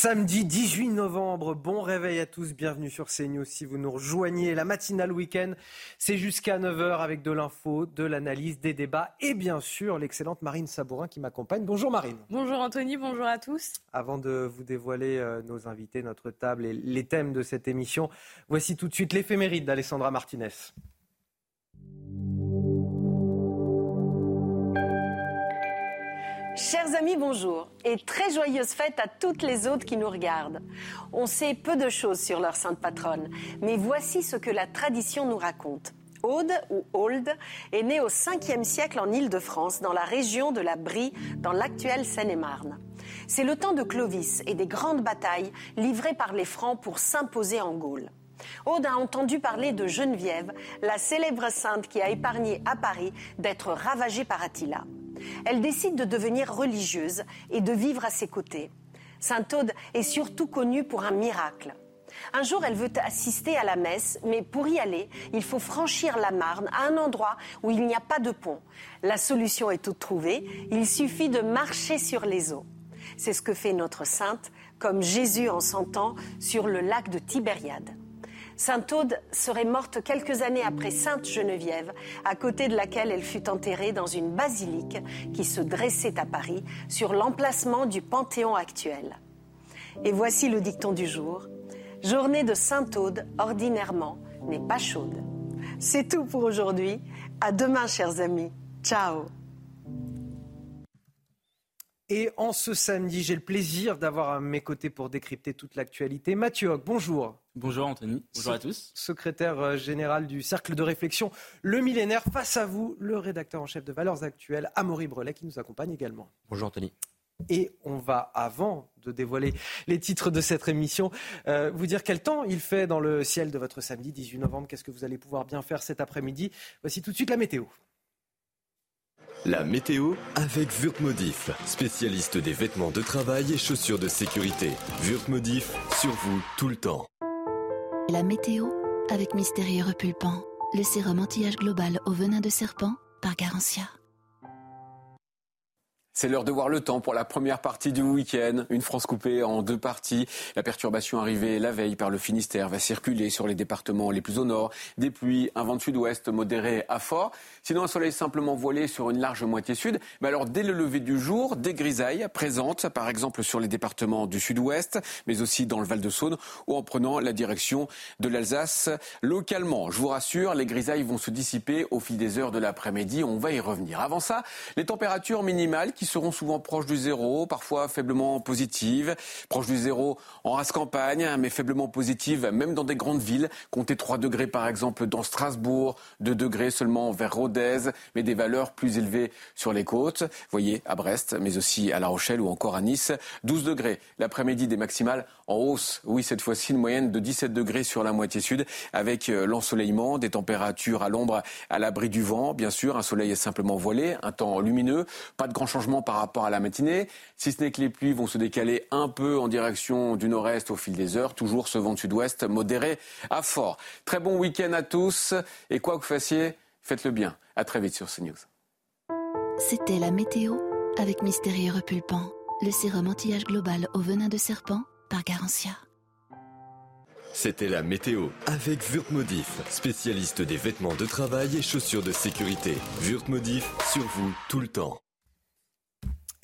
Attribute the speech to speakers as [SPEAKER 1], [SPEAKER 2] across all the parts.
[SPEAKER 1] Samedi 18 novembre, bon réveil à tous, bienvenue sur CNews. Si vous nous rejoignez, la matinale week-end, c'est jusqu'à 9h avec de l'info, de l'analyse, des débats et bien sûr l'excellente Marine Sabourin qui m'accompagne. Bonjour Marine.
[SPEAKER 2] Bonjour Anthony, bonjour à tous.
[SPEAKER 1] Avant de vous dévoiler euh, nos invités, notre table et les thèmes de cette émission, voici tout de suite l'éphéméride d'Alessandra Martinez.
[SPEAKER 3] Chers amis, bonjour et très joyeuse fête à toutes les autres qui nous regardent. On sait peu de choses sur leur sainte patronne, mais voici ce que la tradition nous raconte. Aude, ou Aude, est née au 5e siècle en Île-de-France, dans la région de la Brie, dans l'actuelle Seine-et-Marne. C'est le temps de Clovis et des grandes batailles livrées par les Francs pour s'imposer en Gaule. Aude a entendu parler de Geneviève, la célèbre sainte qui a épargné à Paris d'être ravagée par Attila. Elle décide de devenir religieuse et de vivre à ses côtés. Sainte Aude est surtout connue pour un miracle. Un jour, elle veut assister à la messe, mais pour y aller, il faut franchir la Marne à un endroit où il n'y a pas de pont. La solution est toute trouvée, il suffit de marcher sur les eaux. C'est ce que fait notre sainte, comme Jésus en s'entend sur le lac de Tibériade. Sainte Aude serait morte quelques années après Sainte Geneviève, à côté de laquelle elle fut enterrée dans une basilique qui se dressait à Paris sur l'emplacement du Panthéon actuel. Et voici le dicton du jour. Journée de Sainte Aude, ordinairement, n'est pas chaude. C'est tout pour aujourd'hui. À demain, chers amis. Ciao.
[SPEAKER 1] Et en ce samedi, j'ai le plaisir d'avoir à mes côtés pour décrypter toute l'actualité Mathieu Hoc, bonjour.
[SPEAKER 4] Bonjour Anthony, bonjour à tous.
[SPEAKER 1] Secrétaire euh, général du Cercle de réflexion Le Millénaire. Face à vous, le rédacteur en chef de Valeurs Actuelles, Amaury Brelet, qui nous accompagne également.
[SPEAKER 5] Bonjour Anthony.
[SPEAKER 1] Et on va, avant de dévoiler les titres de cette émission, euh, vous dire quel temps il fait dans le ciel de votre samedi 18 novembre. Qu'est-ce que vous allez pouvoir bien faire cet après-midi? Voici tout de suite la météo.
[SPEAKER 6] La météo avec Wurtmodif, spécialiste des vêtements de travail et chaussures de sécurité. Wurtmodif, sur vous tout le temps.
[SPEAKER 7] La météo avec Mystérieux Repulpant, le sérum anti-âge global au venin de serpent par Garantia.
[SPEAKER 8] C'est l'heure de voir le temps pour la première partie du week-end. Une France coupée en deux parties. La perturbation arrivée la veille par le Finistère va circuler sur les départements les plus au nord. Des pluies, un vent de sud-ouest modéré à fort. Sinon, un soleil simplement voilé sur une large moitié sud. Mais alors, dès le lever du jour, des grisailles présentes, par exemple sur les départements du sud-ouest, mais aussi dans le Val-de-Saône ou en prenant la direction de l'Alsace localement. Je vous rassure, les grisailles vont se dissiper au fil des heures de l'après-midi. On va y revenir. Avant ça, les températures minimales qui seront souvent proches du zéro, parfois faiblement positives. Proches du zéro en race campagne, mais faiblement positives même dans des grandes villes. Comptez 3 degrés par exemple dans Strasbourg, 2 degrés seulement vers Rodez, mais des valeurs plus élevées sur les côtes. Voyez, à Brest, mais aussi à La Rochelle ou encore à Nice, 12 degrés. L'après-midi des maximales en hausse. Oui, cette fois-ci, une moyenne de 17 degrés sur la moitié sud, avec euh, l'ensoleillement, des températures à l'ombre, à l'abri du vent. Bien sûr, un soleil est simplement voilé, un temps lumineux, pas de grand changement par rapport à la matinée, si ce n'est que les pluies vont se décaler un peu en direction du nord-est au fil des heures, toujours ce vent sud-ouest modéré à fort. Très bon week-end à tous, et quoi que vous fassiez, faites-le bien. À très vite sur CNews.
[SPEAKER 7] C'était la météo avec Mystérieux Repulpant, le sérum anti-âge global au venin de serpent par Garantia.
[SPEAKER 6] C'était la météo avec Wurtmodif, spécialiste des vêtements de travail et chaussures de sécurité. Wurtmodif, sur vous tout le temps.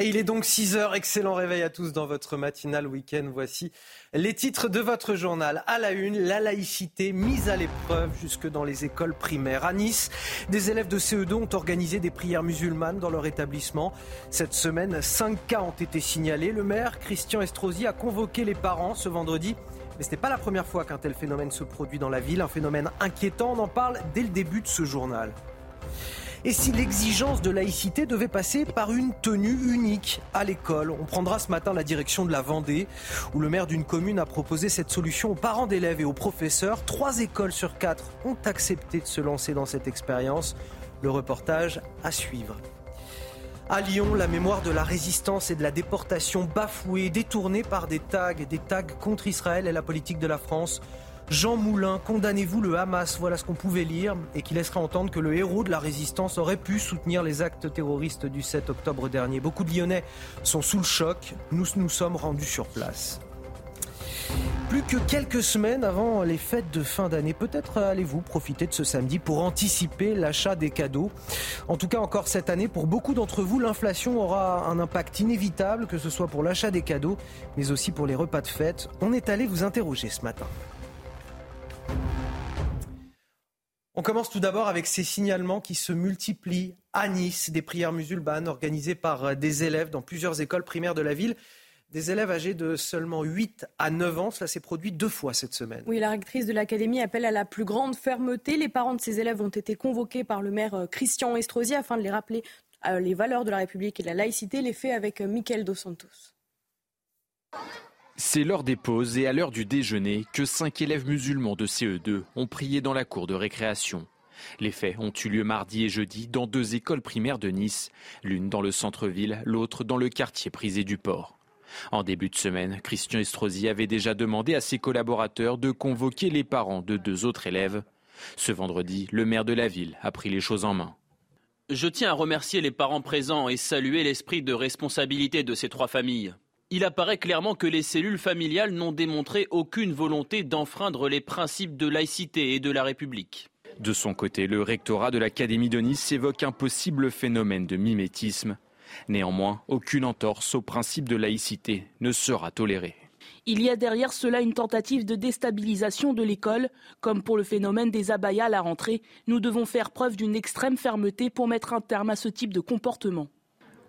[SPEAKER 1] Et il est donc 6 heures. Excellent réveil à tous dans votre matinale week-end. Voici les titres de votre journal. À la une, la laïcité mise à l'épreuve jusque dans les écoles primaires. À Nice, des élèves de CE2 ont organisé des prières musulmanes dans leur établissement. Cette semaine, 5 cas ont été signalés. Le maire, Christian Estrosi, a convoqué les parents ce vendredi. Mais ce n'est pas la première fois qu'un tel phénomène se produit dans la ville. Un phénomène inquiétant. On en parle dès le début de ce journal. Et si l'exigence de laïcité devait passer par une tenue unique à l'école? On prendra ce matin la direction de la Vendée, où le maire d'une commune a proposé cette solution aux parents d'élèves et aux professeurs. Trois écoles sur quatre ont accepté de se lancer dans cette expérience. Le reportage à suivre. À Lyon, la mémoire de la résistance et de la déportation bafouée, détournée par des tags, des tags contre Israël et la politique de la France. Jean Moulin, condamnez-vous le Hamas, voilà ce qu'on pouvait lire, et qui laisserait entendre que le héros de la résistance aurait pu soutenir les actes terroristes du 7 octobre dernier. Beaucoup de Lyonnais sont sous le choc, nous nous sommes rendus sur place. Plus que quelques semaines avant les fêtes de fin d'année, peut-être allez-vous profiter de ce samedi pour anticiper l'achat des cadeaux. En tout cas, encore cette année, pour beaucoup d'entre vous, l'inflation aura un impact inévitable, que ce soit pour l'achat des cadeaux, mais aussi pour les repas de fête. On est allé vous interroger ce matin. On commence tout d'abord avec ces signalements qui se multiplient à Nice, des prières musulmanes organisées par des élèves dans plusieurs écoles primaires de la ville des élèves âgés de seulement 8 à 9 ans. Cela s'est produit deux fois cette semaine.
[SPEAKER 2] Oui, la rectrice de l'académie appelle à la plus grande fermeté. Les parents de ces élèves ont été convoqués par le maire euh, Christian Estrosi afin de les rappeler euh, les valeurs de la République et de la laïcité. Les faits avec euh, Michael Dos Santos.
[SPEAKER 9] C'est l'heure des pauses et à l'heure du déjeuner que cinq élèves musulmans de CE2 ont prié dans la cour de récréation. Les faits ont eu lieu mardi et jeudi dans deux écoles primaires de Nice, l'une dans le centre-ville, l'autre dans le quartier prisé du port. En début de semaine, Christian Estrosi avait déjà demandé à ses collaborateurs de convoquer les parents de deux autres élèves. Ce vendredi, le maire de la ville a pris les choses en main.
[SPEAKER 10] Je tiens à remercier les parents présents et saluer l'esprit de responsabilité de ces trois familles. Il apparaît clairement que les cellules familiales n'ont démontré aucune volonté d'enfreindre les principes de laïcité et de la République.
[SPEAKER 9] De son côté, le rectorat de l'Académie de Nice évoque un possible phénomène de mimétisme. Néanmoins, aucune entorse au principe de laïcité ne sera tolérée.
[SPEAKER 11] Il y a derrière cela une tentative de déstabilisation de l'école. Comme pour le phénomène des abayas à la rentrée, nous devons faire preuve d'une extrême fermeté pour mettre un terme à ce type de comportement.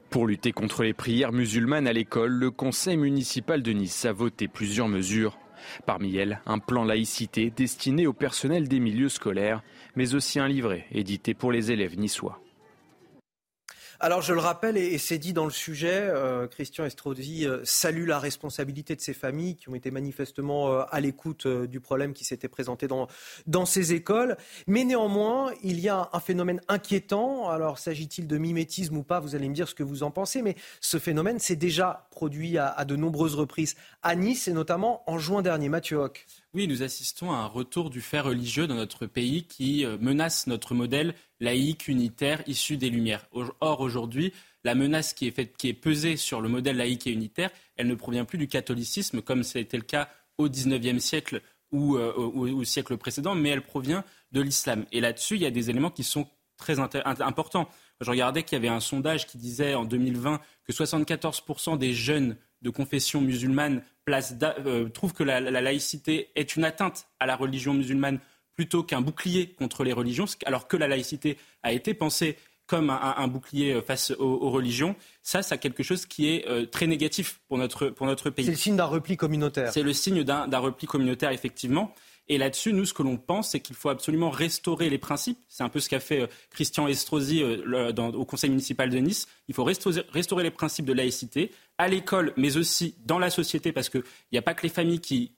[SPEAKER 9] Pour lutter contre les prières musulmanes à l'école, le conseil municipal de Nice a voté plusieurs mesures. Parmi elles, un plan laïcité destiné au personnel des milieux scolaires, mais aussi un livret édité pour les élèves niçois.
[SPEAKER 1] Alors je le rappelle, et, c'est dit dans le sujet, euh, Christian Estrosi euh, salue la responsabilité de ces familles qui ont été manifestement euh, à l'écoute du problème qui s'était présenté dans, dans ces écoles. Mais néanmoins, il y a un, phénomène inquiétant. Alors s'agit-il de mimétisme ou pas Vous allez me dire ce que vous en pensez. Mais ce phénomène s'est déjà produit à, à, de nombreuses reprises à Nice et notamment en juin dernier. Mathieu Hoc.
[SPEAKER 4] Oui, nous assistons à un retour du fait religieux dans notre pays qui menace notre modèle laïque, unitaire, issu des Lumières. Or, aujourd'hui, la menace qui est, qui est pesée sur le modèle laïque et unitaire, elle ne provient plus du catholicisme, comme c'était le cas au XIXe siècle ou euh, au, siècle précédent, mais elle provient de l'islam. Et là-dessus, il y a des éléments qui sont très importants. Je regardais qu'il y avait un sondage qui disait en 2020 que 74% des jeunes de confession musulmane euh, trouvent que la, laïcité est une atteinte à la religion musulmane plutôt qu'un bouclier contre les religions, alors que la laïcité a été pensée comme un, bouclier euh, face aux, religions, ça, c'est quelque chose qui est euh, très négatif pour notre, pour notre pays.
[SPEAKER 1] C'est le signe d'un repli communautaire.
[SPEAKER 4] C'est le signe d'un repli communautaire, effectivement. Et là-dessus, nous, ce que l'on pense, c'est qu'il faut absolument restaurer les principes. C'est un peu ce qu'a fait euh, Christian Estrosi au Conseil municipal de Nice. Il faut restaurer, restaurer les principes de laïcité à l'école, mais aussi dans la société, parce qu'il n'y a pas que les familles qui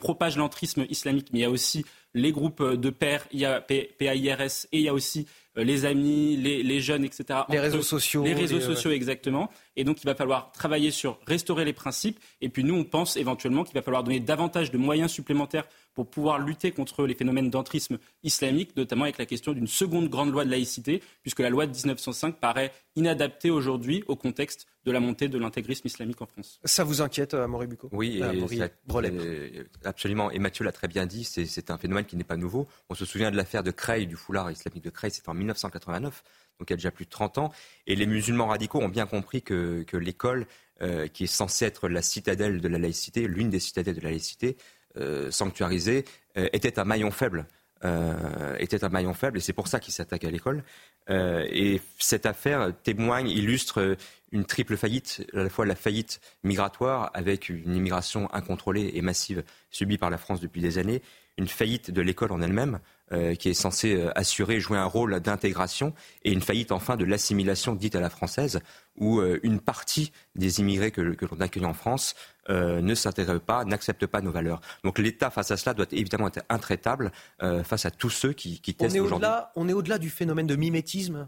[SPEAKER 4] propagent l'entrisme islamique, mais il y a aussi les groupes de pairs, il y a PAIRS et il y a aussi euh, les amis, les, jeunes, etc.
[SPEAKER 1] Les réseaux sociaux.
[SPEAKER 4] Les réseaux sociaux, exactement. Et donc, il va falloir travailler sur restaurer les principes. Et puis, nous, on pense éventuellement qu'il va falloir donner davantage de moyens supplémentaires pour pouvoir lutter contre les phénomènes d'entrisme islamique, notamment avec la question d'une seconde grande loi de laïcité, puisque la loi de 1905 paraît inadaptée aujourd'hui au contexte de la montée de l'intégrisme islamique en France.
[SPEAKER 1] Ça vous inquiète, euh, Maurice Bucco?
[SPEAKER 5] Oui, euh, absolument. Et Mathieu l'a très bien dit, c'est un phénomène qui n'est pas nouveau. On se souvient de l'affaire de Creil, du foulard islamique de Creil, c'était en 1989, donc il y a déjà plus de 30 ans. Et les musulmans radicaux ont bien compris que, l'école, euh, qui est censée être la citadelle de la laïcité, l'une des citadelles de la laïcité, euh, sanctuarisée, euh, était un maillon faible. était un maillon faible et c'est pour ça qu'ils s'attaquent à l'école. et cette affaire témoigne, illustre une triple faillite, à la fois la faillite migratoire avec une immigration incontrôlée et massive subie par la France depuis des années, une faillite de l'école en elle-même, euh, qui est censée euh, assurer, jouer un rôle d'intégration, et une faillite enfin de l'assimilation dite à la française, où euh, une partie des immigrés que, que l'on accueille en France ne s'intègrent pas, n'acceptent pas nos valeurs. Donc l'État face à cela doit évidemment être intraitable face à tous ceux qui, qui testent aujourd'hui.
[SPEAKER 1] On est au-delà du phénomène de mimétisme?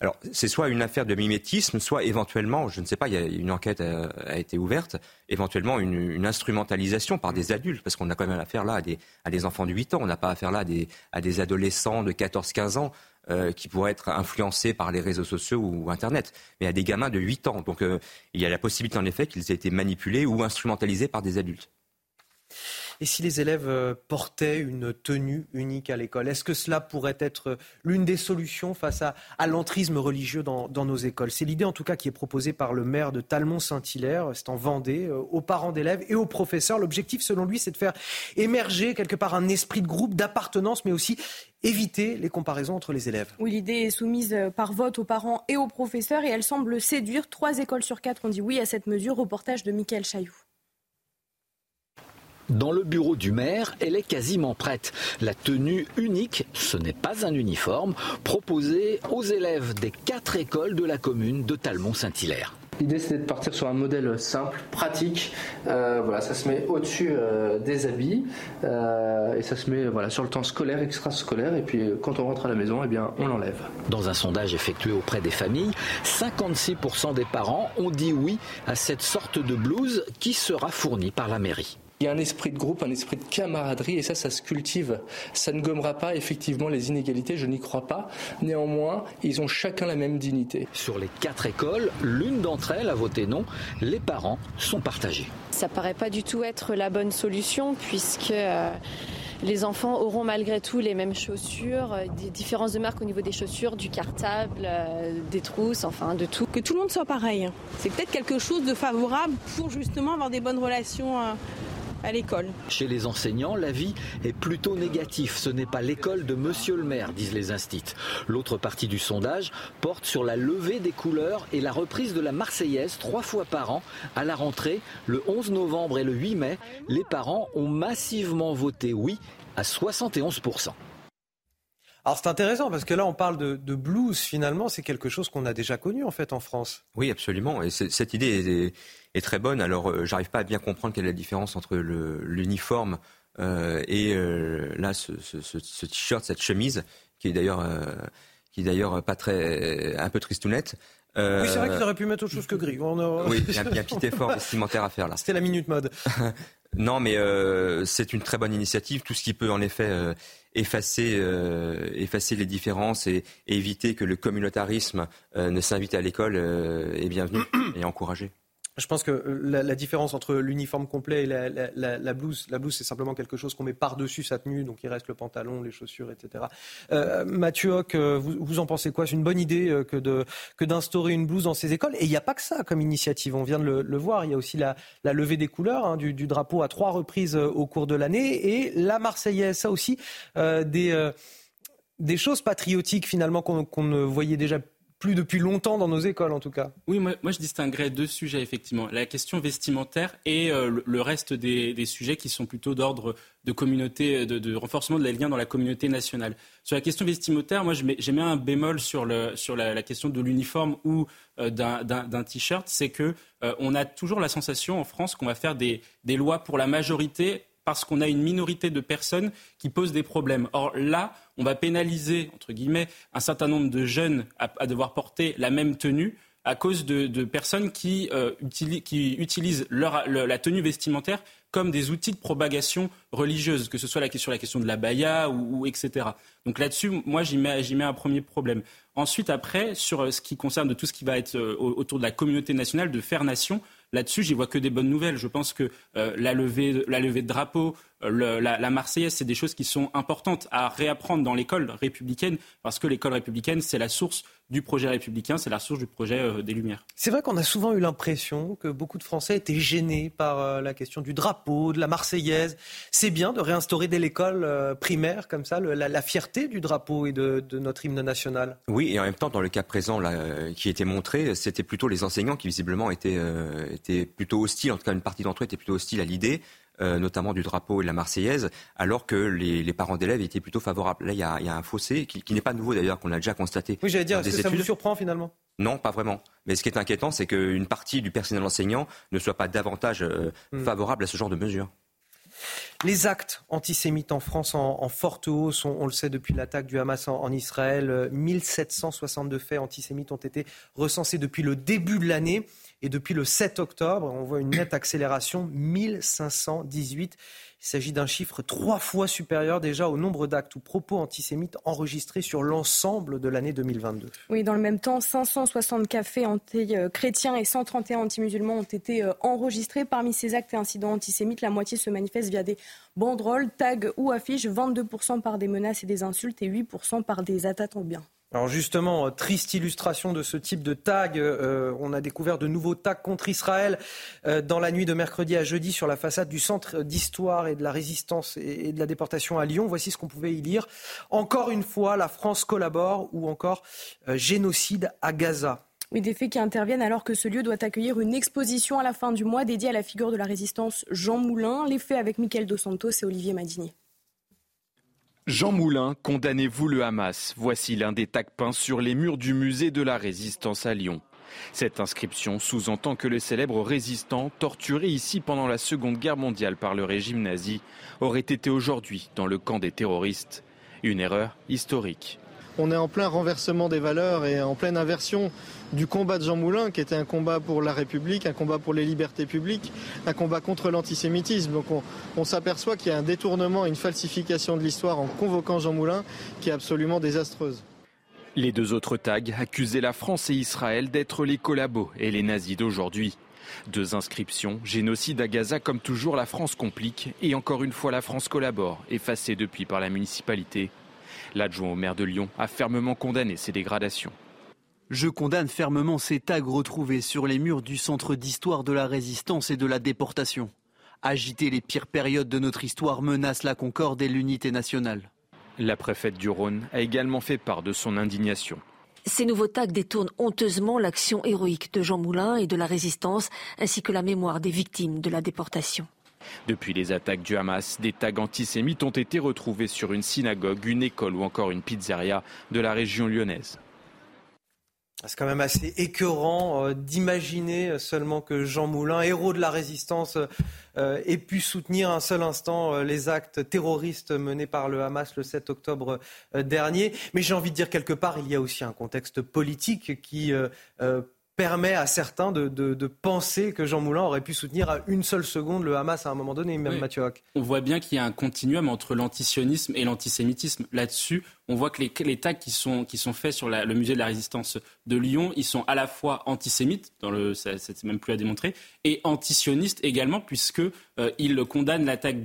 [SPEAKER 5] Alors c'est soit une affaire de mimétisme, soit éventuellement, je ne sais pas, il y a une enquête a, a été ouverte, éventuellement une, une, instrumentalisation par des adultes, parce qu'on a quand même affaire là à des, à des enfants de 8 ans, on n'a pas affaire là à des, à des adolescents de 14-15 ans. Euh, qui pourraient être influencés par les réseaux sociaux ou Internet, mais à des gamins de 8 ans. Donc euh, il y a la possibilité en effet qu'ils aient été manipulés ou instrumentalisés par des adultes.
[SPEAKER 1] Et si les élèves euh, portaient une tenue unique à l'école, est-ce que cela pourrait être l'une des solutions face à, l'entrisme religieux dans, nos écoles? C'est l'idée en tout cas qui est proposée par le maire de Talmont-Saint-Hilaire, c'est en Vendée, euh, aux parents d'élèves et aux professeurs. L'objectif selon lui, c'est de faire émerger quelque part un esprit de groupe, d'appartenance, mais aussi éviter les comparaisons entre les élèves.
[SPEAKER 2] Oui, l'idée est soumise par vote aux parents et aux professeurs et elle semble séduire. Trois écoles sur quatre ont dit oui à cette mesure. Reportage de Michael Chailloux.
[SPEAKER 12] Dans le bureau du maire, elle est quasiment prête. La tenue unique, ce n'est pas un uniforme, proposée aux élèves des quatre écoles de la commune de Talmont-Saint-Hilaire.
[SPEAKER 13] L'idée c'était de partir sur un modèle simple, pratique. Euh, voilà, ça se met au-dessus euh, des habits euh, et ça se met voilà sur le temps scolaire, extrascolaire. Et puis quand on rentre à la maison, eh bien on l'enlève.
[SPEAKER 12] Dans un sondage effectué auprès des familles, 56% des parents ont dit oui à cette sorte de blouse qui sera fournie par la mairie.
[SPEAKER 13] Il y a un esprit de groupe, un esprit de camaraderie, et ça, ça se cultive. Ça ne gommera pas effectivement les inégalités, je n'y crois pas. Néanmoins, ils ont chacun la même dignité.
[SPEAKER 12] Sur les quatre écoles, l'une d'entre elles a voté non. Les parents sont partagés.
[SPEAKER 14] Ça paraît pas du tout être la bonne solution, puisque. Euh les enfants auront malgré tout les mêmes chaussures, des différences de marque au niveau des chaussures, du cartable, euh, des trousses, enfin de tout.
[SPEAKER 15] Que tout le monde soit pareil. C'est peut-être quelque chose de favorable pour justement avoir des bonnes relations. Euh à l'école.
[SPEAKER 12] Chez les enseignants, l'avis est plutôt négatif. Ce n'est pas l'école de monsieur le maire, disent les instits. L'autre partie du sondage porte sur la levée des couleurs et la reprise de la Marseillaise trois fois par an à la rentrée, le 11 novembre et le 8 mai. Les parents ont massivement voté oui à 71
[SPEAKER 1] alors c'est intéressant parce que là on parle de, de blues finalement, c'est quelque chose qu'on a déjà connu en fait en France.
[SPEAKER 5] Oui absolument et cette idée est, très bonne. Alors euh, j'arrive pas à bien comprendre quelle est la différence entre l'uniforme euh, et euh, là ce, ce, ce, ce t-shirt, cette chemise qui est d'ailleurs euh, qui est d'ailleurs pas très un peu tristounette.
[SPEAKER 1] Euh... Oui, c'est vrai qu'ils auraient pu mettre autre chose que gris. On a...
[SPEAKER 5] Oui, il y, a un petit effort vestimentaire à faire là.
[SPEAKER 1] C'était la minute mode.
[SPEAKER 5] non, mais euh, c'est une très bonne initiative. Tout ce qui peut en effet euh, effacer, euh, effacer les différences et, et, éviter que le communautarisme euh, ne s'invite à l'école euh, est bienvenu et encouragé.
[SPEAKER 1] Je pense que la, la différence entre l'uniforme complet et la, blouse, la blouse, c'est simplement quelque chose qu'on met par-dessus sa tenue, donc il reste le pantalon, les chaussures, etc. Euh, Mathieu Hoc, vous, vous, en pensez quoi? C'est une bonne idée que, de, que d'instaurer une blouse dans ces écoles? Et il n'y a pas que ça comme initiative, on vient de le, voir. Il y a aussi la, levée des couleurs hein, du, drapeau à trois reprises au cours de l'année et la Marseillaise, ça aussi, euh, des, euh, choses patriotiques finalement qu'on, qu'on ne voyait déjà plus depuis longtemps dans nos écoles en tout cas.
[SPEAKER 4] Oui, moi, je distinguerais deux sujets effectivement. La question vestimentaire et euh, le, reste des, sujets qui sont plutôt d'ordre de communauté, de, de, renforcement liens dans la communauté nationale. Sur la question vestimentaire, moi j'ai mis un bémol sur, la, question de l'uniforme ou euh, d'un t-shirt, c'est que euh, a toujours la sensation en France qu'on va faire des lois pour la majorité parce qu'on a une minorité de personnes qui posent des problèmes. Or là, on va pénaliser, entre guillemets, un certain nombre de jeunes à, devoir porter la même tenue à cause de, personnes qui, euh, utilisent, la tenue vestimentaire comme des outils de propagation religieuse, que ce soit la, sur la question de la baya ou, etc. Donc là-dessus, moi, j'y mets, un premier problème. Ensuite, après, sur ce qui concerne tout ce qui va être euh, autour de la communauté nationale, de faire nation, Là-dessus, j'y vois que des bonnes nouvelles. Je pense que euh, la, levée, la levée de drapeau, le, la, la, Marseillaise, c'est des choses qui sont importantes à réapprendre dans l'école républicaine, parce que l'école républicaine, c'est la source du projet républicain, c'est la source du projet euh, des Lumières.
[SPEAKER 1] C'est vrai qu'on a souvent eu l'impression que beaucoup de Français étaient gênés par euh, la question du drapeau, de la Marseillaise. C'est bien de réinstaurer dès l'école euh, primaire, comme ça, le, la, la, fierté du drapeau et de, de, notre hymne national.
[SPEAKER 5] Oui, et en même temps, dans le cas présent là, qui était montré, c'était plutôt les enseignants qui visiblement étaient, étaient plutôt hostiles, en tout cas une partie d'entre eux était plutôt hostile à l'idée. Notamment du drapeau et de la Marseillaise, alors que les, parents d'élèves étaient plutôt favorables. Là, il y a, un fossé qui, n'est pas nouveau d'ailleurs, qu'on a déjà constaté.
[SPEAKER 1] Oui, j'allais dire, est-ce que ça vous surprend finalement?
[SPEAKER 5] Non, pas vraiment. Mais ce qui est inquiétant, c'est qu'une partie du personnel enseignant ne soit pas davantage hmm. favorable à ce genre de mesures.
[SPEAKER 1] Les actes antisémites en France en, forte hausse, on, le sait depuis l'attaque du Hamas en, Israël. 1762 faits antisémites ont été recensés depuis le début de l'année. Et depuis le 7 octobre, on voit une nette accélération, 1518. Il s'agit d'un chiffre trois fois supérieur déjà au nombre d'actes ou propos antisémites enregistrés sur l'ensemble de l'année 2022.
[SPEAKER 2] Oui, dans le même temps, 560 cafés anti-chrétiens et 131 anti-musulmans ont été euh, enregistrés. Parmi ces actes et incidents antisémites, la moitié se manifeste via des banderoles, tags ou affiches, 22% par des menaces et des insultes et 8% par des attaques en biens.
[SPEAKER 1] Alors justement, euh, triste illustration de ce type de tag. Euh, on a découvert de nouveaux tags contre Israël euh, dans la nuit de mercredi à jeudi sur la façade du Centre d'histoire et de la résistance et, de la déportation à Lyon. Voici ce qu'on pouvait y lire. Encore une fois, la France collabore ou encore génocide à Gaza.
[SPEAKER 2] Oui, des faits qui interviennent alors que ce lieu doit accueillir une exposition à la fin du mois dédiée à la figure de la résistance Jean Moulin. Les faits avec Michael Dos Santos et Olivier Madinier.
[SPEAKER 9] Jean Moulin, condamnez-vous le Hamas. Voici l'un des tacs peints sur les murs du musée de la résistance à Lyon. Cette inscription sous-entend que le célèbre résistant, torturé ici pendant la Seconde Guerre mondiale par le régime nazi, aurait été aujourd'hui dans le camp des terroristes. Une erreur historique
[SPEAKER 16] on est en plein renversement des valeurs et en pleine inversion du combat de Jean Moulin, qui était un combat pour la République, un combat pour les libertés publiques, un combat contre l'antisémitisme. Donc on, s'aperçoit qu'il y a un détournement, une falsification de l'histoire en convoquant Jean Moulin qui est absolument désastreuse.
[SPEAKER 9] Les deux autres tags accusaient la France et Israël d'être les collabos et les nazis d'aujourd'hui. Deux inscriptions, génocide à Gaza comme toujours la France complique et encore une fois la France collabore, effacée depuis par la municipalité. L'adjoint au maire de Lyon a fermement condamné ces dégradations.
[SPEAKER 17] Je condamne fermement ces tags retrouvés sur les murs du Centre d'histoire de la résistance et de la déportation. Agiter les pires périodes de notre histoire menace la concorde et l'unité nationale.
[SPEAKER 9] La préfète du Rhône a également fait part de son indignation.
[SPEAKER 18] Ces nouveaux tags détournent honteusement l'action héroïque de Jean Moulin et de la résistance, ainsi que la mémoire des victimes de la déportation.
[SPEAKER 9] Depuis les attaques du Hamas, des tags antisémites ont été retrouvés sur une synagogue, une école ou encore une pizzeria de la région lyonnaise.
[SPEAKER 1] C'est quand même assez écœurant euh, d'imaginer seulement que Jean Moulin, héros de la résistance, euh, ait pu soutenir un seul instant euh, les actes terroristes menés par le Hamas le 7 octobre dernier. Mais j'ai envie de dire quelque part, il y a aussi un contexte politique qui permet à certains de, penser que Jean Moulin aurait pu soutenir à une seule seconde le Hamas à un moment donné, même Mathieu Hoc.
[SPEAKER 4] On voit bien qu'il y a un continuum entre l'antisionisme et l'antisémitisme. Là-dessus, on voit que les, les tags qui sont, qui sont faits sur le musée de la résistance de Lyon, ils sont à la fois antisémites, dans le, ça, c'est même plus à démontrer, et antisionistes également, puisque euh, ils condamnent l'attaque,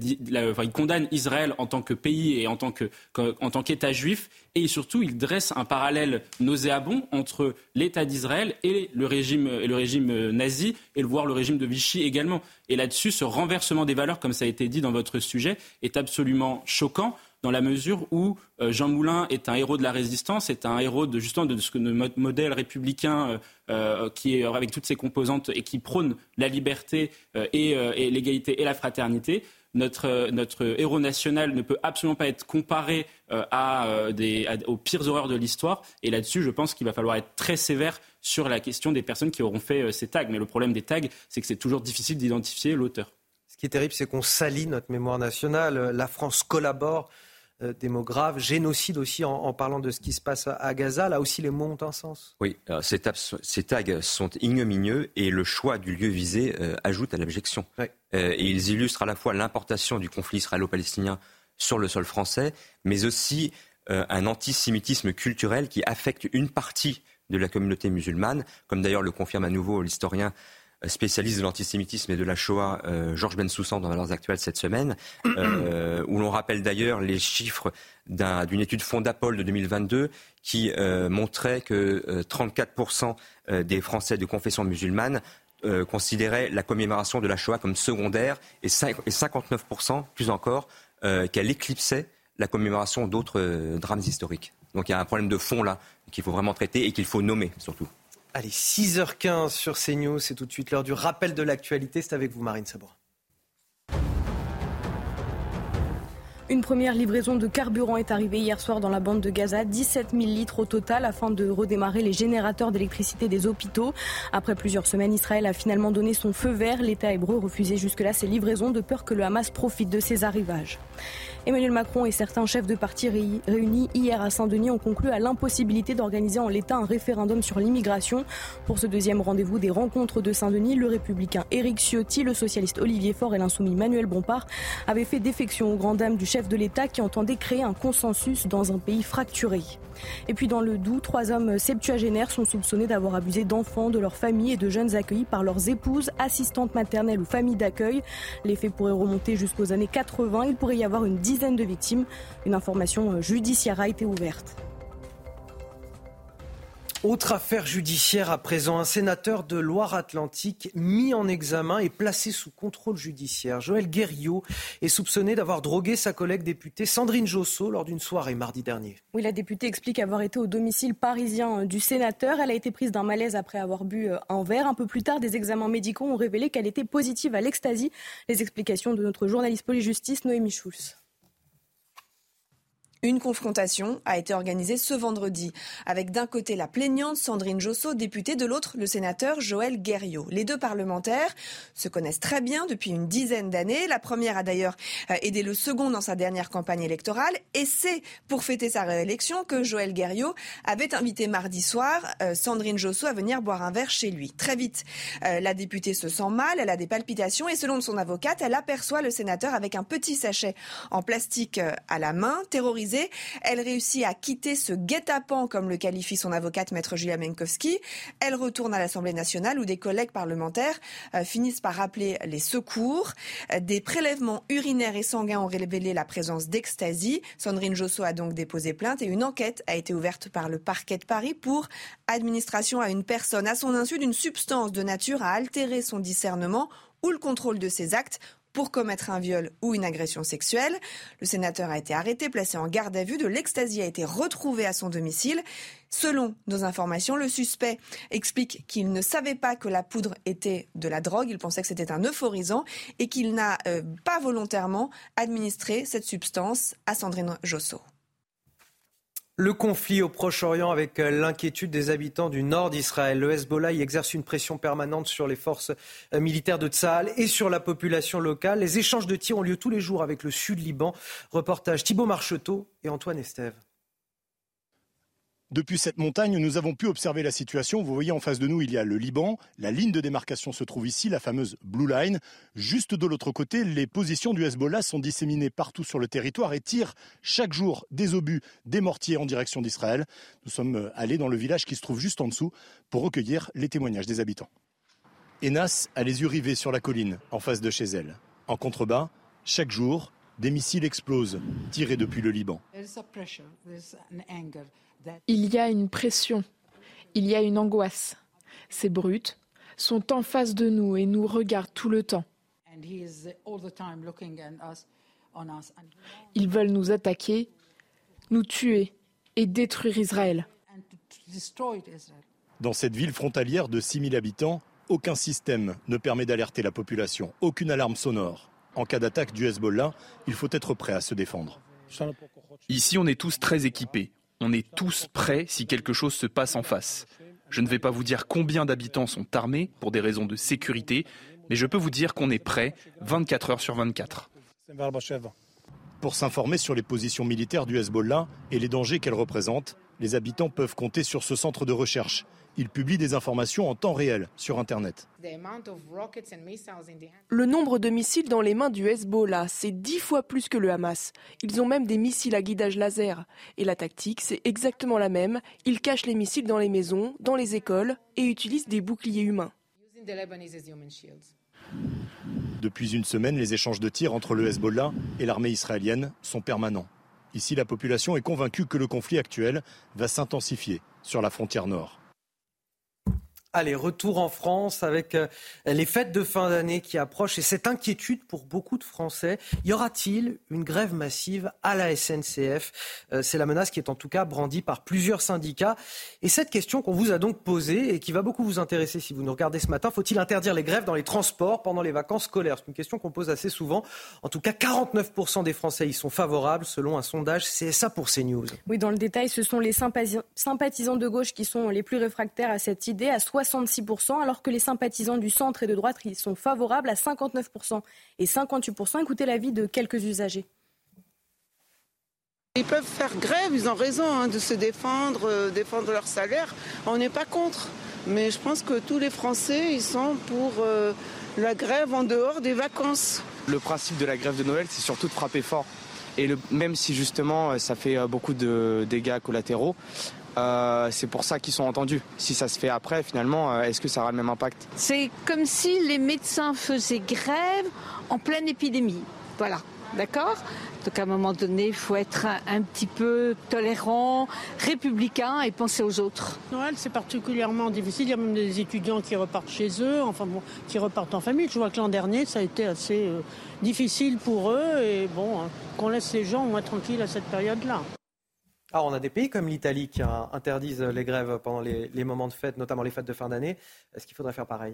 [SPEAKER 4] enfin, ils condamnent Israël en tant que pays et en tant que, en tant qu'État juif, et surtout ils dressent un parallèle nauséabond entre l'État d'Israël et le régime, et le régime nazi, et le voir le régime de Vichy également. Et là-dessus, ce renversement des valeurs, comme ça a été dit dans votre sujet, est absolument choquant dans la mesure où euh, Jean Moulin est un héros de la résistance, est un héros de justement de ce notre modèle républicain euh, euh, qui est avec toutes ses composantes et qui prône la liberté et, l'égalité et la fraternité. Notre, héros national ne peut absolument pas être comparé aux pires horreurs de l'histoire. Et là-dessus, je pense qu'il va falloir être très sévère sur la question des personnes qui auront fait ces tags. Mais le problème des tags, c'est que c'est toujours difficile d'identifier l'auteur.
[SPEAKER 1] Ce qui est terrible, c'est qu'on salit notre mémoire nationale. La France collabore des mots graves. Génocide aussi en, parlant de ce qui se passe à Gaza. Là aussi, les mots ont un sens.
[SPEAKER 5] Oui, ces, tags sont ignominieux et le choix du lieu visé euh, ajoute à l'abjection. Euh, et ils illustrent à la fois l'importation du conflit israélo-palestinien sur le sol français, mais aussi un antisémitisme culturel qui affecte une partie de la communauté musulmane, comme d'ailleurs le confirme à nouveau l'historien spécialiste de l'antisémitisme et de la Shoah, euh, Georges Bensoussan, dans Valeurs Actuelles cette semaine, euh, où l'on rappelle d'ailleurs les chiffres d'une étude Fondapol de 2022 qui euh, montrait que 34% des Français de confession musulmane considéraient la commémoration de la Shoah comme secondaire et, 59%, plus encore, qu'elle éclipsait la commémoration d'autres drames historiques. Donc il y a un problème de fond là qu'il faut vraiment traiter et qu'il faut nommer surtout.
[SPEAKER 1] Allez, 6h15 sur CNews, c'est tout de suite l'heure du rappel de l'actualité. C'est avec vous, Marine Sabourin.
[SPEAKER 2] Une première livraison de carburant est arrivée hier soir dans la bande de Gaza, 17 000 litres au total afin de redémarrer les générateurs d'électricité des hôpitaux. Après plusieurs semaines, Israël a finalement donné son feu vert. L'État hébreu refusait jusque-là ces livraisons de peur que le Hamas profite de ces arrivages. Emmanuel Macron et certains chefs de parti réunis hier à Saint-Denis ont conclu à l'impossibilité d'organiser en l'état un référendum sur l'immigration. Pour ce deuxième rendez-vous des rencontres de Saint-Denis, le républicain Éric Ciotti, le socialiste Olivier Faure et l'insoumis Manuel Bompard avaient fait défection aux grandes dames du chef de l'État qui entendait créer un consensus dans un pays fracturé. Et puis dans le Doubs, trois hommes septuagénaires sont soupçonnés d'avoir abusé d'enfants, de leurs familles et de jeunes accueillis par leurs épouses, assistantes maternelles ou familles d'accueil. Les faits pourraient remonter jusqu'aux années 80. Il pourrait y avoir une dizaine de victimes. Une information judiciaire a été ouverte.
[SPEAKER 1] Autre affaire judiciaire à présent, un sénateur de Loire-Atlantique mis en examen et placé sous contrôle judiciaire. Joël Guerriot est soupçonné d'avoir drogué sa collègue députée Sandrine Josso lors d'une soirée mardi dernier.
[SPEAKER 2] Oui, la députée explique avoir été au domicile parisien du sénateur. Elle a été prise d'un malaise après avoir bu un verre. Un peu plus tard, des examens médicaux ont révélé qu'elle était positive à l'ecstasy. Les explications de notre journaliste police-justice, Noémie Schulz.
[SPEAKER 19] Une confrontation a été organisée ce vendredi avec d'un côté la plaignante Sandrine Josso, députée, de l'autre le sénateur Joël Guerriot. Les deux parlementaires se connaissent très bien depuis une dizaine d'années. La première a d'ailleurs aidé le second dans sa dernière campagne électorale et c'est pour fêter sa réélection que Joël Guerriot avait invité mardi soir Sandrine Josso à venir boire un verre chez lui. Très vite, la députée se sent mal, elle a des palpitations et selon son avocate, elle aperçoit le sénateur avec un petit sachet en plastique à la main, terrorisé elle réussit à quitter ce guet-apens, comme le qualifie son avocate, maître Julia Menkowski. Elle retourne à l'Assemblée nationale où des collègues parlementaires euh, finissent par appeler les secours. Euh, des prélèvements urinaires et sanguins ont révélé la présence d'ecstasy. Sandrine Josso a donc déposé plainte et une enquête a été ouverte par le parquet de Paris pour administration à une personne à son insu d'une substance de nature à altérer son discernement ou le contrôle de ses actes pour commettre un viol ou une agression sexuelle. Le sénateur a été arrêté, placé en garde à vue. De l'ecstasy a été retrouvé à son domicile. Selon nos informations, le suspect explique qu'il ne savait pas que la poudre était de la drogue. Il pensait que c'était un euphorisant et qu'il n'a euh, pas volontairement administré cette substance à Sandrine Josso.
[SPEAKER 1] Le conflit au Proche-Orient avec euh, l'inquiétude des habitants du nord d'Israël. Le Hezbollah y exerce une pression permanente sur les forces euh, militaires de Tsahal et sur la population locale. Les échanges de tirs ont lieu tous les jours avec le sud Liban. Reportage Thibault Marcheteau et Antoine Estève.
[SPEAKER 20] Depuis cette montagne, nous avons pu observer la situation. Vous voyez en face de nous, il y a le Liban. La ligne de démarcation se trouve ici, la fameuse Blue Line. Juste de l'autre côté, les positions du Hezbollah sont disséminées partout sur le territoire et tirent chaque jour des obus, des mortiers en direction d'Israël. Nous sommes allés dans le village qui se trouve juste en dessous pour recueillir les témoignages des habitants. Enas a les yeux rivés sur la colline, en face de chez elle. En contrebas, chaque jour, des missiles explosent, tirés depuis le Liban.
[SPEAKER 21] Il y a une pression, il y a une angoisse. Ces brutes sont en face de nous et nous regardent tout le temps. Ils veulent nous attaquer, nous tuer et détruire Israël.
[SPEAKER 20] Dans cette ville frontalière de 6000 habitants, aucun système ne permet d'alerter la population, aucune alarme sonore. En cas d'attaque du Hezbollah, il faut être prêt à se défendre.
[SPEAKER 22] Ici, on est tous très équipés. On est tous prêts si quelque chose se passe en face. Je ne vais pas vous dire combien d'habitants sont armés pour des raisons de sécurité, mais je peux vous dire qu'on est prêt 24 heures sur 24.
[SPEAKER 20] Pour s'informer sur les positions militaires du Hezbollah et les dangers qu'elles représentent, les habitants peuvent compter sur ce centre de recherche. Il publie des informations en temps réel sur Internet.
[SPEAKER 23] Le nombre de missiles dans les mains du Hezbollah, c'est dix fois plus que le Hamas. Ils ont même des missiles à guidage laser. Et la tactique, c'est exactement la même. Ils cachent les missiles dans les maisons, dans les écoles et utilisent des boucliers humains.
[SPEAKER 20] Depuis une semaine, les échanges de tirs entre le Hezbollah et l'armée israélienne sont permanents. Ici, la population est convaincue que le conflit actuel va s'intensifier sur la frontière nord.
[SPEAKER 1] Allez, retour en France avec euh, les fêtes de fin d'année qui approchent et cette inquiétude pour beaucoup de Français. Y aura-t-il une grève massive à la SNCF euh, C'est la menace qui est en tout cas brandie par plusieurs syndicats. Et cette question qu'on vous a donc posée et qui va beaucoup vous intéresser si vous nous regardez ce matin, faut-il interdire les grèves dans les transports pendant les vacances scolaires? C'est une question qu'on pose assez souvent. En tout cas, 49% des Français y sont favorables selon un sondage CSA pour CNews.
[SPEAKER 2] Oui, dans le détail, ce sont les sympathisants de gauche qui sont les plus réfractaires à cette idée. À 66%, alors que les sympathisants du centre et de droite ils sont favorables à 59% et 58%. Écoutez l'avis de quelques usagers.
[SPEAKER 24] Ils peuvent faire grève, ils ont raison hein, de se défendre, euh, défendre leur salaire. On n'est pas contre. Mais je pense que tous les Français, ils sont pour euh, la grève en dehors des vacances.
[SPEAKER 25] Le principe de la grève de Noël, c'est surtout de frapper fort. Et même si justement ça fait euh, beaucoup de dégâts collatéraux, euh, c'est pour ça qu'ils sont entendus. Si ça se fait après, finalement, euh, est-ce que ça aura le même impact?
[SPEAKER 23] C'est comme si les médecins faisaient grève en pleine épidémie. Voilà, d'accord? Donc à un moment donné, il faut être un, petit peu tolérant, républicain et penser aux autres.
[SPEAKER 26] Noël, c'est particulièrement difficile. Il y a même des étudiants qui repartent chez eux, enfin bon, qui repartent en famille. Je vois que l'an dernier, ça a été assez euh, difficile pour eux et bon, hein, qu'on laisse les gens moins tranquilles à cette période-là.
[SPEAKER 1] Alors, on a des pays comme l'Italie qui interdisent les grèves pendant les, moments de fête, notamment les fêtes de fin d'année. Est-ce qu'il faudrait faire pareil?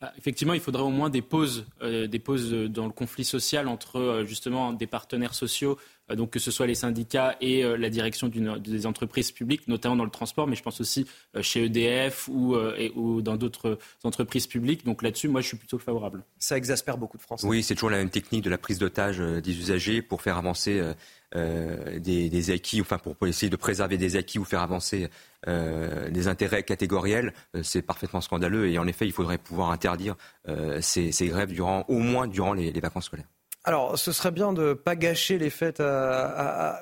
[SPEAKER 4] Bah, Effectivement, il faudrait au moins des pauses, euh, des pauses dans le conflit social entre euh, justement des partenaires sociaux, euh, donc que ce soit les syndicats et la direction des entreprises publiques, notamment dans le transport, mais je pense aussi chez EDF ou, ou dans d'autres entreprises publiques. Donc là-dessus, moi, je suis plutôt favorable.
[SPEAKER 1] Ça exaspère beaucoup de Français.
[SPEAKER 5] Oui, c'est toujours la même technique de la prise d'otage des usagers pour faire avancer euh, des, acquis, enfin pour, essayer de préserver des acquis ou faire avancer euh, des intérêts catégoriels, euh, c'est parfaitement scandaleux. Et en effet, il faudrait pouvoir interdire ces, grèves durant, au moins durant les vacances scolaires.
[SPEAKER 1] Alors, ce serait bien de ne pas gâcher les fêtes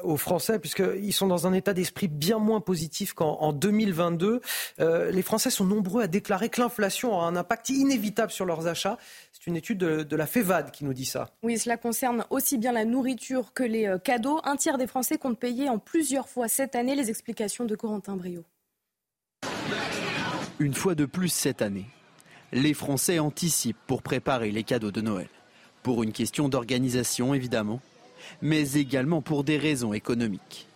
[SPEAKER 1] aux Français, puisqu'ils sont dans un état d'esprit bien moins positif qu'en 2022. Euh, les Français sont nombreux à déclarer que l'inflation a un impact inévitable sur leurs achats. C'est une étude de, la FEVAD qui nous dit ça.
[SPEAKER 2] Oui, cela concerne aussi bien la nourriture que les euh, cadeaux. Un tiers des Français comptent payer en plusieurs fois cette année. Les explications de Corentin Brio.
[SPEAKER 17] Une fois de plus cette année, les Français anticipent pour préparer les cadeaux de Noël. Pour une question d'organisation, évidemment, mais également pour des raisons économiques.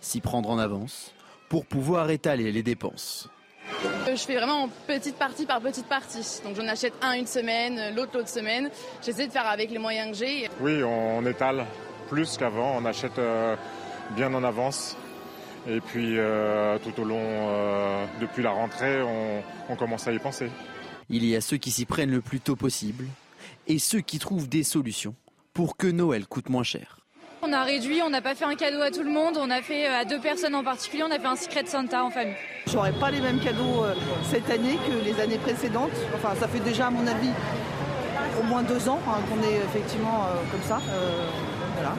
[SPEAKER 17] S'y prendre en avance pour pouvoir étaler les dépenses.
[SPEAKER 27] Euh, je fais vraiment petite partie par petite partie. Donc j'en achète un une semaine, l'autre l'autre semaine. J'essaie de faire avec les moyens que j'ai.
[SPEAKER 28] Oui, on étale plus qu'avant. On achète euh, bien en avance. Et puis euh, tout au long, depuis la rentrée, on, on commence à y penser.
[SPEAKER 17] Il y a ceux qui s'y prennent le plus tôt possible et ceux qui trouvent des solutions pour que Noël coûte moins cher.
[SPEAKER 27] On a réduit, on n'a pas fait un cadeau à tout le monde, on a fait euh, à deux personnes en particulier, on a fait un Secret Santa en famille.
[SPEAKER 24] J'aurais pas les mêmes cadeaux euh, cette année que les années précédentes. Enfin, ça fait déjà, à mon avis, au moins deux ans hein, qu'on est effectivement euh, comme ça.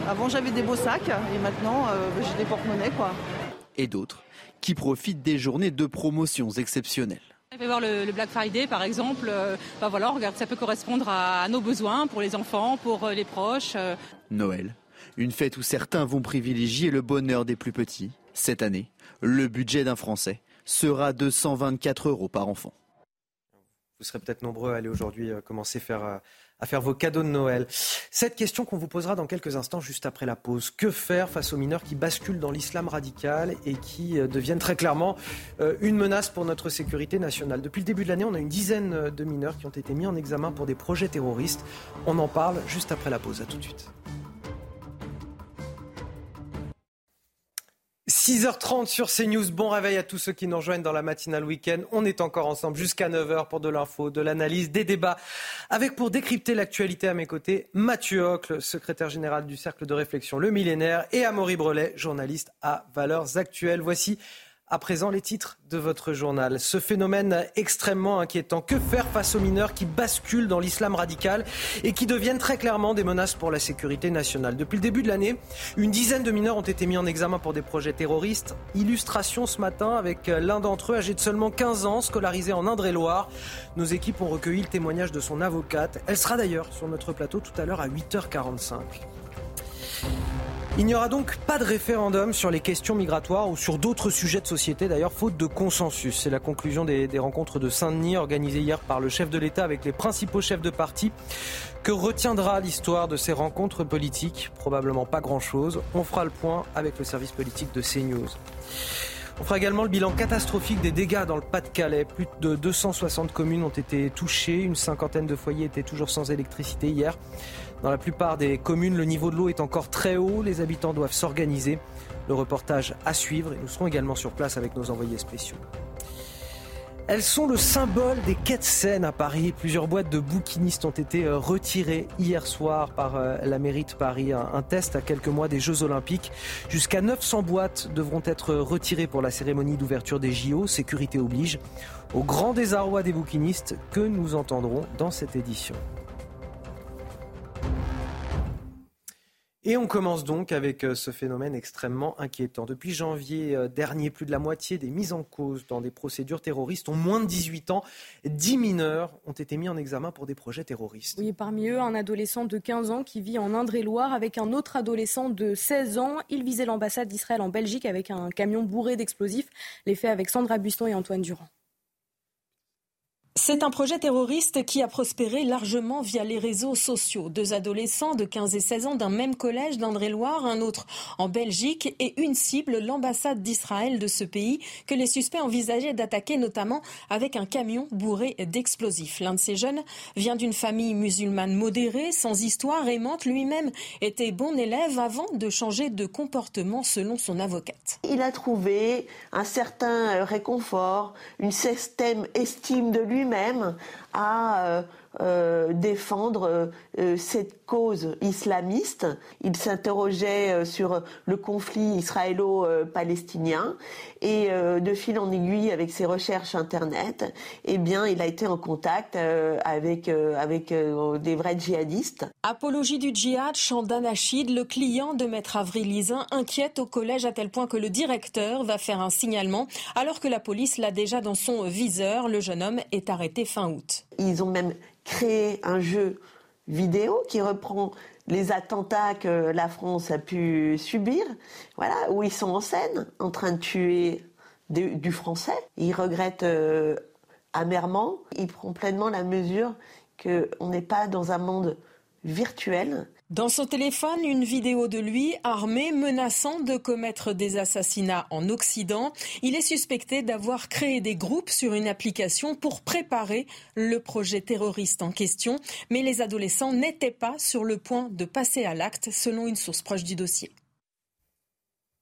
[SPEAKER 24] Avant, j'avais des beaux sacs et maintenant, j'ai des porte-monnaies. Quoi.
[SPEAKER 17] Et d'autres qui profitent des journées de promotions exceptionnelles.
[SPEAKER 27] On fait voir le, Black Friday par exemple. Euh, bah voilà, on regarde, ça peut correspondre à, nos besoins pour les enfants, pour euh, les proches. Euh.
[SPEAKER 17] Noël, une fête où certains vont privilégier le bonheur des plus petits. Cette année, le budget d'un Français sera de 124 euros par enfant.
[SPEAKER 1] Vous serez peut-être nombreux à aller aujourd'hui commencer à faire à faire vos cadeaux de Noël. Cette question qu'on vous posera dans quelques instants, juste après la pause. Que faire face aux mineurs qui basculent dans l'islam radical et qui euh, deviennent très clairement euh, une menace pour notre sécurité nationale? Depuis le début de l'année, on a une dizaine de mineurs qui ont été mis en examen pour des projets terroristes. On en parle juste après la pause. À tout de suite. 6h30 sur CNews. Bon réveil à tous ceux qui nous rejoignent dans la matinale week-end. On est encore ensemble jusqu'à 9h pour de l'info, de l'analyse, des débats. Avec pour décrypter l'actualité à mes côtés, Mathieu Hocle, secrétaire général du Cercle de réflexion Le Millénaire, et Amaury Brelet, journaliste à Valeurs Actuelles. Voici à présent, les titres de votre journal. Ce phénomène extrêmement inquiétant. Que faire face aux mineurs qui basculent dans l'islam radical et qui deviennent très clairement des menaces pour la sécurité nationale? Depuis le début de l'année, une dizaine de mineurs ont été mis en examen pour des projets terroristes. Illustration ce matin avec l'un d'entre eux âgé de seulement 15 ans, scolarisé en Indre-et-Loire. Nos équipes ont recueilli le témoignage de son avocate. Elle sera d'ailleurs sur notre plateau tout à l'heure à 8h45. Il n'y aura donc pas de référendum sur les questions migratoires ou sur d'autres sujets de société, d'ailleurs, faute de consensus. C'est la conclusion des, rencontres de Saint-Denis organisées hier par le chef de l'État avec les principaux chefs de parti. Que retiendra l'histoire de ces rencontres politiques? Probablement pas grand-chose. On fera le point avec le service politique de CNews. On fera également le bilan catastrophique des dégâts dans le Pas-de-Calais. Plus de 260 communes ont été touchées, une cinquantaine de foyers étaient toujours sans électricité hier. Dans la plupart des communes, le niveau de l'eau est encore très haut. Les habitants doivent s'organiser. Le reportage à suivre et nous serons également sur place avec nos envoyés spéciaux. Elles sont le symbole des quêtes scènes à Paris. Plusieurs boîtes de bouquinistes ont été euh, retirées hier soir par euh, la mairie de Paris. Un test à quelques mois des Jeux Olympiques. Jusqu'à 900 boîtes devront être retirées pour la cérémonie d'ouverture des JO. Sécurité oblige. Au grand désarroi des bouquinistes que nous entendrons dans cette édition. Et on commence donc avec euh, ce phénomène extrêmement inquiétant. Depuis janvier euh, dernier, plus de la moitié des mises en cause dans des procédures terroristes ont moins de 18 ans. 10 mineurs ont été mis en examen pour des projets terroristes.
[SPEAKER 2] Oui, parmi eux, un adolescent de 15 ans qui vit en Indre-et-Loire avec un autre adolescent de 16 ans. Il visait l'ambassade d'Israël en Belgique avec un camion bourré d'explosifs. Les faits avec Sandra Buston et Antoine Durand.
[SPEAKER 29] C'est un projet terroriste qui a prospéré largement via les réseaux sociaux. Deux adolescents de 15 et 16 ans d'un même collège d'André-Loire, un autre en Belgique et une cible, l'ambassade d'Israël de ce pays, que les suspects envisageaient d'attaquer notamment avec un camion bourré d'explosifs. L'un de ces jeunes vient d'une famille musulmane modérée, sans histoire aimante. Lui-même était bon élève avant de changer de comportement selon son avocate.
[SPEAKER 30] Il a trouvé un certain réconfort, une certaine estime de lui même à euh, euh, défendre euh, cette cause islamiste. Il s'interrogeait sur le conflit israélo-palestinien et de fil en aiguille avec ses recherches internet, eh bien, il a été en contact avec avec des vrais djihadistes.
[SPEAKER 29] Apologie du djihad, chant le client de maître Avril Lizin inquiète au collège à tel point que le directeur va faire un signalement alors que la police l'a déjà dans son viseur. Le jeune homme est arrêté fin août.
[SPEAKER 30] Ils ont même créé un jeu vidéo qui reprend les attentats que la France a pu subir, voilà, où ils sont en scène, en train de tuer du, français. Ils regrettent euh, amèrement, ils prennent pleinement la mesure qu'on n'est pas dans un monde virtuel,
[SPEAKER 29] dans son téléphone, une vidéo de lui armé menaçant de commettre des assassinats en Occident. Il est suspecté d'avoir créé des groupes sur une application pour préparer le projet terroriste en question. Mais les adolescents n'étaient pas sur le point de passer à l'acte, selon une source proche du dossier.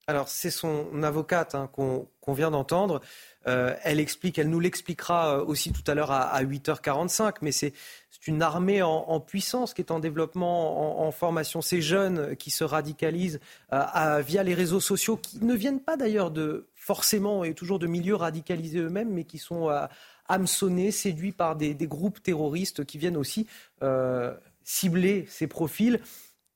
[SPEAKER 1] Alors, c'est son avocate hein, qu'on vient d'entendre. Euh, elle explique, elle nous l'expliquera euh, aussi tout à l'heure à, 8h45, mais c'est une armée en, puissance qui est en développement, en, formation. Ces jeunes qui se radicalisent euh, via les réseaux sociaux, qui ne viennent pas d'ailleurs de forcément et toujours de milieux radicalisés eux-mêmes, mais qui sont hameçonnés, séduits par des, groupes terroristes qui viennent aussi cibler ces profils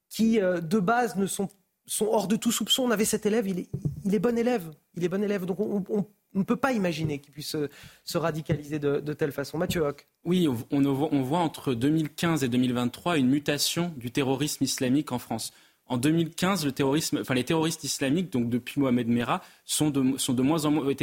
[SPEAKER 1] qui, de base, ne sont, sont hors de tout soupçon. On avait cet élève, il est, bon élève. Il est bon élève. Donc on, on on ne peut pas imaginer qu'il puisse se, radicaliser de, telle façon. Mathieu Hoc.
[SPEAKER 4] Oui, on, on, voit entre 2015 et 2023 une mutation du terrorisme islamique en France. En 2015, le terrorisme, les terroristes islamiques, donc depuis Mohamed Merah,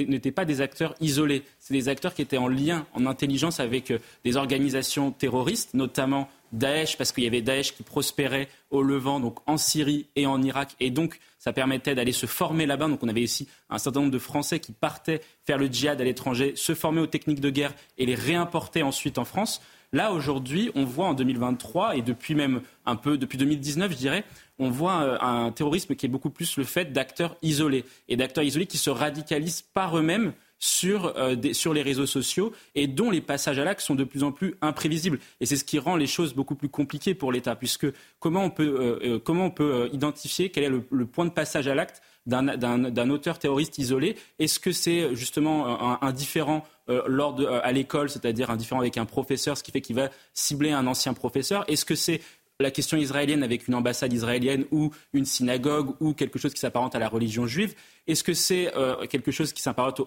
[SPEAKER 4] n'étaient pas des acteurs isolés. C'est des acteurs qui étaient en lien, en intelligence avec euh, des organisations terroristes, notamment Daesh, parce qu'il y avait Daesh qui prospérait au Levant, donc en Syrie et en Irak, et donc ça permettait d'aller se former là-bas. Donc on avait ici un certain nombre de Français qui partaient faire le djihad à l'étranger, se former aux techniques de guerre et les réimporter ensuite en France. Là, aujourd'hui, on voit en 2023, et depuis même un peu, depuis 2019, je dirais, on voit euh, un terrorisme qui est beaucoup plus le fait d'acteurs isolés, et d'acteurs isolés qui se radicalisent par eux-mêmes sur, euh, sur les réseaux sociaux et dont les passages à l'acte sont de plus en plus imprévisibles. Et c'est ce qui rend les choses beaucoup plus compliquées pour l'État, puisque comment on peut, euh, euh, comment on peut identifier quel est le, point de passage à l'acte d'un auteur terroriste isolé? Est-ce que c'est justement un, différent lors de, à l'école, c'est-à-dire un différent avec un professeur, ce qui fait qu'il va cibler un ancien professeur? Est-ce que c'est la question israélienne avec une ambassade israélienne ou une synagogue ou quelque chose qui s'apparente à la religion juive Est-ce que c'est euh, quelque chose qui s'apparente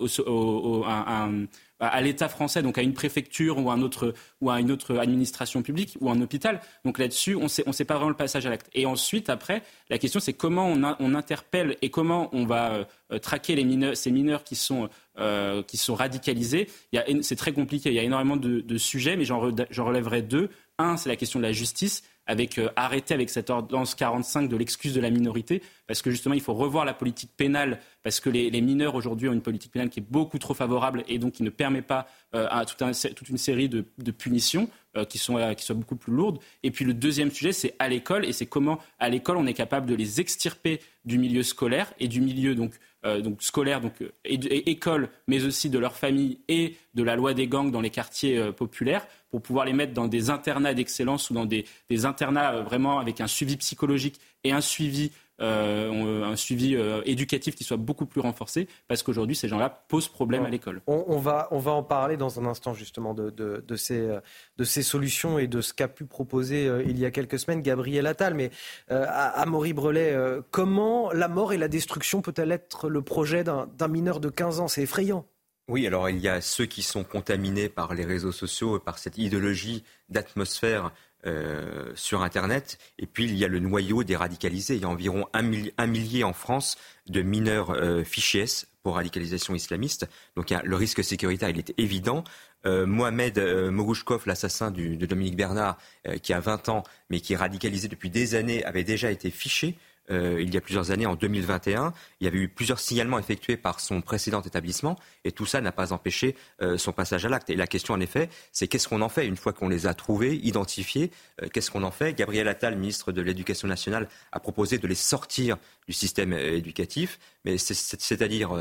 [SPEAKER 4] à l'État français, donc à une préfecture ou à, un autre, ou à une autre administration publique ou un hôpital? Donc là-dessus, on ne sait pas vraiment le passage à l'acte. Et ensuite, après, la question c'est comment on, interpelle et comment on va euh, traquer les mineurs, ces mineurs qui sont, euh, qui sont radicalisés. C'est très compliqué, il y a énormément de, de sujets, mais j'en relèverai deux. Un, c'est la question de la justice avec euh, arrêter avec cette ordonnance 45 de l'excuse de la minorité, parce que justement il faut revoir la politique pénale, parce que les, mineurs aujourd'hui ont une politique pénale qui est beaucoup trop favorable et donc qui ne permet pas euh, à toute une série de, punitions euh, qui, sont, qui soient beaucoup plus lourdes. Et puis le deuxième sujet, c'est à l'école, et c'est comment à l'école on est capable de les extirper du milieu scolaire et du milieu donc donc scolaire, donc école, mais aussi de leur famille et de la loi des gangs dans les quartiers populaires, pour pouvoir les mettre dans des internats d'excellence ou dans des, internats euh, vraiment avec un suivi psychologique et un suivi euh, un suivi euh, éducatif qui soit beaucoup plus renforcé, parce qu'aujourd'hui, ces gens-là posent problème à l'école.
[SPEAKER 1] On, va, on va en parler dans un instant, justement, de, de, ces, de ces solutions et de ce qu'a pu proposer il y a quelques semaines Gabriel Attal. Mais à, Maury Brelet, comment la mort et la destruction peut-elle être le projet d'un mineur de 15 ans? C'est effrayant.
[SPEAKER 5] Oui, alors il y a ceux qui sont contaminés par les réseaux sociaux, par cette idéologie d'atmosphère euh, sur Internet. Et puis il y a le noyau des radicalisés. Il y a environ un, millier en France de mineurs euh, fichés pour radicalisation islamiste. Donc le risque sécuritaire, il est évident. Euh, Mohamed Morouchkov, l'assassin de Dominique Bernard, qui a 20 ans, mais qui est radicalisé depuis des années, avait déjà été fiché euh, il y a plusieurs années, en 2021. Il y avait eu plusieurs signalements effectués par son précédent établissement et tout ça n'a pas empêché euh, son passage à l'acte. Et la question, en effet, c'est qu'est-ce qu'on en fait une fois qu'on les a trouvés, identifiés euh, Qu'est-ce qu'on en fait? Gabriel Attal, ministre de l'Éducation nationale, a proposé de les sortir du système éducatif, mais c'est-à-dire,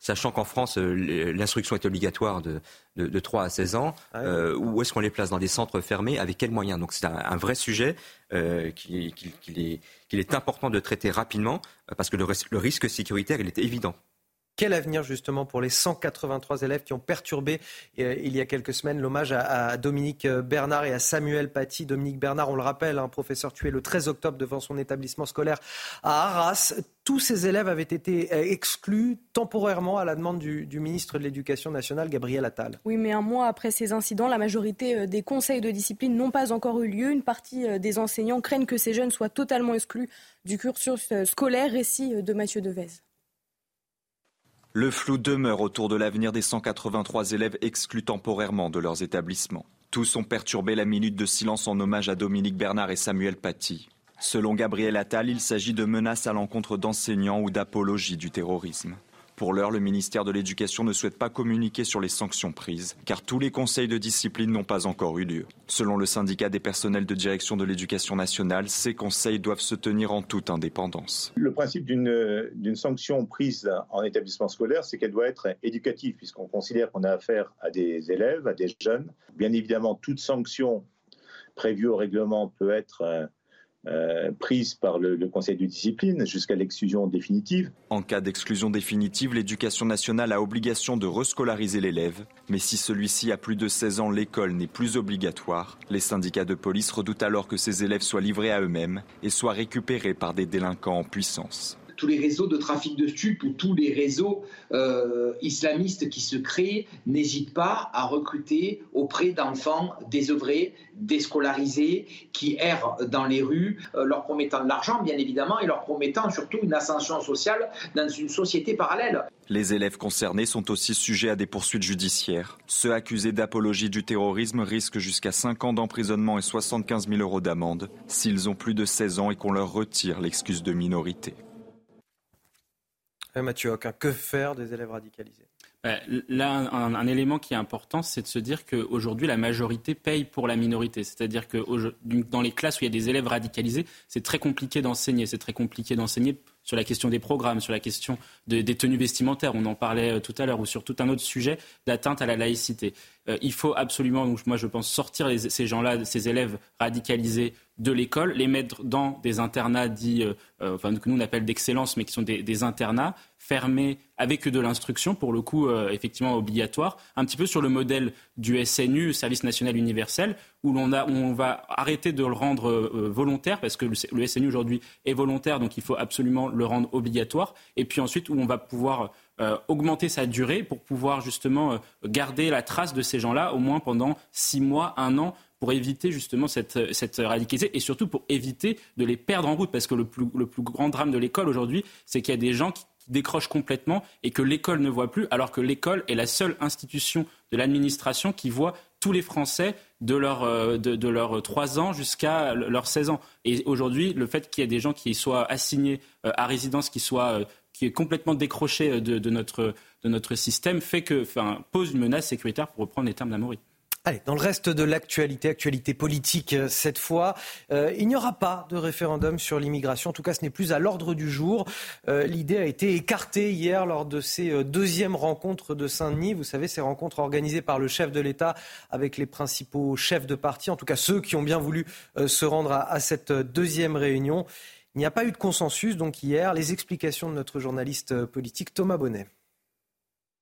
[SPEAKER 5] sachant qu'en France, l'instruction est obligatoire de, de, 3 à 16 ans, ah où est-ce qu'on les place? Dans des centres fermés? Avec quels moyens? Donc c'est un, vrai sujet qu'il est qu'il est important de traiter rapidement euh, parce que le, risque sécuritaire, il est évident.
[SPEAKER 1] Quel avenir justement pour les 183 élèves qui ont perturbé euh, il y a quelques semaines l'hommage à, Dominique euh, Bernard et à Samuel Paty. Dominique Bernard, on le rappelle, un professeur tué le 13 octobre devant son établissement scolaire à Arras. Tous ces élèves avaient été euh, exclus temporairement à la demande du, du ministre de l'Éducation nationale, Gabriel Attal.
[SPEAKER 2] Oui, mais un mois après ces incidents, la majorité des conseils de discipline n'ont pas encore eu lieu. Une partie des enseignants craignent que ces jeunes soient totalement exclus du cursus scolaire. Récit de Mathieu Devez.
[SPEAKER 31] Le flou demeure autour de l'avenir des 183 élèves exclus temporairement de leurs établissements. Tous ont perturbé la minute de silence en hommage à Dominique Bernard et Samuel Paty. Selon Gabriel Attal, il s'agit de menaces à l'encontre d'enseignants ou d'apologie du terrorisme. Pour l'heure, le ministère de l'Éducation ne souhaite pas communiquer sur les sanctions prises, car tous les conseils de discipline n'ont pas encore eu lieu. Selon le syndicat des personnels de direction de l'Éducation nationale, ces conseils doivent se tenir en toute indépendance.
[SPEAKER 32] Le principe d'une sanction prise en établissement scolaire, c'est qu'elle doit être éducative, puisqu'on considère qu'on a affaire à des élèves, à des jeunes. Bien évidemment, toute sanction prévue au règlement peut être euh, prise par le, Conseil de discipline jusqu'à l'exclusion définitive.
[SPEAKER 31] En cas d'exclusion définitive, l'éducation nationale a obligation de rescolariser l'élève. Mais si celui-ci a plus de 16 ans, l'école n'est plus obligatoire. Les syndicats de police redoutent alors que ces élèves soient livrés à eux-mêmes et soient récupérés par des délinquants en puissance
[SPEAKER 33] tous les réseaux de trafic de stupes ou tous les réseaux euh, islamistes qui se créent n'hésitent pas à recruter auprès d'enfants désœuvrés, déscolarisés, qui errent dans les rues, euh, leur promettant de l'argent bien évidemment et leur promettant surtout une ascension sociale dans une société parallèle.
[SPEAKER 31] Les élèves concernés sont aussi sujets à des poursuites judiciaires. Ceux accusés d'apologie du terrorisme risquent jusqu'à 5 ans d'emprisonnement et 75 000 euros d'amende s'ils ont plus de 16 ans et qu'on leur retire l'excuse de minorité.
[SPEAKER 1] Mathieu que faire des élèves radicalisés?
[SPEAKER 4] Bah, Là, un, élément qui est important, c'est de se dire qu'aujourd'hui, la majorité paye pour la minorité. C'est-à-dire que dans les classes où il y a des élèves radicalisés, c'est très compliqué d'enseigner. C'est très compliqué d'enseigner sur la question des programmes, sur la question des tenues vestimentaires, on en parlait euh, tout à l'heure, ou sur tout un autre sujet d'atteinte à la laïcité. Euh, il faut absolument, moi je pense, sortir ces gens-là, ces élèves radicalisés de l'école, les mettre dans des internats dits, euh, enfin, que nous on appelle d'excellence, mais qui sont des internats, fermé avec de l'instruction, pour le coup, euh, effectivement obligatoire, un petit peu sur le modèle du SNU, Service national universel, où, l'on a, on va arrêter de le rendre euh, volontaire, parce que le, SNU aujourd'hui est volontaire, donc il faut absolument le rendre obligatoire, et puis ensuite où on va pouvoir augmenter sa durée pour pouvoir justement garder la trace de ces gens-là au moins pendant six mois, un an pour éviter justement cette, cette radicalisation et surtout pour éviter de les perdre en route. Parce que le plus, le plus grand drame de l'école aujourd'hui, c'est qu'il y a des gens qui décrochent complètement et que l'école ne voit plus, alors que l'école est la seule institution de l'administration qui voit tous les Français de leurs euh, de, leur 3 ans jusqu'à leurs 16 ans. Et aujourd'hui, le fait qu'il y ait des gens qui soient assignés euh, à résidence, qui soient euh, qui est complètement décroché de, de, notre, de notre système, fait que, enfin, pose une menace sécuritaire, pour reprendre les termes d'Amaury.
[SPEAKER 1] Allez, dans le reste de l'actualité, actualité politique euh, cette fois, euh, il n'y aura pas de référendum sur l'immigration. En tout cas, ce n'est plus à l'ordre du jour. Euh, l'idée a été écartée hier lors de ces deuxièmes rencontres de Saint-Denis. Vous savez, ces rencontres organisées par le chef de l'État avec les principaux chefs de parti, en tout cas ceux qui ont bien voulu se rendre à, à cette deuxième réunion. Il n'y a pas eu de consensus donc hier. Les explications de notre journaliste politique Thomas Bonnet.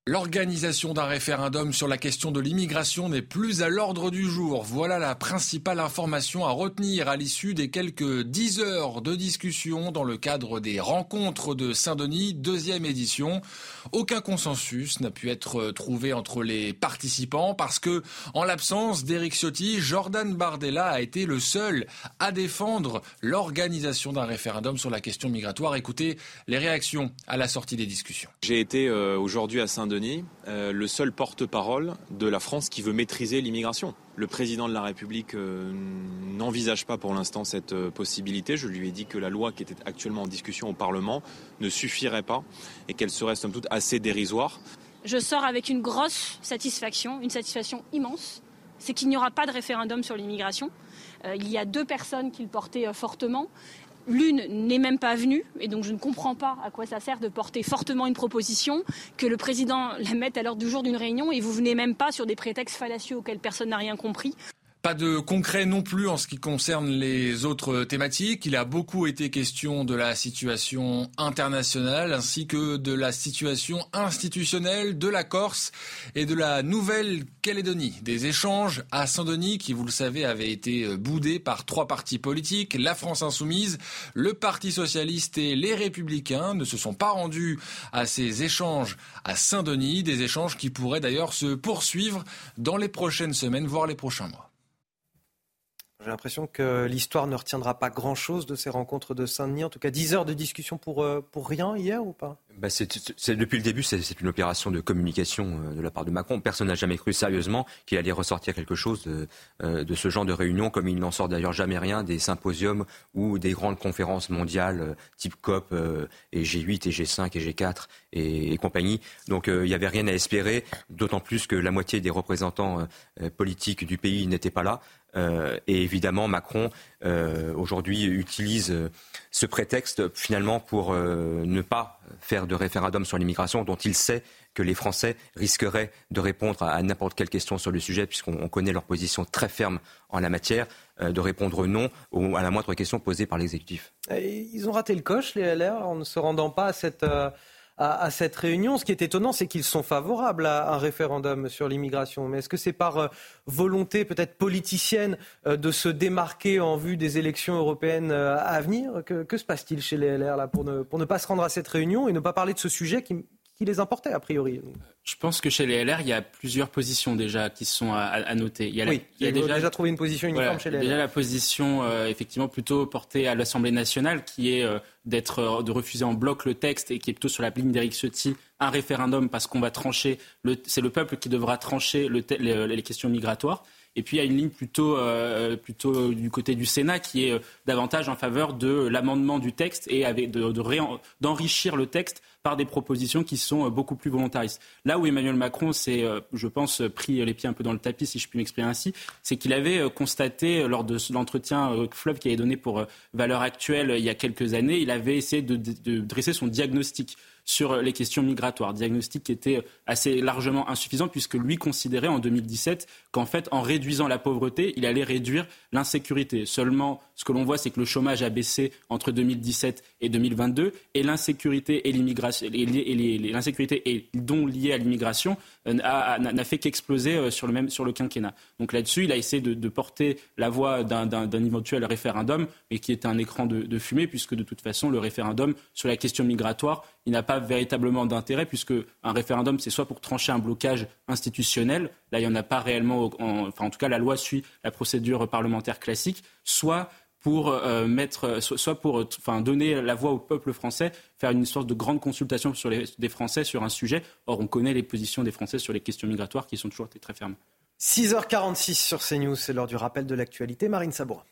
[SPEAKER 34] L'organisation d'un référendum sur la question de l'immigration n'est plus à l'ordre du jour. Voilà la principale information à retenir à l'issue des quelques dix heures de discussion dans le cadre des rencontres de Saint-Denis, deuxième édition. Aucun consensus n'a pu être trouvé entre les participants parce que, en l'absence d'Éric Ciotti, Jordan Bardella a été le seul à défendre l'organisation d'un référendum sur la question migratoire. Écoutez les réactions à la sortie des discussions.
[SPEAKER 35] J'ai été euh, aujourd'hui à Saint-Denis euh, le seul porte-parole de la France qui veut maîtriser l'immigration. Le président de la République euh, n'envisage pas pour l'instant cette euh, possibilité. Je lui ai dit que la loi qui était actuellement en discussion au Parlement ne suffirait pas et qu'elle serait somme toute assez dérisoire.
[SPEAKER 36] Je sors avec une grosse satisfaction, une satisfaction immense. C'est qu'il n'y aura pas de référendum sur l'immigration. il y a deux personnes qui le portaient fortement. L'une n'est même pas venue, et donc je ne comprends pas à quoi ça sert de porter fortement une proposition, que le président la mette à l'ordre du jour d'une réunion, et vous venez même pas sur des prétextes fallacieux auxquels personne n'a rien compris.
[SPEAKER 34] Pas de concret non plus en ce qui concerne les autres thématiques. Il a beaucoup été question de la situation internationale ainsi que de la situation institutionnelle de la Corse et de la Nouvelle-Calédonie. Des échanges à Saint-Denis qui, vous le savez, avaient été boudés par trois partis politiques. La France insoumise, le Parti socialiste et les républicains ne se sont pas rendus à ces échanges à Saint-Denis. Des échanges qui pourraient d'ailleurs se poursuivre dans les prochaines semaines, voire les prochains mois.
[SPEAKER 1] J'ai l'impression que l'histoire ne retiendra pas grand-chose de ces rencontres de Saint-Denis. En tout cas, 10 heures de discussion pour, euh, pour rien hier ou pas?
[SPEAKER 5] Bah Depuis le début, c'est, une opération de communication euh, de la part de Macron. Personne n'a jamais cru sérieusement qu'il allait ressortir quelque chose de, euh, de ce genre de réunion, comme il n'en sort d'ailleurs jamais rien des symposiums ou des grandes conférences mondiales type COP et G8 et G5 et G4 et, et compagnie. Donc il n'y avait rien à espérer, d'autant plus que la moitié des représentants politiques du pays n'étaient pas là. Euh, et évidemment, Macron, euh, aujourd'hui, utilise euh, ce prétexte finalement pour ne pas faire de référendum sur l'immigration dont il sait que les Français risqueraient de répondre à, n'importe quelle question sur le sujet, puisqu'on connaît leur position très ferme en la matière, de répondre non à la moindre question posée par l'exécutif.
[SPEAKER 1] Ils ont raté le coche, les LR, en ne se rendant pas à cette à, cette réunion. Ce qui est étonnant, c'est qu'ils sont favorables à un référendum sur l'immigration. Mais est-ce que c'est par euh, volonté peut-être politicienne euh, de se démarquer en vue des élections européennes euh, à venir? Que, se passe-t-il chez les LR là, pour, ne, pour ne pas se rendre à cette réunion et ne pas parler de ce sujet qui, qui les importait a priori.
[SPEAKER 4] Je pense que chez les LR, il y a plusieurs positions déjà qui sont à, noter. Il y a,
[SPEAKER 1] oui, il y a déjà, trouvé une position uniforme chez les LR.
[SPEAKER 4] Déjà la position euh, effectivement plutôt portée à l'Assemblée nationale, qui est euh, d'être euh, de refuser en bloc le texte et qui est plutôt sur la ligne d'Éric Ciotti un référendum parce qu'on va trancher. C'est le peuple qui devra trancher le les, questions migratoires. Et puis il y a une ligne plutôt, plutôt du côté du Sénat qui est davantage en faveur de l'amendement du texte et d'enrichir de, le texte par des propositions qui sont euh, beaucoup plus volontaristes. Là où Emmanuel Macron s'est, euh, je pense, pris les pieds un peu dans le tapis, si je puis m'exprimer ainsi, c'est qu'il avait euh, constaté lors de l'entretien Fleuve qui avait donné pour Valeurs Actuelles il y a quelques années, il avait essayé de dresser son diagnostic sur les questions migratoires. Diagnostic qui était assez largement insuffisant puisque lui considérait en 2017 qu'en fait, en réduisant la pauvreté, il allait réduire l'insécurité. Seulement, ce que l'on voit, c'est que le chômage a baissé entre 2017 et 2022 et l'insécurité et l'immigration l'insécurité et dont liée à l'immigration n'a fait qu'exploser sur le sur le quinquennat. Donc là-dessus, il a essayé de, porter la voix d'un éventuel référendum, mais qui est un écran de fumée, puisque de toute façon, le référendum sur la question migratoire, il n'a pas véritablement d'intérêt, puisque un référendum, c'est soit pour trancher un blocage institutionnel, là, il n'y en a pas réellement, enfin, en tout cas, la loi suit la procédure parlementaire classique, soit pour euh, mettre, soit pour enfin, donner la voix au peuple français, faire une sorte de grande consultation sur les, des Français sur un sujet. Or, on connaît les positions des Français sur les questions migratoires qui sont toujours très fermes.
[SPEAKER 1] 6h46 sur CNews, c'est l'heure du rappel de l'actualité. Marine Sabourin.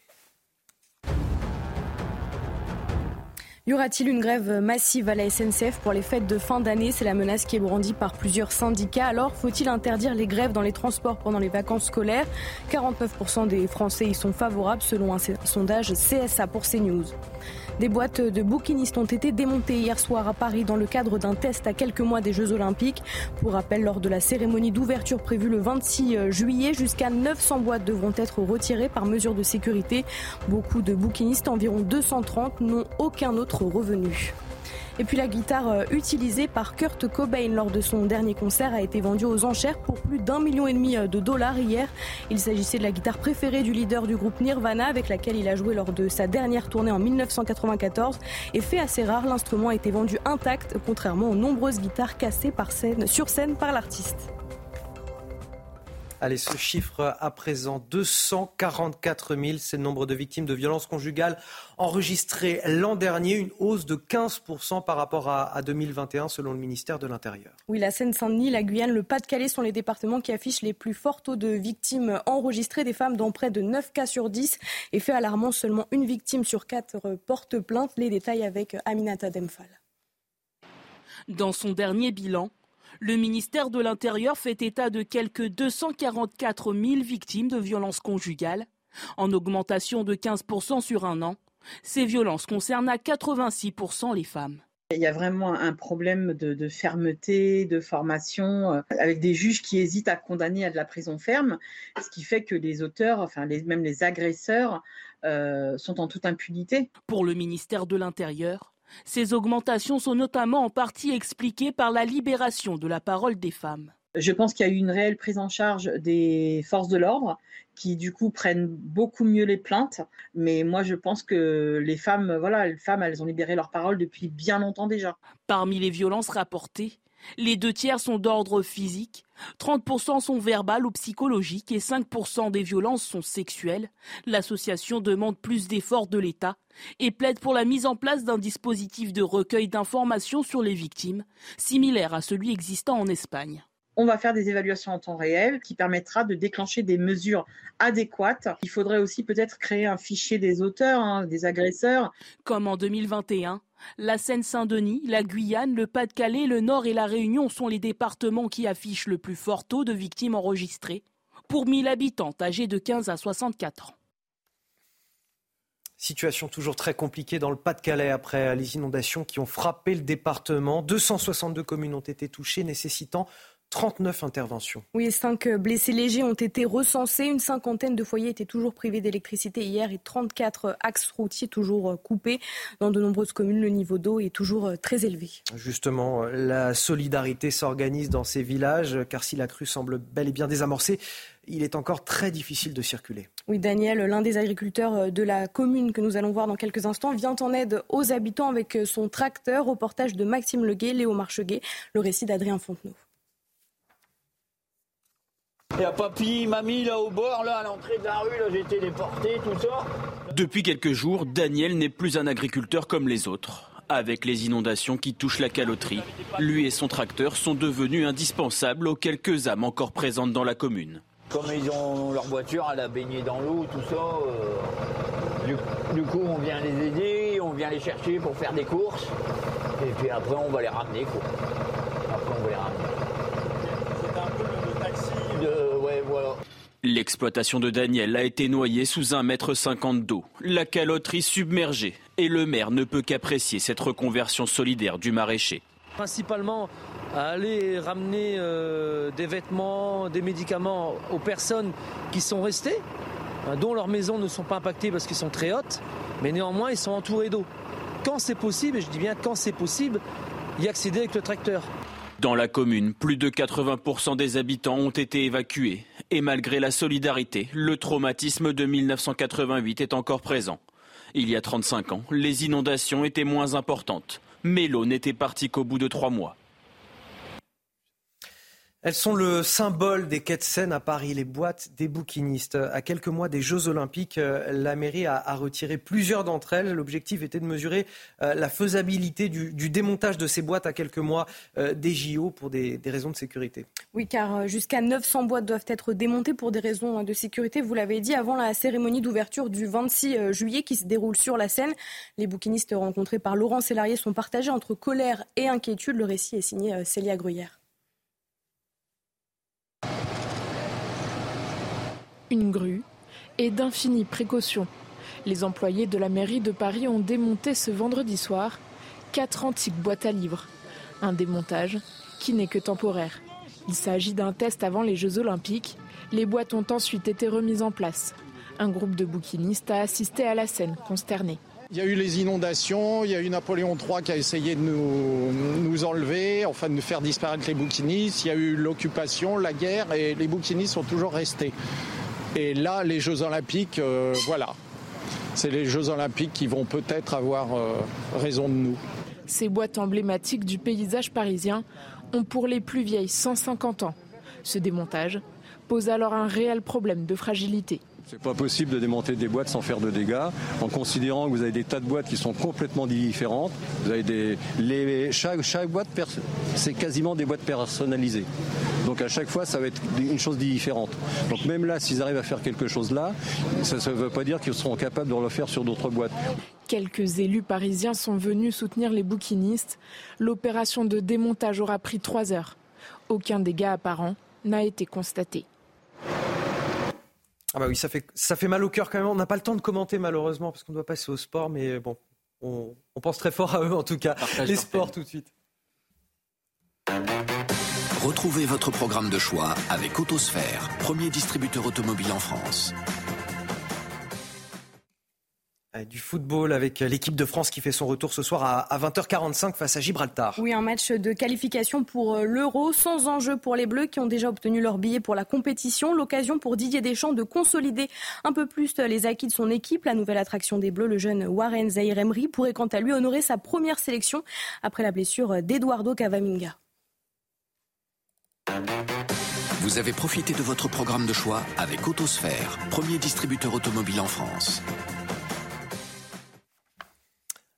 [SPEAKER 2] Y aura-t-il une grève massive à la SNCF pour les fêtes de fin d'année? C'est la menace qui est brandie par plusieurs syndicats. Alors, faut-il interdire les grèves dans les transports pendant les vacances scolaires? 49% des Français y sont favorables selon un sondage CSA pour CNews. Des boîtes de bouquinistes ont été démontées hier soir à Paris dans le cadre d'un test à quelques mois des Jeux Olympiques. Pour rappel, lors de la cérémonie d'ouverture prévue le 26 juillet, jusqu'à 900 boîtes devront être retirées par mesure de sécurité. Beaucoup de bouquinistes, environ 230, n'ont aucun autre revenu. Et puis la guitare euh, utilisée par Kurt Cobain lors de son dernier concert a été vendue aux enchères pour plus d'un million et demi euh, de dollars hier. Il s'agissait de la guitare préférée du leader du groupe Nirvana avec laquelle il a joué lors de sa dernière tournée en 1994. Et fait assez rare, l'instrument a été vendu intact contrairement aux nombreuses guitares cassées par scène, sur scène par l'artiste.
[SPEAKER 1] Allez, ce chiffre à présent, 244 000, c'est le nombre de victimes de violences conjugales enregistrées l'an dernier, une hausse de 15% par rapport à, 2021 selon le ministère de l'Intérieur.
[SPEAKER 2] Oui, la Seine-Saint-Denis, la Guyane, le Pas-de-Calais sont les départements qui affichent les plus forts taux de victimes enregistrées, des femmes dans près de 9 cas sur 10. Et fait alarmant, seulement une victime sur 4 porte plainte. Les détails avec Aminata Demphal.
[SPEAKER 11] Dans son dernier bilan, le ministère de l'Intérieur fait état de quelques 244 000 victimes de violences conjugales, en augmentation de 15% sur un an. Ces violences concernent à 86% les femmes.
[SPEAKER 33] Il y a vraiment un problème de, fermeté, de formation, euh, avec des juges qui hésitent à condamner à de la prison ferme, ce qui fait que les auteurs, enfin même les agresseurs, euh, sont en toute impunité.
[SPEAKER 11] Pour le ministère de l'Intérieur, ces augmentations sont notamment en partie expliquées par la libération de la parole des femmes.
[SPEAKER 33] Je pense qu'il y a eu une réelle prise en charge des forces de l'ordre qui du coup prennent beaucoup mieux les plaintes. Mais moi, je pense que les femmes, voilà, les femmes, elles ont libéré leur parole depuis bien longtemps déjà.
[SPEAKER 11] Parmi les violences rapportées, les deux tiers sont d'ordre physique, 30% sont verbales ou psychologiques et 5% des violences sont sexuelles. L'association demande plus d'efforts de l'État et plaide pour la mise en place d'un dispositif de recueil d'informations sur les victimes, similaire à celui existant en Espagne
[SPEAKER 33] on va faire des évaluations en temps réel qui permettra de déclencher des mesures adéquates. Il faudrait aussi peut-être créer un fichier des auteurs, hein, des agresseurs.
[SPEAKER 11] Comme en 2021, la Seine-Saint-Denis, la Guyane, le Pas-de-Calais, le Nord et la Réunion sont les départements qui affichent le plus fort taux de victimes enregistrées pour 1000 habitants âgés de 15 à 64 ans.
[SPEAKER 1] Situation toujours très compliquée dans le Pas-de-Calais après les inondations qui ont frappé le département. 262 communes ont été touchées, nécessitant 39 interventions.
[SPEAKER 2] Oui, 5 blessés légers ont été recensés. Une cinquantaine de foyers étaient toujours privés d'électricité hier et 34 axes routiers toujours coupés. Dans de nombreuses communes, le niveau d'eau est toujours très élevé.
[SPEAKER 1] Justement, la solidarité s'organise dans ces villages, car si la crue semble bel et bien désamorcée, il est encore très difficile de circuler.
[SPEAKER 2] Oui, Daniel, l'un des agriculteurs de la commune que nous allons voir dans quelques instants, vient en aide aux habitants avec son tracteur. Reportage de Maxime Leguet, Léo Marcheguet, le récit d'Adrien Fontenot.
[SPEAKER 37] Il y a papy, mamie là au bord, là à l'entrée de la rue, là j'ai été déporté, tout ça.
[SPEAKER 9] Depuis quelques jours, Daniel n'est plus un agriculteur comme les autres. Avec les inondations qui touchent la caloterie, lui et son tracteur sont devenus indispensables aux quelques âmes encore présentes dans la commune.
[SPEAKER 37] Comme ils ont leur voiture, elle a baigné dans l'eau, tout ça, euh, du, coup on vient les aider, on vient les chercher pour faire des courses, et puis après on va les ramener quoi. Après on va les ramener.
[SPEAKER 9] L'exploitation de Daniel a été noyée sous un mètre cinquante d'eau, la caloterie submergée, et le maire ne peut qu'apprécier cette reconversion solidaire du maraîcher.
[SPEAKER 38] Principalement à aller ramener euh, des vêtements, des médicaments aux personnes qui sont restées, hein, dont leurs maisons ne sont pas impactées parce qu'elles sont très hautes, mais néanmoins ils sont entourés d'eau. Quand c'est possible, et je dis bien quand c'est possible,
[SPEAKER 39] y accéder avec le tracteur.
[SPEAKER 9] Dans la commune, plus de 80% des habitants ont été évacués. Et malgré la solidarité, le traumatisme de 1988 est encore présent. Il y a 35 ans, les inondations étaient moins importantes. Mais l'eau n'était partie qu'au bout de trois mois.
[SPEAKER 1] Elles sont le symbole des quais de Seine à Paris, les boîtes des bouquinistes. À quelques mois des Jeux Olympiques, euh, la mairie a, retiré plusieurs d'entre elles. L'objectif était de mesurer euh, la faisabilité du, démontage de ces boîtes à quelques mois euh, des JO pour des, raisons de sécurité.
[SPEAKER 2] Oui, car jusqu'à 900 boîtes doivent être démontées pour des raisons de sécurité. Vous l'avez dit, avant la cérémonie d'ouverture du 26 juillet qui se déroule sur la Seine, les bouquinistes rencontrés par Laurent Sélarié sont partagés entre colère et inquiétude. Le récit est signé Célia Gruyère.
[SPEAKER 21] Une grue et d'infinies précautions. Les employés de la mairie de Paris ont démonté ce vendredi soir quatre antiques boîtes à livres. Un démontage qui n'est que temporaire. Il s'agit d'un test avant les Jeux olympiques. Les boîtes ont ensuite été remises en place. Un groupe de bouquinistes a assisté à la scène, consterné.
[SPEAKER 38] Il y a eu les inondations, il y a eu Napoléon III qui a essayé de nous, nous enlever, enfin de nous faire disparaître les bouquinistes, il y a eu l'occupation, la guerre et les bouquinistes sont toujours restés. Et là, les Jeux Olympiques, euh, voilà. C'est les Jeux Olympiques qui vont peut-être avoir euh, raison de nous.
[SPEAKER 21] Ces boîtes emblématiques du paysage parisien ont pour les plus vieilles 150 ans. Ce démontage pose alors un réel problème de fragilité.
[SPEAKER 40] C'est pas possible de démonter des boîtes sans faire de dégâts, en considérant que vous avez des tas de boîtes qui sont complètement différentes. Vous avez des, les, chaque, chaque boîte, c'est quasiment des boîtes personnalisées. Donc à chaque fois, ça va être une chose différente. Donc même là, s'ils arrivent à faire quelque chose là, ça ne veut pas dire qu'ils seront capables de le faire sur d'autres boîtes.
[SPEAKER 21] Quelques élus parisiens sont venus soutenir les bouquinistes. L'opération de démontage aura pris trois heures. Aucun dégât apparent n'a été constaté.
[SPEAKER 1] Ah bah oui, ça fait, ça fait mal au cœur quand même. On n'a pas le temps de commenter malheureusement parce qu'on doit passer au sport, mais bon, on, pense très fort à eux en tout cas. Les sports tout de suite.
[SPEAKER 6] Retrouvez votre programme de choix avec Autosphère, premier distributeur automobile en France.
[SPEAKER 1] Du football avec l'équipe de France qui fait son retour ce soir à 20h45 face à Gibraltar.
[SPEAKER 2] Oui, un match de qualification pour euh, l'Euro sans enjeu pour les Bleus qui ont déjà obtenu leur billet pour la compétition. L'occasion pour Didier Deschamps de consolider un peu plus les acquis de son équipe. La nouvelle attraction des Bleus, le jeune Warren Zahir Emery, pourrait quant à lui honorer sa première sélection après la blessure d'Eduardo Cavaminga.
[SPEAKER 6] Vous avez profité de votre programme de choix avec Autosphère, premier distributeur automobile en France.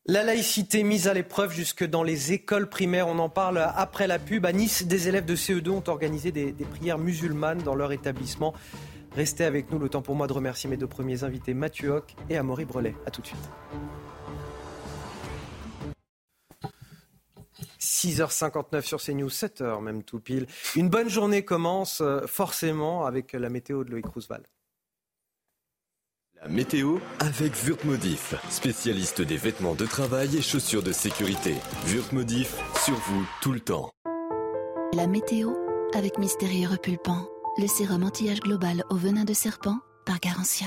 [SPEAKER 1] La laïcité mise à l'épreuve jusque dans les écoles primaires. On en parle après la pub. À Nice, des élèves de CE2 ont organisé des, prières musulmanes dans leur établissement. Restez avec nous. Le temps pour moi de remercier mes deux premiers invités, Mathieu Hoc et Amaury Brelet. A tout de suite. 6h59 sur CNews, 7h même tout pile. Une bonne journée commence euh, forcément avec la météo de Loïc Roosevelt.
[SPEAKER 41] La météo avec Wurtmodif, spécialiste des vêtements de travail et chaussures de sécurité. Wurtmodif, sur vous tout le temps.
[SPEAKER 7] La météo avec Mystérieux Repulpant, le sérum anti-âge global au venin de serpent par Garantia.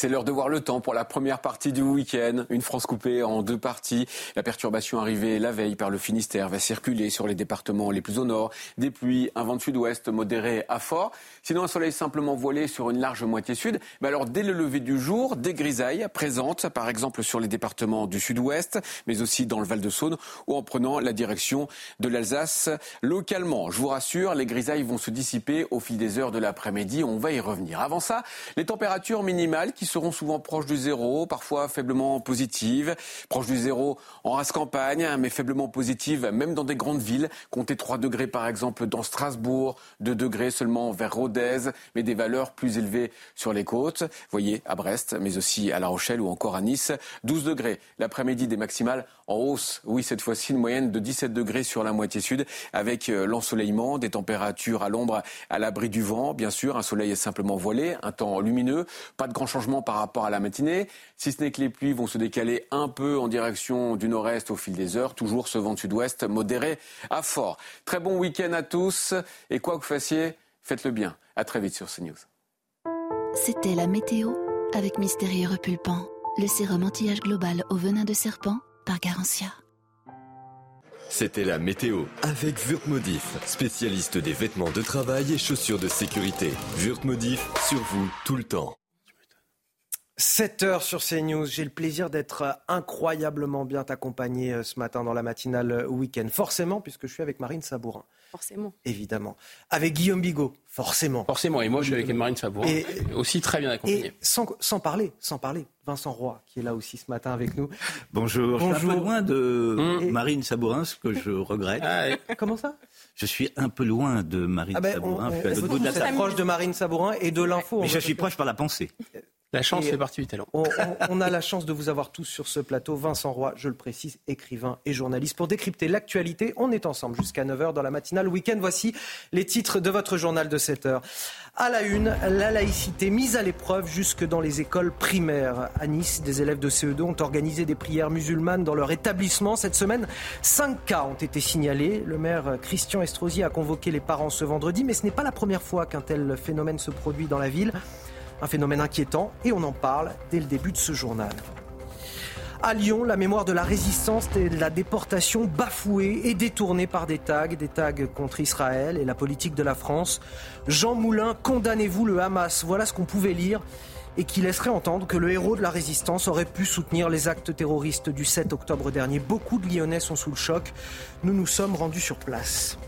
[SPEAKER 8] C'est l'heure de voir le temps pour la première partie du week-end. Une France coupée en deux parties. La perturbation arrivée la veille par le Finistère va circuler sur les départements les plus au nord. Des pluies, un vent de sud-ouest modéré à fort. Sinon, un soleil simplement voilé sur une large moitié sud. Mais alors, dès le lever du jour, des grisailles présentes, par exemple sur les départements du sud-ouest, mais aussi dans le Val-de-Saône ou en prenant la direction de l'Alsace localement. Je vous rassure, les grisailles vont se dissiper au fil des heures de l'après-midi. On va y revenir. Avant ça, les températures minimales qui seront souvent proches du zéro, parfois faiblement positives. Proches du zéro en race campagne, mais faiblement positives même dans des grandes villes. Comptez 3 degrés par exemple dans Strasbourg, 2 degrés seulement vers Rodez, mais des valeurs plus élevées sur les côtes. Voyez, à Brest, mais aussi à La Rochelle ou encore à Nice. 12 degrés l'après-midi des maximales en hausse. Oui, cette fois-ci, une moyenne de 17 degrés sur la moitié sud avec euh, l'ensoleillement, des températures à l'ombre à l'abri du vent. Bien sûr, un soleil est simplement voilé, un temps lumineux, pas de grand changement par rapport à la matinée, si ce n'est que les pluies vont se décaler un peu en direction du nord-est au fil des heures, toujours ce vent sud-ouest modéré à fort. Très bon week-end à tous et quoi que vous fassiez, faites-le bien. À très vite sur CNews.
[SPEAKER 7] C'était la météo avec Mystérieux Repulpant, le sérum anti-âge global au venin de serpent par Garantia.
[SPEAKER 42] C'était la météo avec Wurtmodif, spécialiste des vêtements de travail et chaussures de sécurité. Wurtmodif, sur vous tout le temps.
[SPEAKER 1] 7 heures sur CNews. J'ai le plaisir d'être incroyablement bien accompagné euh, ce matin dans la matinale euh, week-end. Forcément, puisque je suis avec Marine Sabourin.
[SPEAKER 2] Forcément.
[SPEAKER 1] Évidemment. Avec Guillaume Bigot. Forcément.
[SPEAKER 43] Forcément. Et moi, je suis avec Marine Sabourin. Et, aussi très bien accompagné.
[SPEAKER 1] Et sans, sans, parler, sans parler, Vincent Roy, qui est là aussi ce matin avec nous.
[SPEAKER 44] Bonjour. Bonjour. Je suis un peu loin de. Marine Sabourin, ce que je regrette.
[SPEAKER 1] Ah, Comment ça?
[SPEAKER 44] Je suis un peu loin de Marine ah ben, Sabourin.
[SPEAKER 1] On, je suis de la proche de Marine Sabourin et de l'info.
[SPEAKER 44] Mais je suis proche par la pensée.
[SPEAKER 43] La chance fait partie du talent.
[SPEAKER 1] On, a la chance de vous avoir tous sur ce plateau. Vincent Roy, je le précise, écrivain et journaliste. Pour décrypter l'actualité, on est ensemble jusqu'à 9h dans la matinale week-end. Voici les titres de votre journal de 7h. À la une, la laïcité mise à l'épreuve jusque dans les écoles primaires. À Nice, des élèves de CE2 ont organisé des prières musulmanes dans leur établissement. Cette semaine, cinq cas ont été signalés. Le maire Christian Estrosi a convoqué les parents ce vendredi, mais ce n'est pas la première fois qu'un tel phénomène se produit dans la ville. Un phénomène inquiétant et on en parle dès le début de ce journal. À Lyon, la mémoire de la résistance et de la déportation bafouée et détournée par des tags, des tags contre Israël et la politique de la France. Jean Moulin, condamnez-vous le Hamas? Voilà ce qu'on pouvait lire et qui laisserait entendre que le héros de la résistance aurait pu soutenir les actes terroristes du 7 octobre dernier. Beaucoup de Lyonnais sont sous le choc. Nous nous sommes rendus sur place.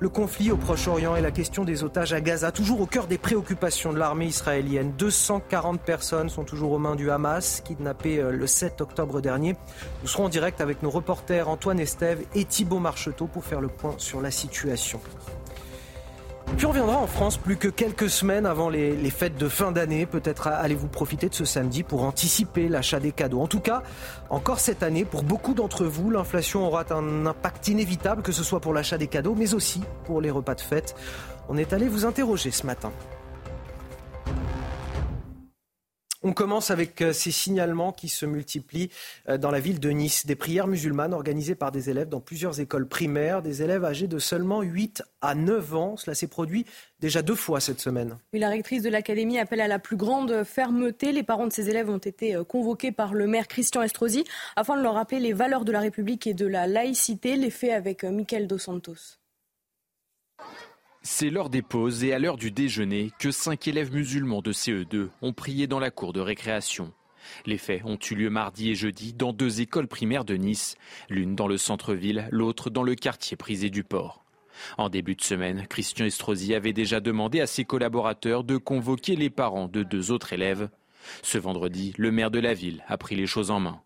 [SPEAKER 1] Le conflit au Proche-Orient et la question des otages à Gaza, toujours au cœur des préoccupations de l'armée israélienne. 240 personnes sont toujours aux mains du Hamas, kidnappées euh, le 7 octobre dernier. Nous serons en direct avec nos reporters Antoine Estève et Thibault Marcheteau pour faire le point sur la situation. Puis on reviendra en France plus que quelques semaines avant les, les fêtes de fin d'année. Peut-être allez-vous profiter de ce samedi pour anticiper l'achat des cadeaux. En tout cas, encore cette année, pour beaucoup d'entre vous, l'inflation aura un impact inévitable, que ce soit pour l'achat des cadeaux, mais aussi pour les repas de fête. On est allé vous interroger ce matin. On commence avec euh, ces signalements qui se multiplient euh, dans la ville de Nice. Des prières musulmanes organisées par des élèves dans plusieurs écoles primaires, des élèves âgés de seulement 8 à 9 ans. Cela s'est produit déjà deux fois cette semaine.
[SPEAKER 2] la rectrice de l'académie appelle à la plus grande fermeté. Les parents de ces élèves ont été euh, convoqués par le maire Christian Estrosi afin de leur rappeler les valeurs de la République et de la laïcité. Les faits avec Michael Dos Santos.
[SPEAKER 9] C'est l'heure des pauses et à l'heure du déjeuner que cinq élèves musulmans de CE2 ont prié dans la cour de récréation. Les faits ont eu lieu mardi et jeudi dans deux écoles primaires de Nice, l'une dans le centre-ville, l'autre dans le quartier prisé du port. En début de semaine, Christian Estrosi avait déjà demandé à ses collaborateurs de convoquer les parents de deux autres élèves. Ce vendredi, le maire de la ville a pris les choses en main.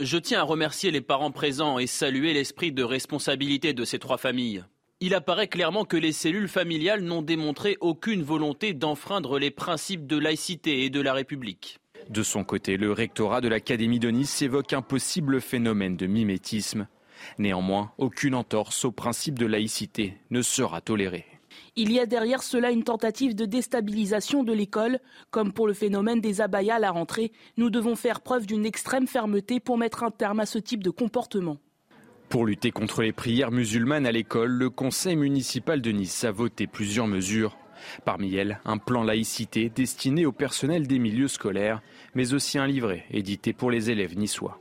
[SPEAKER 45] Je tiens à remercier les parents présents et saluer l'esprit de responsabilité de ces trois familles. Il apparaît clairement que les cellules familiales n'ont démontré aucune volonté d'enfreindre les principes de laïcité et de la République.
[SPEAKER 9] De son côté, le rectorat de l'Académie de Nice évoque un possible phénomène de mimétisme. Néanmoins, aucune entorse au principe de laïcité ne sera tolérée.
[SPEAKER 46] Il y a derrière cela une tentative de déstabilisation de l'école. Comme pour le phénomène des abayas à la rentrée, nous devons faire preuve d'une extrême fermeté pour mettre un terme à ce type de comportement.
[SPEAKER 9] Pour lutter contre les prières musulmanes à l'école, le conseil municipal de Nice a voté plusieurs mesures. Parmi elles, un plan laïcité destiné au personnel des milieux scolaires, mais aussi un livret édité pour les élèves niçois.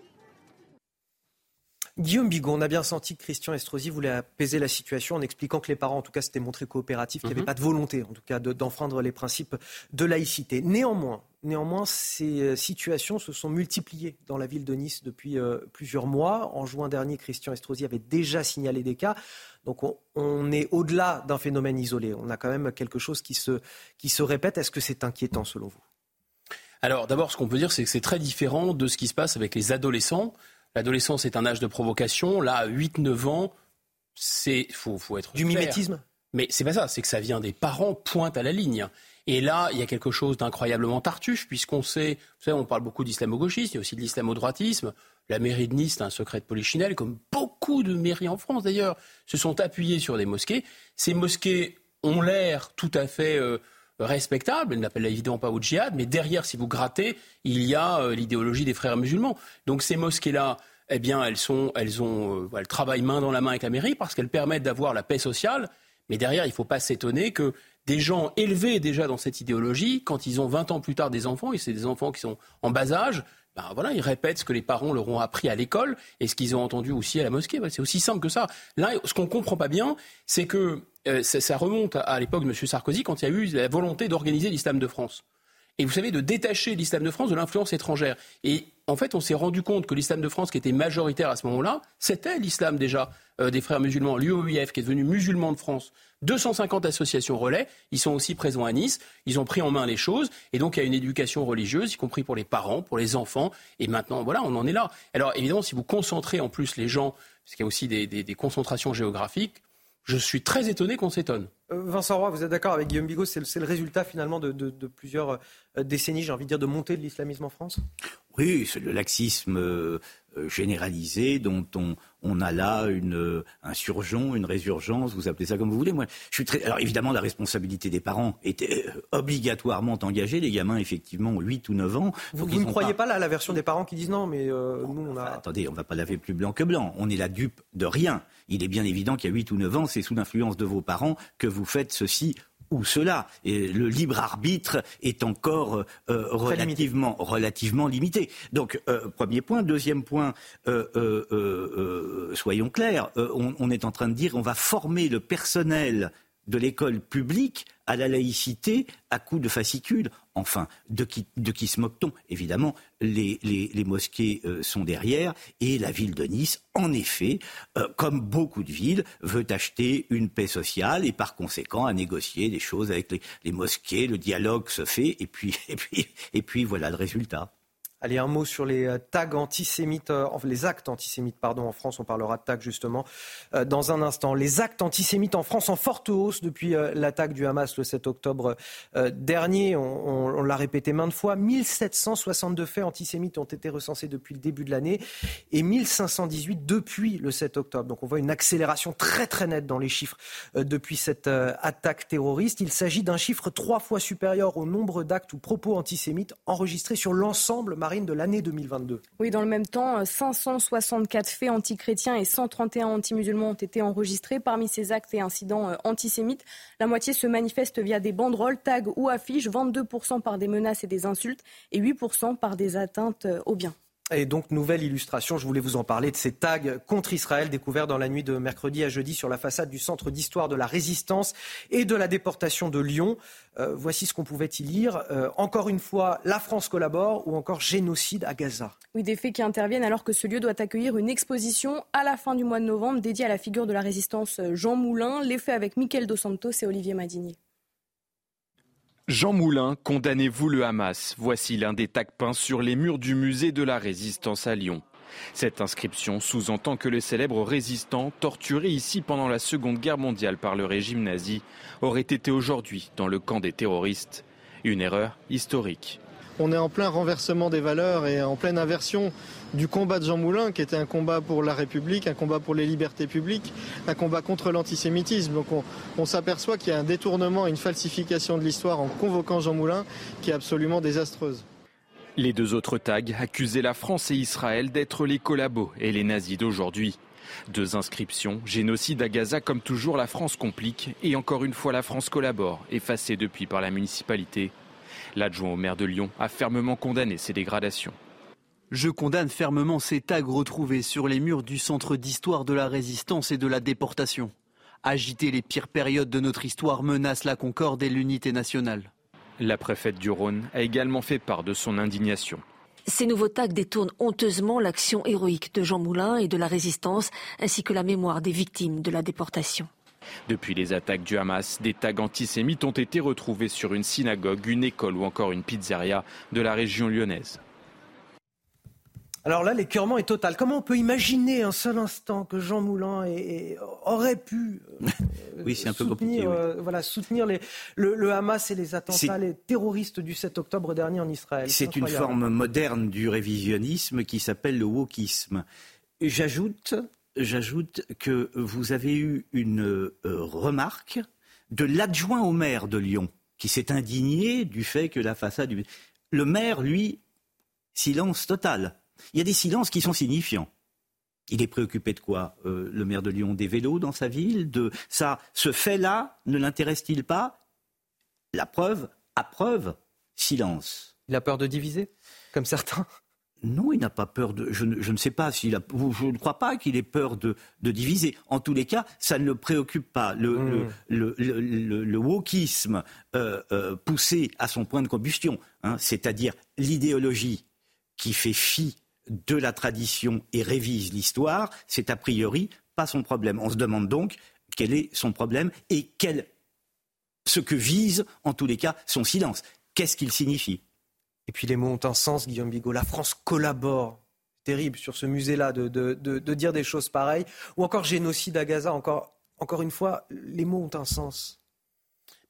[SPEAKER 1] Guillaume Bigon, on a bien senti que Christian Estrosi voulait apaiser la situation en expliquant que les parents, en tout cas, s'étaient montrés coopératifs, qu'il n'y avait mhm. pas de volonté, en tout cas, d'enfreindre les principes de laïcité. Néanmoins, Néanmoins, ces euh, situations se sont multipliées dans la ville de Nice depuis euh, plusieurs mois. En juin dernier, Christian Estrosi avait déjà signalé des cas. Donc on, est au-delà d'un phénomène isolé. On a quand même quelque chose qui se, qui se répète. Est-ce que c'est inquiétant selon vous?
[SPEAKER 43] Alors d'abord, ce qu'on peut dire, c'est que c'est très différent de ce qui se passe avec les adolescents. L'adolescence est un âge de provocation. Là, à 8-9 ans, c'est faut, faut être
[SPEAKER 1] du mimétisme.
[SPEAKER 43] Mais c'est pas ça, c'est que ça vient des parents pointent à la ligne. Et là, il y a quelque chose d'incroyablement tartuffe, puisqu'on sait, vous savez, on parle beaucoup d'islamo-gauchisme, il y a aussi de l'islamo-droitisme. La mairie de Nice, c'est un secret de polichinelle, comme beaucoup de mairies en France d'ailleurs, se sont appuyées sur des mosquées. Ces mosquées ont l'air tout à fait euh, respectables, elles n'appellent évidemment pas au djihad, mais derrière, si vous grattez, il y a euh, l'idéologie des frères musulmans. Donc ces mosquées-là, eh bien, elles, sont, elles, ont, euh, elles travaillent main dans la main avec la mairie parce qu'elles permettent d'avoir la paix sociale. Mais derrière, il ne faut pas s'étonner que des gens élevés déjà dans cette idéologie, quand ils ont 20 ans plus tard des enfants, et c'est des enfants qui sont en bas âge, ben voilà, ils répètent ce que les parents leur ont appris à l'école et ce qu'ils ont entendu aussi à la mosquée. C'est aussi simple que ça. Là, ce qu'on comprend pas bien, c'est que euh, ça, remonte à, l'époque de M. Sarkozy quand il y a eu la volonté d'organiser l'islam de France. Et vous savez, de détacher l'islam de France de l'influence étrangère. Et en fait, on s'est rendu compte que l'islam de France, qui était majoritaire à ce moment-là, c'était l'islam déjà euh, des frères musulmans. L'UOIF, qui est devenu musulman de France, 250 associations relais, ils sont aussi présents à Nice, ils ont pris en main les choses, et donc il y a une éducation religieuse, y compris pour les parents, pour les enfants, et maintenant, voilà, on en est là. Alors évidemment, si vous concentrez en plus les gens, parce qu'il y a aussi des concentrations géographiques, je suis très étonné qu'on s'étonne.
[SPEAKER 1] Euh, Vincent Roy, vous êtes d'accord avec Guillaume Bigot C'est le, résultat finalement de, plusieurs euh, décennies, j'ai envie de dire, de montée de l'islamisme en France?
[SPEAKER 44] Oui, c'est le laxisme euh, généralisé dont on, on a là une, un surgeon, une résurgence, vous appelez ça comme vous voulez. Moi, je suis très... Alors évidemment, la responsabilité des parents était obligatoirement engagée. Les gamins, effectivement, ont 8 ou 9 ans.
[SPEAKER 1] Vous, ne croyez pas, là la version des parents qui disent non, mais nous, on a...
[SPEAKER 44] attendez, on va pas laver plus blanc que blanc. On est la dupe de rien. Il est bien évident qu'il y a 8 ou 9 ans, c'est sous l'influence de vos parents que vous faites ceci ou cela. Et le libre arbitre est encore euh, relativement, limité. relativement limité. Donc, euh, premier point. Deuxième point, euh, soyons clairs, on, on, est en train de dire on va former le personnel de l'école publique à la laïcité à coup de fascicules. Enfin, de qui, se moque-t-on? Évidemment, les, les, mosquées euh, sont derrière et la ville de Nice, en effet, euh, comme beaucoup de villes, veut acheter une paix sociale et par conséquent à négocier des choses avec les, les mosquées. Le dialogue se fait et puis, et puis, et puis voilà le résultat.
[SPEAKER 1] Allez, un mot sur les euh, tags antisémites, euh, les actes antisémites, pardon, en France. On parlera de tags justement euh, dans un instant. Les actes antisémites en France en forte hausse depuis l'attaque du Hamas le 7 octobre dernier. On, l'a répété maintes fois. 1762 faits antisémites ont été recensés depuis le début de l'année et 1518 depuis le 7 octobre. Donc on voit une accélération très très nette dans les chiffres depuis cette attaque terroriste. Il s'agit d'un chiffre trois fois supérieur au nombre d'actes ou propos antisémites enregistrés sur l'ensemble de l'année 2022.
[SPEAKER 2] Oui, dans le même temps, 564 faits antichrétiens et 131 anti-musulmans ont été enregistrés. Parmi ces actes et incidents euh, antisémites, la moitié se manifeste via des banderoles, tags ou affiches, 22% par des menaces et des insultes et 8% par des atteintes euh, aux biens.
[SPEAKER 1] Et donc, nouvelle illustration, je voulais vous en parler, de ces tags contre Israël découverts dans la nuit de mercredi à jeudi sur la façade du Centre d'histoire de la résistance et de la déportation de Lyon. Euh, voici ce qu'on pouvait y lire. Euh, encore une fois, la France collabore ou encore génocide à Gaza.
[SPEAKER 2] Oui, des faits qui interviennent alors que ce lieu doit accueillir une exposition à la fin du mois de novembre dédiée à la figure de la résistance Jean Moulin. Les faits avec Michael Dos Santos et Olivier Madinier.
[SPEAKER 9] Jean Moulin, condamnez-vous le Hamas? Voici l'un des tags peints sur les murs du musée de la Résistance à Lyon. Cette inscription sous-entend que le célèbre résistant, torturé ici pendant la Seconde Guerre mondiale par le régime nazi, aurait été aujourd'hui dans le camp des terroristes. Une erreur historique.
[SPEAKER 47] On est en plein renversement des valeurs et en pleine inversion du combat de Jean Moulin, qui était un combat pour la République, un combat pour les libertés publiques, un combat contre l'antisémitisme. Donc on, s'aperçoit qu'il y a un détournement, une falsification de l'histoire en convoquant Jean Moulin qui est absolument désastreuse.
[SPEAKER 9] Les deux autres tags accusaient la France et Israël d'être les collabos et les nazis d'aujourd'hui. Deux inscriptions, génocide à Gaza comme toujours la France complique et encore une fois la France collabore, effacée depuis par la municipalité. L'adjoint au maire de Lyon a fermement condamné ces dégradations.
[SPEAKER 17] Je condamne fermement ces tags retrouvés sur les murs du Centre d'histoire de la résistance et de la déportation. Agiter les pires périodes de notre histoire menace la concorde et l'unité nationale.
[SPEAKER 9] La préfète du Rhône a également fait part de son indignation.
[SPEAKER 48] Ces nouveaux tags détournent honteusement l'action héroïque de Jean Moulin et de la résistance, ainsi que la mémoire des victimes de la déportation.
[SPEAKER 9] Depuis les attaques du Hamas, des tags antisémites ont été retrouvés sur une synagogue, une école ou encore une pizzeria de la région lyonnaise.
[SPEAKER 1] Alors là, l'écœurement est total. Comment on peut imaginer un seul instant que Jean Moulin aurait pu
[SPEAKER 44] oui, c'est un peu
[SPEAKER 1] soutenir, euh, voilà, soutenir les, le, Hamas et les attentats les terroristes du 7 octobre dernier en Israël
[SPEAKER 44] C'est une forme moderne du révisionnisme qui s'appelle le wokisme. J'ajoute, j'ajoute que vous avez eu une euh, remarque de l'adjoint au maire de Lyon qui s'est indigné du fait que la façade du... Le maire, lui, silence total. Il y a des silences qui sont signifiants. Il est préoccupé de quoi euh, Le maire de Lyon des vélos dans sa ville De ça, ce fait-là ne l'intéresse-t-il pas? La preuve, à preuve, silence.
[SPEAKER 1] Il a peur de diviser, comme certains?
[SPEAKER 44] Non, il n'a pas peur de. Je ne, sais pas s'il a. Je ne crois pas qu'il ait peur de, diviser. En tous les cas, ça ne le préoccupe pas. Le, mmh. le, wokisme euh, euh, poussé à son point de combustion, hein, c'est-à-dire l'idéologie qui fait fi de la tradition et révise l'histoire, c'est a priori pas son problème. On se demande donc quel est son problème et quel, ce que vise, en tous les cas, son silence. Qu'est-ce qu'il signifie?
[SPEAKER 1] Et puis les mots ont un sens, Guillaume Bigot. La France collabore. Terrible sur ce musée-là de, de, dire des choses pareilles. Ou encore génocide à Gaza. Encore, encore une fois, les mots ont un sens.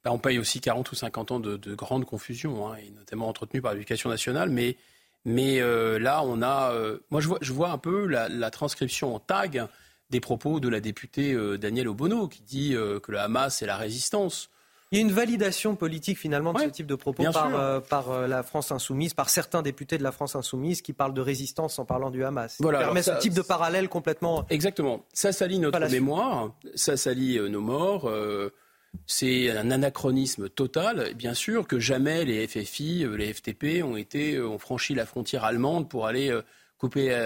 [SPEAKER 43] Ben, on paye aussi 40 ou 50 ans de, grande confusion, hein, et notamment entretenue par l'éducation nationale. Mais, mais euh, là, on a. Euh, moi, je vois, je vois un peu la, transcription en tag des propos de la députée euh, Danielle Obono, qui dit que le Hamas, c'est la résistance.
[SPEAKER 1] Il y a une validation politique finalement de ce type de propos par, par la France insoumise, par certains députés de la France insoumise qui parlent de résistance en parlant du Hamas. Voilà, ça permet ce type de parallèle complètement.
[SPEAKER 43] Exactement. Ça salit notre mémoire, ça salit nos morts. C'est un anachronisme total. Bien sûr que jamais les FFI, les FTP ont été, ont franchi la frontière allemande pour aller couper,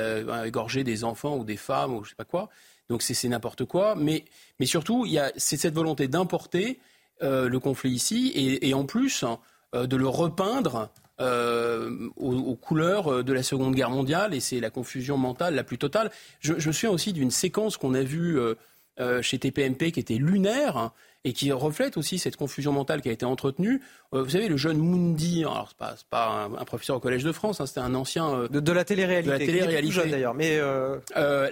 [SPEAKER 43] égorger des enfants ou des femmes ou je sais pas quoi. Donc c'est n'importe quoi. Mais, surtout, c'est cette volonté d'importer euh, le conflit ici et, en plus euh, de le repeindre euh, aux, couleurs de la Seconde Guerre mondiale et c'est la confusion mentale la plus totale. Je, je me souviens aussi d'une séquence qu'on a vue chez TPMP qui était lunaire et qui reflète aussi cette confusion mentale qui a été entretenue. vous savez, le jeune Mundi, alors c'est pas, pas un, professeur au Collège de France, hein, c'était un ancien
[SPEAKER 1] de, la télé-réalité, de la télé-réalité d'ailleurs, mais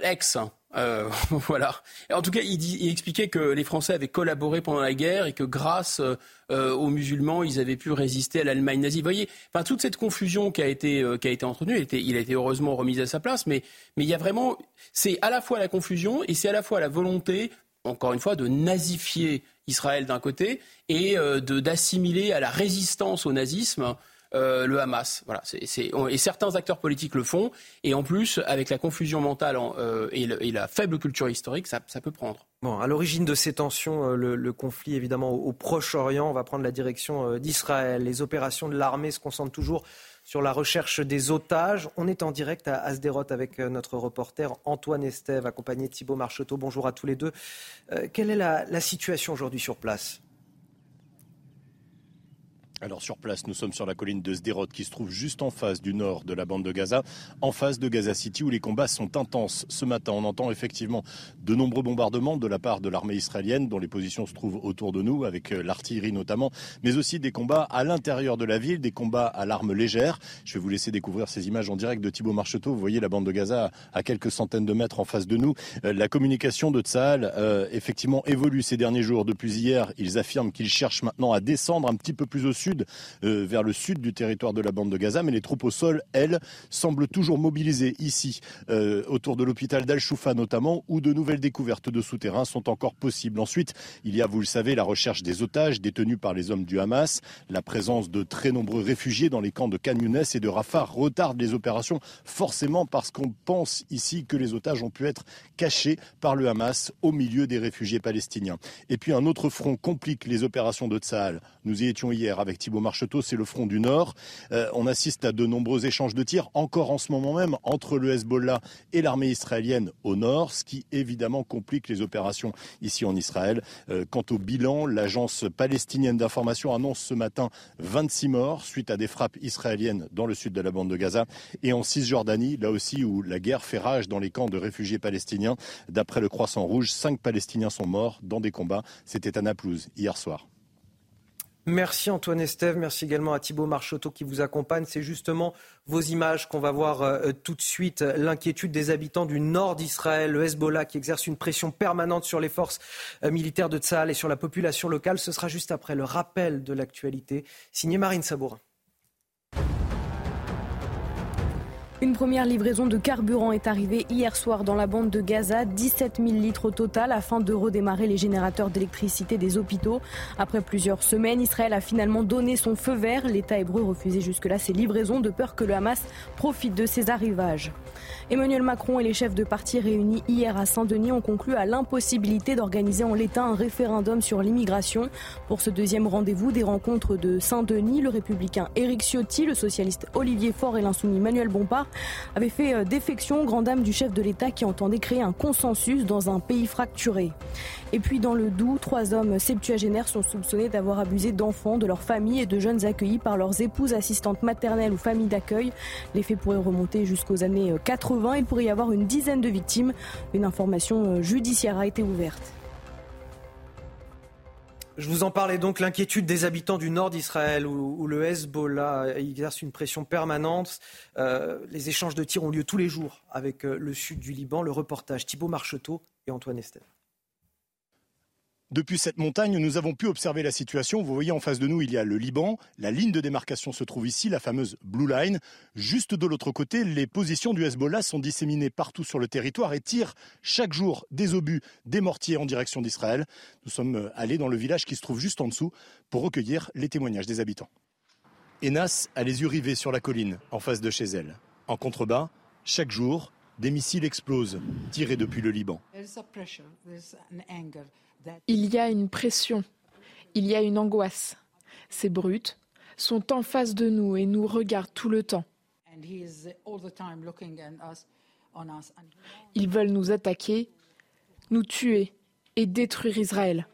[SPEAKER 43] ex euh, voilà. En tout cas, il, il, expliquait que les Français avaient collaboré pendant la guerre et que grâce euh, aux musulmans, ils avaient pu résister à l'Allemagne nazie. Vous voyez, enfin, toute cette confusion qui a été, euh, qui a été entretenue, il, était, il, a été heureusement remise à sa place, mais, mais il y a vraiment, c'est à la fois la confusion et c'est à la fois la volonté, encore une fois, de nazifier Israël d'un côté et euh, d'assimiler à la résistance au nazisme euh, le Hamas. Voilà, et certains acteurs politiques le font. Et en plus, avec la confusion mentale euh, et, la faible culture historique, ça, peut prendre.
[SPEAKER 1] Bon, à l'origine de ces tensions, le, conflit évidemment au, Proche-Orient, on va prendre la direction d'Israël. Les opérations de l'armée se concentrent toujours sur la recherche des otages. On est en direct à Asderot avec notre reporter Antoine Estève, accompagné de Thibault Marcheteau. Bonjour à tous les deux. quelle est la situation aujourd'hui sur place?
[SPEAKER 20] Alors sur place, nous sommes sur la colline de Sderot qui se trouve juste en face du nord de la bande de Gaza, en face de Gaza City où les combats sont intenses. Ce matin, on entend effectivement de nombreux bombardements de la part de l'armée israélienne dont les positions se trouvent autour de nous, avec euh, l'artillerie notamment, mais aussi des combats à l'intérieur de la ville, des combats à l'arme légère. Je vais vous laisser découvrir ces images en direct de Thibault Marcheteau. Vous voyez la bande de Gaza à quelques centaines de mètres en face de nous. Euh, la communication de Tsahal, euh, effectivement, évolue ces derniers jours. Depuis hier, ils affirment qu'ils cherchent maintenant à descendre un petit peu plus au sud euh, vers le sud du territoire de la bande de Gaza. Mais les troupes au sol, elles, semblent toujours mobilisées ici, euh, autour de l'hôpital d'Al-Shoufa notamment, où de nouvelles découvertes de souterrains sont encore possibles. Ensuite, il y a, vous le savez, la recherche des otages détenus par les hommes du Hamas. La présence de très nombreux réfugiés dans les camps de Khan et de Rafah retarde les opérations, forcément parce qu'on pense ici que les otages ont pu être cachés par le Hamas au milieu des réfugiés palestiniens. Et puis un autre front complique les opérations de Tsahal. Nous y étions hier avec Thibault Marcheteau, c'est le front du Nord. Euh, on assiste à de nombreux échanges de tirs, encore en ce moment même, entre le Hezbollah et l'armée israélienne au Nord, ce qui évidemment complique les opérations ici en Israël. Euh, quant au bilan, l'agence palestinienne d'information annonce ce matin 26 morts suite à des frappes israéliennes dans le sud de la bande de Gaza et en Cisjordanie, là aussi où la guerre fait rage dans les camps de réfugiés palestiniens. D'après le Croissant Rouge, cinq Palestiniens sont morts dans des combats. C'était à Naplouse hier soir.
[SPEAKER 1] Merci Antoine Estève, merci également à Thibault Marchoteau qui vous accompagne. C'est justement vos images qu'on va voir euh, tout de suite. L'inquiétude des habitants du nord d'Israël, le Hezbollah qui exerce une pression permanente sur les forces euh, militaires de Tsahal et sur la population locale. Ce sera juste après le rappel de l'actualité, signé Marine Sabourin.
[SPEAKER 2] Une première livraison de carburant est arrivée hier soir dans la bande de Gaza, 17 000 litres au total afin de redémarrer les générateurs d'électricité des hôpitaux. Après plusieurs semaines, Israël a finalement donné son feu vert. L'État hébreu refusait jusque-là ces livraisons de peur que le Hamas profite de ces arrivages. Emmanuel Macron et les chefs de parti réunis hier à Saint-Denis ont conclu à l'impossibilité d'organiser en l'état un référendum sur l'immigration. Pour ce deuxième rendez-vous des rencontres de Saint-Denis, le républicain Éric Ciotti, le socialiste Olivier Faure et l'insoumis Manuel Bompard avait fait euh, défection, grand dame du chef de l'État qui entendait créer un consensus dans un pays fracturé. Et puis dans le Doubs, trois hommes septuagénaires sont soupçonnés d'avoir abusé d'enfants, de leurs familles et de jeunes accueillis par leurs épouses, assistantes maternelles ou familles d'accueil. Les faits pourraient remonter jusqu'aux années 80. Il pourrait y avoir une dizaine de victimes. Une information judiciaire a été ouverte.
[SPEAKER 1] Je vous en parlais donc, l'inquiétude des habitants du nord d'Israël où, le Hezbollah exerce une pression permanente. Euh, les échanges de tirs ont lieu tous les jours avec euh, le sud du Liban. Le reportage Thibault Marcheteau et Antoine Estève.
[SPEAKER 20] Depuis cette montagne, nous avons pu observer la situation. Vous voyez en face de nous, il y a le Liban. La ligne de démarcation se trouve ici, la fameuse Blue Line. Juste de l'autre côté, les positions du Hezbollah sont disséminées partout sur le territoire et tirent chaque jour des obus, des mortiers en direction d'Israël. Nous sommes euh, allés dans le village qui se trouve juste en dessous pour recueillir les témoignages des habitants. Enas a les yeux rivés sur la colline, en face de chez elle. En contrebas, chaque jour, des missiles explosent, tirés depuis le Liban.
[SPEAKER 21] Il y a une pression, il y a une angoisse. Ces brutes sont en face de nous et nous regardent tout le temps. Ils veulent nous attaquer, nous tuer et détruire Israël.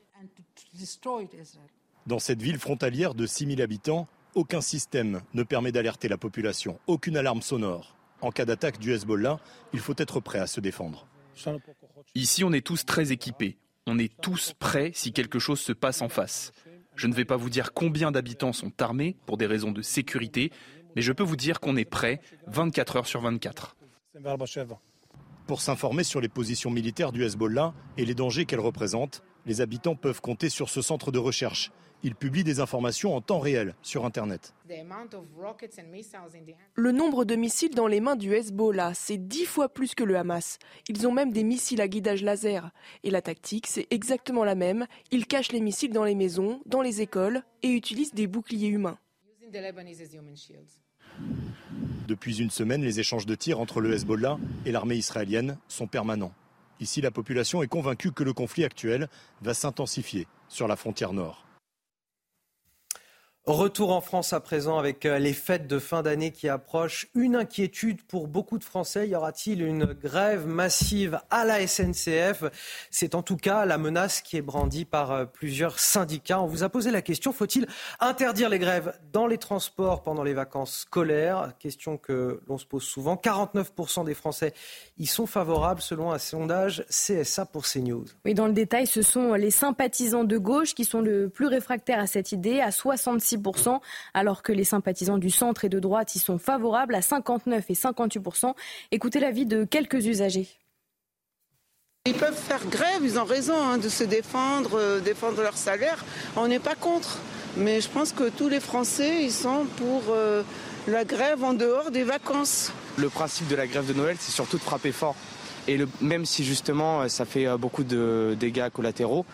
[SPEAKER 20] Dans cette ville frontalière de 6000 habitants, aucun système ne permet d'alerter la population, aucune alarme sonore. En cas d'attaque du Hezbollah, il faut être prêt à se défendre.
[SPEAKER 49] Ici, on est tous très équipés. On est tous prêts si quelque chose se passe en face. Je ne vais pas vous dire combien d'habitants sont armés pour des raisons de sécurité, mais je peux vous dire qu'on est prêt 24 heures sur 24.
[SPEAKER 20] Pour s'informer sur les positions militaires du Hezbollah et les dangers qu'elles représentent, les habitants peuvent compter sur ce centre de recherche. Il publie des informations en temps réel sur Internet.
[SPEAKER 50] Le nombre de missiles dans les mains du Hezbollah, c'est dix fois plus que le Hamas. Ils ont même des missiles à guidage laser. Et la tactique, c'est exactement la même. Ils cachent les missiles dans les maisons, dans les écoles et utilisent des boucliers humains.
[SPEAKER 20] Depuis une semaine, les échanges de tirs entre le Hezbollah et l'armée israélienne sont permanents. Ici, la population est convaincue que le conflit actuel va s'intensifier sur la frontière nord.
[SPEAKER 1] Retour en France à présent avec euh, les fêtes de fin d'année qui approchent. Une inquiétude pour beaucoup de Français. Y aura-t-il une grève massive à la SNCF C'est en tout cas la menace qui est brandie par euh, plusieurs syndicats. On vous a posé la question, faut-il interdire les grèves dans les transports pendant les vacances scolaires? Question que l'on se pose souvent. 49% des Français y sont favorables selon un sondage CSA pour CNews.
[SPEAKER 2] Oui, dans le détail, ce sont les sympathisants de gauche qui sont le plus réfractaires à cette idée, à 66 alors que les sympathisants du centre et de droite y sont favorables à 59 et 58%. Écoutez l'avis de quelques usagers.
[SPEAKER 51] Ils peuvent faire grève, ils ont raison hein, de se défendre, euh, défendre leur salaire. On n'est pas contre. Mais je pense que tous les Français, ils sont pour euh, la grève en dehors des vacances.
[SPEAKER 25] Le principe de la grève de Noël, c'est surtout de frapper fort. Et même si justement ça fait euh, beaucoup de dégâts collatéraux,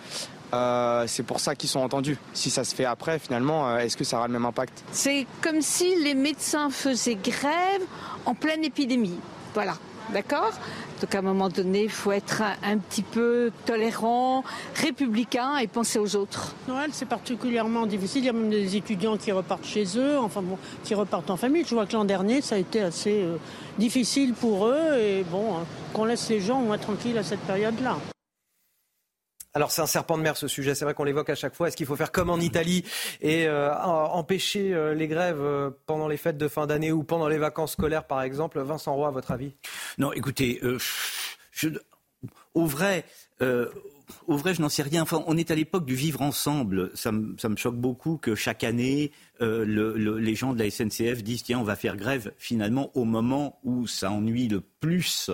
[SPEAKER 25] euh, c'est pour ça qu'ils sont entendus. Si ça se fait après, finalement, euh, est-ce que ça aura le même impact?
[SPEAKER 52] C'est comme si les médecins faisaient grève en pleine épidémie. Voilà, d'accord? Donc à un moment donné, il faut être un, petit peu tolérant, républicain et penser aux autres.
[SPEAKER 26] Noël, c'est particulièrement difficile. Il y a même des étudiants qui repartent chez eux, enfin bon, qui repartent en famille. Je vois que l'an dernier, ça a été assez euh, difficile pour eux. Et bon, hein, qu'on laisse les gens au moins tranquilles à cette période-là.
[SPEAKER 1] Alors c'est un serpent de mer ce sujet, c'est vrai qu'on l'évoque à chaque fois. Est-ce qu'il faut faire comme en Italie et euh, empêcher euh, les grèves euh, pendant les fêtes de fin d'année ou pendant les vacances scolaires par exemple? Vincent Roy, à votre avis?
[SPEAKER 44] Non, écoutez, au vrai... au vrai, je n'en sais rien. On est à l'époque du vivre ensemble. Ça me, choque beaucoup que chaque année, les gens de la SNCF disent tiens, on va faire grève finalement au moment où ça ennuie le plus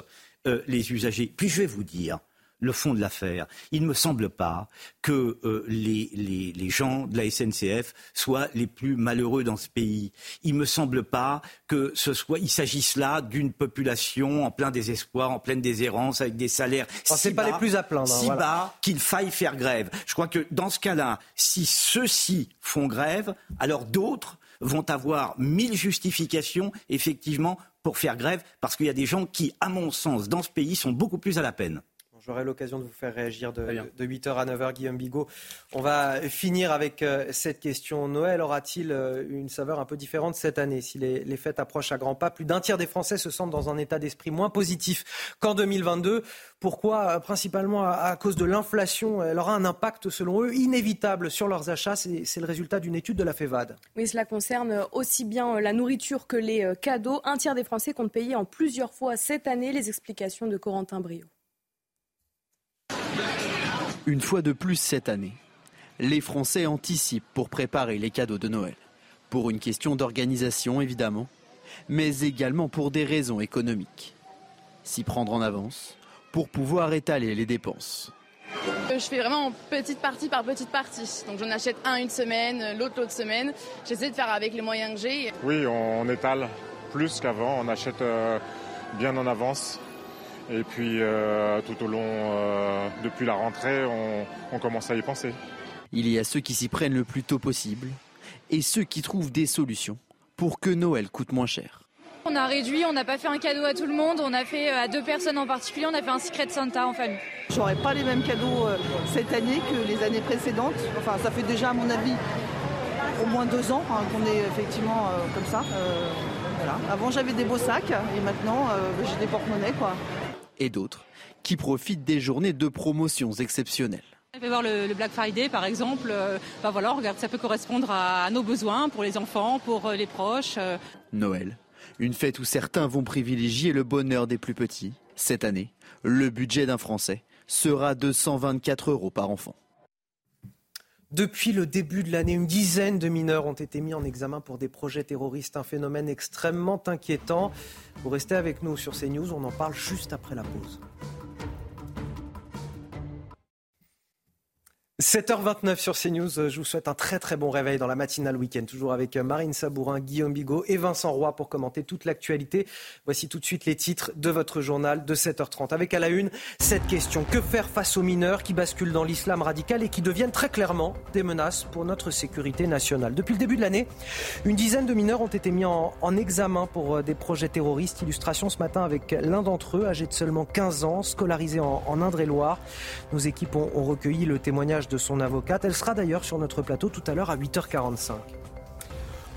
[SPEAKER 44] les usagers. Puis je vais vous dire, le fond de l'affaire. Il ne me semble pas que euh, les, les, gens de la SNCF soient les plus malheureux dans ce pays. Il ne me semble pas que ce soit, il s'agisse là d'une population en plein désespoir, en pleine déshérence, avec des salaires
[SPEAKER 1] si bas, pas les plus à plaindre,
[SPEAKER 44] hein, si bas qu'il faille faire grève. Je crois que dans ce cas-là, si ceux-ci font grève, alors d'autres vont avoir mille justifications, effectivement, pour faire grève, parce qu'il y a des gens qui, à mon sens, dans ce pays, sont beaucoup plus à la peine.
[SPEAKER 1] J'aurai l'occasion de vous faire réagir de, 8h à 9h, Guillaume Bigot. On va finir avec euh, cette question. Noël aura-t-il euh, une saveur un peu différente cette année Si les, fêtes approchent à grands pas, plus d'un tiers des Français se sentent dans un état d'esprit moins positif qu'en 2022. Pourquoi? Euh, Principalement à, cause de l'inflation. Elle aura un impact, selon eux, inévitable sur leurs achats. C'est le résultat d'une étude de la FEVAD.
[SPEAKER 2] Oui, cela concerne aussi bien la nourriture que les cadeaux. Un tiers des Français comptent payer en plusieurs fois cette année. Les explications de Corentin Brio.
[SPEAKER 17] Une fois de plus cette année, les Français anticipent pour préparer les cadeaux de Noël. Pour une question d'organisation évidemment, mais également pour des raisons économiques. S'y prendre en avance pour pouvoir étaler les dépenses.
[SPEAKER 53] Euh, je fais vraiment petite partie par petite partie. Donc j'en achète un une semaine, l'autre l'autre semaine. J'essaie de faire avec les moyens que j'ai.
[SPEAKER 54] Oui, on étale plus qu'avant. On achète euh, bien en avance et puis euh, tout au long, euh, depuis la rentrée, on, commence à y penser.
[SPEAKER 17] Il y a ceux qui s'y prennent le plus tôt possible et ceux qui trouvent des solutions pour que Noël coûte moins cher.
[SPEAKER 55] On a réduit, on n'a pas fait un cadeau à tout le monde, on a fait euh, à deux personnes en particulier, on a fait un secret Santa en famille.
[SPEAKER 24] J'aurais pas les mêmes cadeaux cette année que les années précédentes. Enfin, ça fait déjà, à mon avis, au moins deux ans hein, qu'on est effectivement comme ça. Avant, j'avais des beaux sacs et maintenant, j'ai des porte-monnaies, quoi
[SPEAKER 17] et d'autres qui profitent des journées de promotions exceptionnelles.
[SPEAKER 55] On peut voir le, Black Friday par exemple. Bah voilà, regarde, ça peut correspondre à, nos besoins pour les enfants, pour euh, les proches. Euh.
[SPEAKER 17] Noël, une fête où certains vont privilégier le bonheur des plus petits. Cette année, le budget d'un Français sera de 124 euros par enfant.
[SPEAKER 1] Depuis le début de l'année, une dizaine de mineurs ont été mis en examen pour des projets terroristes, un phénomène extrêmement inquiétant. Vous restez avec nous sur CNews, on en parle juste après la pause. 7h29 sur CNews, je vous souhaite un très très bon réveil dans la matinale week-end, toujours avec euh, Marine Sabourin, Guillaume Bigot et Vincent Roy pour commenter toute l'actualité. Voici tout de suite les titres de votre journal de 7h30. Avec à la une cette question, que faire face aux mineurs qui basculent dans l'islam radical et qui deviennent très clairement des menaces pour notre sécurité nationale? Depuis le début de l'année, une dizaine de mineurs ont été mis en, examen pour euh, des projets terroristes. Illustration ce matin avec l'un d'entre eux, âgé de seulement 15 ans, scolarisé en, Indre-et-Loire. Nos équipes ont recueilli le témoignage de son avocate. Elle sera d'ailleurs sur notre plateau tout à l'heure à 8h45.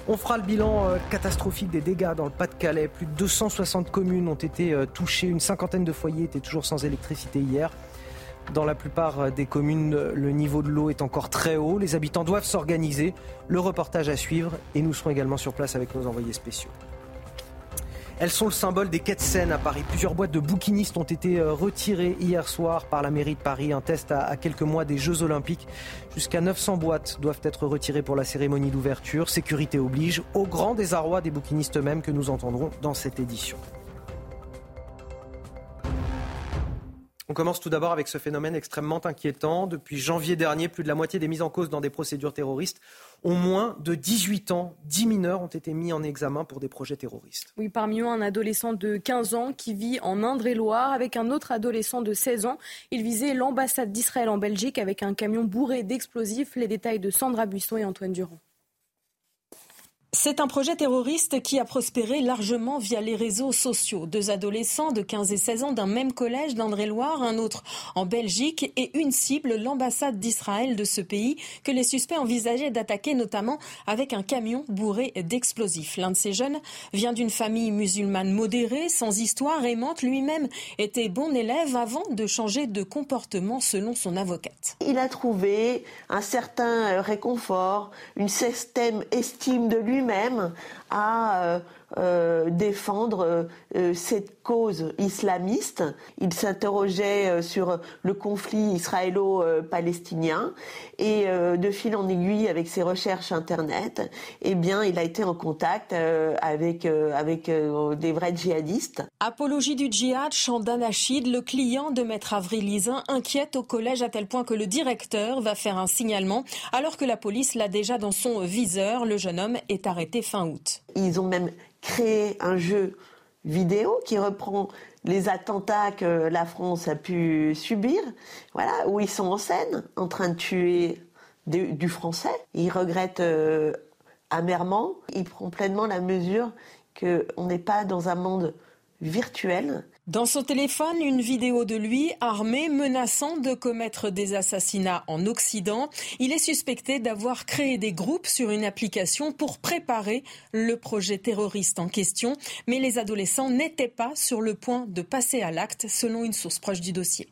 [SPEAKER 1] On fera le bilan euh, catastrophique des dégâts dans le Pas-de-Calais. Plus de 260 communes ont été euh, touchées. Une cinquantaine de foyers étaient toujours sans électricité hier. Dans la plupart euh, des communes, le niveau de l'eau est encore très haut. Les habitants doivent s'organiser. Le reportage à suivre et nous serons également sur place avec nos envoyés spéciaux. Elles sont le symbole des de Seine à Paris. Plusieurs boîtes de bouquinistes ont été euh, retirées hier soir par la mairie de Paris. Un test à quelques mois des Jeux Olympiques. Jusqu'à 900 boîtes doivent être retirées pour la cérémonie d'ouverture. Sécurité oblige, au grand désarroi des bouquinistes eux-mêmes que nous entendrons dans cette édition. On commence tout d'abord avec ce phénomène extrêmement inquiétant. Depuis janvier dernier, plus de la moitié des mises en cause dans des procédures terroristes ont moins de 18 ans. 10 mineurs ont été mis en examen pour des projets terroristes.
[SPEAKER 2] Oui, parmi eux, un adolescent de 15 ans qui vit en Indre-et-Loire avec un autre adolescent de 16 ans. Il visait l'ambassade d'Israël en Belgique avec un camion bourré d'explosifs. Les détails de Sandra Buisson et Antoine Durand.
[SPEAKER 29] C'est un projet terroriste qui a prospéré largement via les réseaux sociaux. Deux adolescents de 15 et 16 ans d'un même collège d'André-Loire, un autre en Belgique et une cible, l'ambassade d'Israël de ce pays, que les suspects envisageaient d'attaquer notamment avec un camion bourré d'explosifs. L'un de ces jeunes vient d'une famille musulmane modérée, sans histoire, aimante. Lui-même était bon élève avant de changer de comportement selon son avocate.
[SPEAKER 30] Il a trouvé un certain réconfort, une certaine estime de lui même à euh, euh, défendre euh, cette cause islamiste. Il s'interrogeait sur le conflit israélo-palestinien et de fil en aiguille avec ses recherches internet, eh bien, il a été en contact avec avec des vrais djihadistes.
[SPEAKER 29] Apologie du djihad, Chandan Achid, le client de Maître Avril Lizin, inquiète au collège à tel point que le directeur va faire un signalement alors que la police l'a déjà dans son viseur. Le jeune homme est arrêté fin août.
[SPEAKER 30] Ils ont même créé un jeu vidéo qui reprend les attentats que la France a pu subir, voilà, où ils sont en scène, en train de tuer du, français. Ils regrettent euh, amèrement, ils prennent pleinement la mesure qu'on n'est pas dans un monde virtuel.
[SPEAKER 29] Dans son téléphone, une vidéo de lui armé menaçant de commettre des assassinats en Occident. Il est suspecté d'avoir créé des groupes sur une application pour préparer le projet terroriste en question. Mais les adolescents n'étaient pas sur le point de passer à l'acte, selon une source proche du dossier.